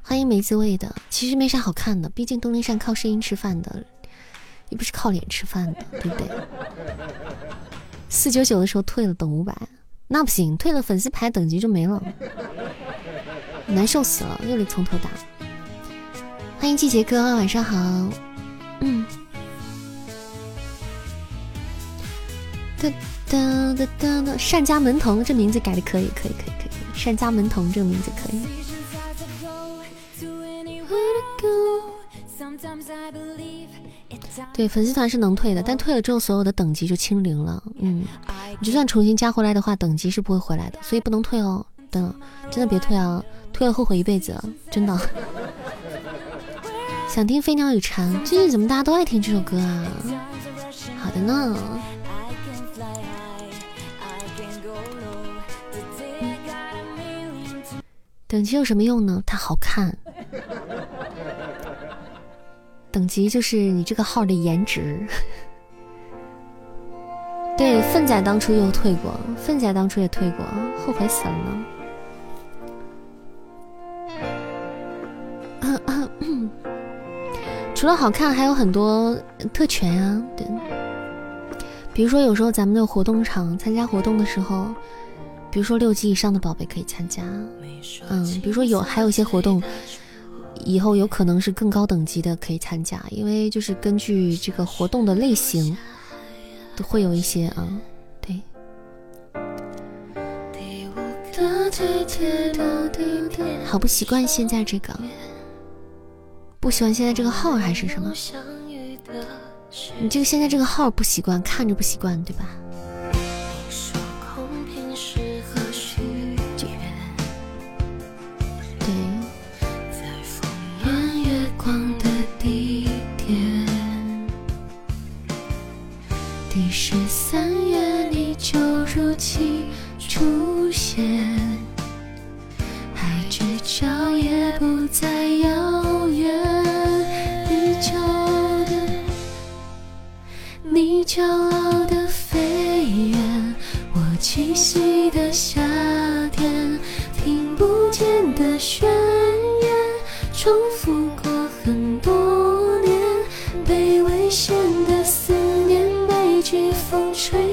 欢迎没滋味的，其实没啥好看的，毕竟东林山靠声音吃饭的。你不是靠脸吃饭的，对不对？四九九的时候退了，等五百，那不行，退了粉丝牌等级就没了，难受死了，又得从头打。欢迎季杰哥，晚上好。嗯。哒哒哒哒哒，单家门童这名字改的可以，可以，可以，可以。单家门童这个名字可以。对，粉丝团是能退的，但退了之后，所有的等级就清零了。嗯，你就算重新加回来的话，等级是不会回来的，所以不能退哦。等，真的别退啊，退了后悔一辈子，真的。<laughs> 想听《飞鸟与蝉》，最近怎么大家都爱听这首歌啊？好的呢。等级有什么用呢？它好看。等级就是你这个号的颜值。对，粪仔当初又退过，粪仔当初也退过，后悔死了。除了好看，还有很多特权啊。对，比如说有时候咱们的活动场参加活动的时候，比如说六级以上的宝贝可以参加。嗯，比如说有还有一些活动。以后有可能是更高等级的可以参加，因为就是根据这个活动的类型，都会有一些啊，对。好不习惯现在这个，不喜欢现在这个号还是什么？你这个现在这个号不习惯，看着不习惯，对吧？期出现，海之角也不再遥远。地球的，你骄傲的飞远，我栖息的夏天，听不见的宣言，重复过很多年。被危险的思念，被季风吹。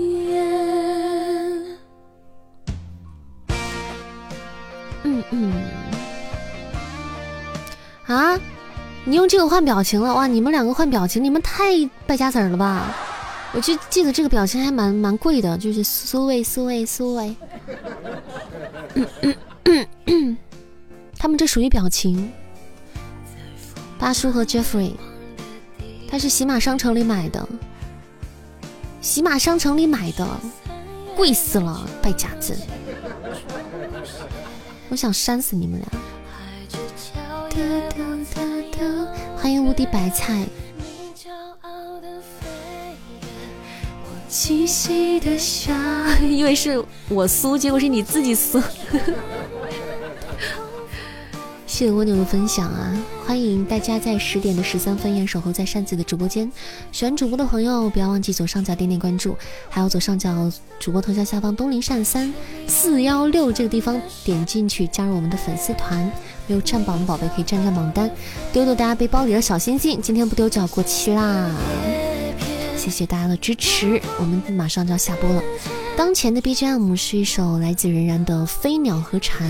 嗯啊，你用这个换表情了哇！你们两个换表情，你们太败家子儿了吧？我就记得这个表情还蛮蛮贵的，就是苏喂苏喂苏喂。<coughs> 他们这属于表情。八叔和 Jeffrey，他是喜马商城里买的，喜马商城里买的，贵死了，败家子！我想扇死你们俩。欢迎无敌白菜。因为是我酥，结果是你自己酥。谢谢蜗牛的分享啊！欢迎大家在十点的十三分，守候在扇子的直播间。喜欢主播的朋友，不要忘记左上角点点关注，还有左上角主播头像下方东林扇三四幺六这个地方点进去加入我们的粉丝团。没有占榜的宝贝可以占占榜单，丢丢大家背包里的小星星。今天不丢就要过期啦！谢谢大家的支持，我们马上就要下播了。当前的 BGM 是一首来自任然的《飞鸟和蝉》。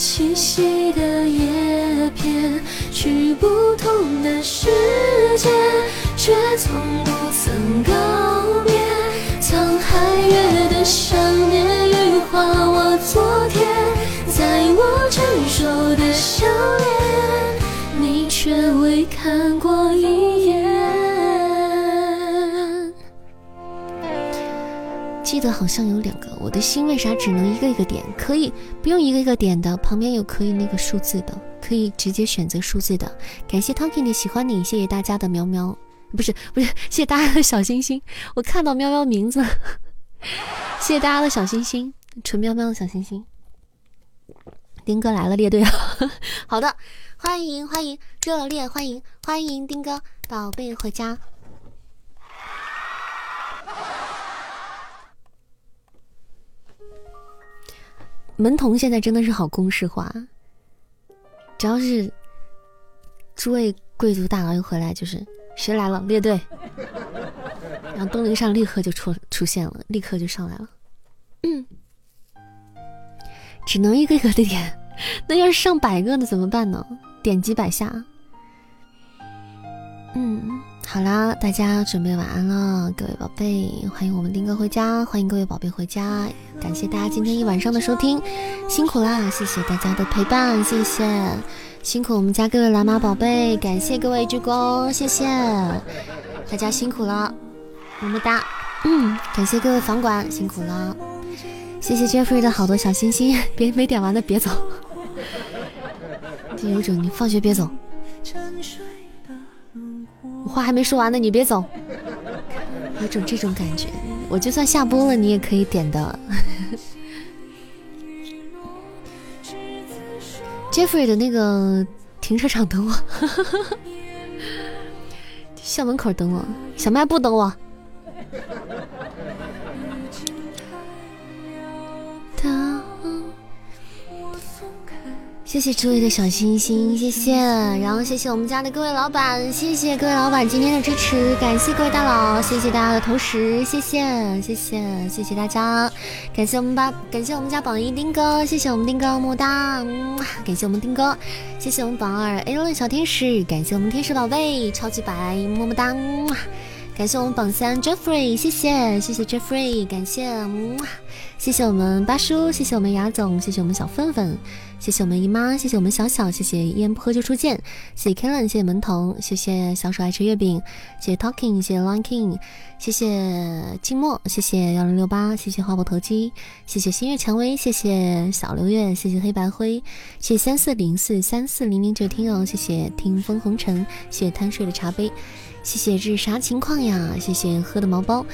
栖息的叶片，去不同的世界，却从不曾告别。沧海月的想念，羽化我昨天，在我成熟的笑脸，你却未看过一眼。记得好像有两个，我的心为啥只能一个一个点？可以不用一个一个点的，旁边有可以那个数字的，可以直接选择数字的。感谢 Talking 的喜欢你，谢谢大家的喵喵，不是不是，谢谢大家的小心心。我看到喵喵名字，谢谢大家的小心心，纯喵喵的小心心。丁哥来了，列队啊！<laughs> 好的，欢迎欢迎，热烈欢迎欢迎丁哥宝贝回家。门童现在真的是好公式化，只要是诸位贵族大佬一回来，就是谁来了列队，<laughs> 然后东陵上立刻就出出现了，立刻就上来了。嗯，只能一个一个的点，<laughs> 那要是上百个呢怎么办呢？点几百下。嗯，好啦，大家准备晚安了，各位宝贝，欢迎我们丁哥回家，欢迎各位宝贝回家，感谢大家今天一晚上的收听，辛苦啦，谢谢大家的陪伴，谢谢，辛苦我们家各位蓝马宝贝，感谢各位鞠躬，谢谢大家辛苦了，么么哒，嗯，感谢各位房管辛苦了，谢谢 Jeffrey 的好多小心心，别没点完的别走，就有种你放学别走。话还没说完呢，你别走，有种这种感觉。我就算下播了，你也可以点的。Jeffrey 的那个停车场等我，校门口等我，小卖部等我。谢谢诸位的小心心，谢谢，然后谢谢我们家的各位老板，谢谢各位老板今天的支持，感谢各位大佬，谢谢大家的投食，谢谢，谢谢，谢谢大家，感谢我们把，感谢我们家榜一丁哥，谢谢我们丁哥，么么哒，感谢我们丁哥，谢谢我们榜二 A 轮小天使，感谢我们天使宝贝，超级白，么么哒，感谢我们榜三 Jeffrey，谢谢，谢谢 Jeffrey，感谢，谢谢我们八叔，谢谢我们雅总，谢谢我们小粉粉。谢谢我们姨妈，谢谢我们小小，谢谢一言不合就出剑，谢谢 Kellen，谢谢门童，谢谢小手爱吃月饼，谢谢 Talking，谢谢 Lion King，谢谢静默，谢谢幺零六八，谢谢花博投机，谢谢星月蔷薇，谢谢小六月，谢谢黑白灰，谢谢三四零四三四零零九听友，谢谢听风红尘，谢谢贪睡的茶杯，谢谢这是啥情况呀？谢谢喝的毛包。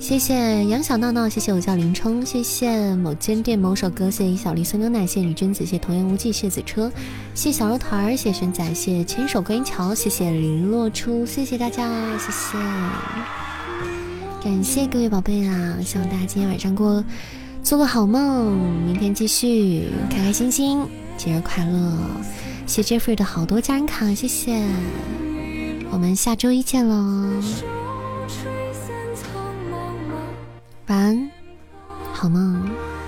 谢谢杨小闹闹，谢谢我叫林冲，谢谢某间店某首歌，谢谢小丽酸牛奶，谢谢女君子，谢童言无忌，谢子车，谢小肉团儿，谢谢轩仔，谢谢牵手观音桥，谢谢林落初，谢谢大家，谢谢，感谢各位宝贝啦！希望大家今天晚上过做个好梦，明天继续开开心心，节日快乐！谢 Jeffrey 的好多家人卡，谢谢，我们下周一见喽。晚安，好梦。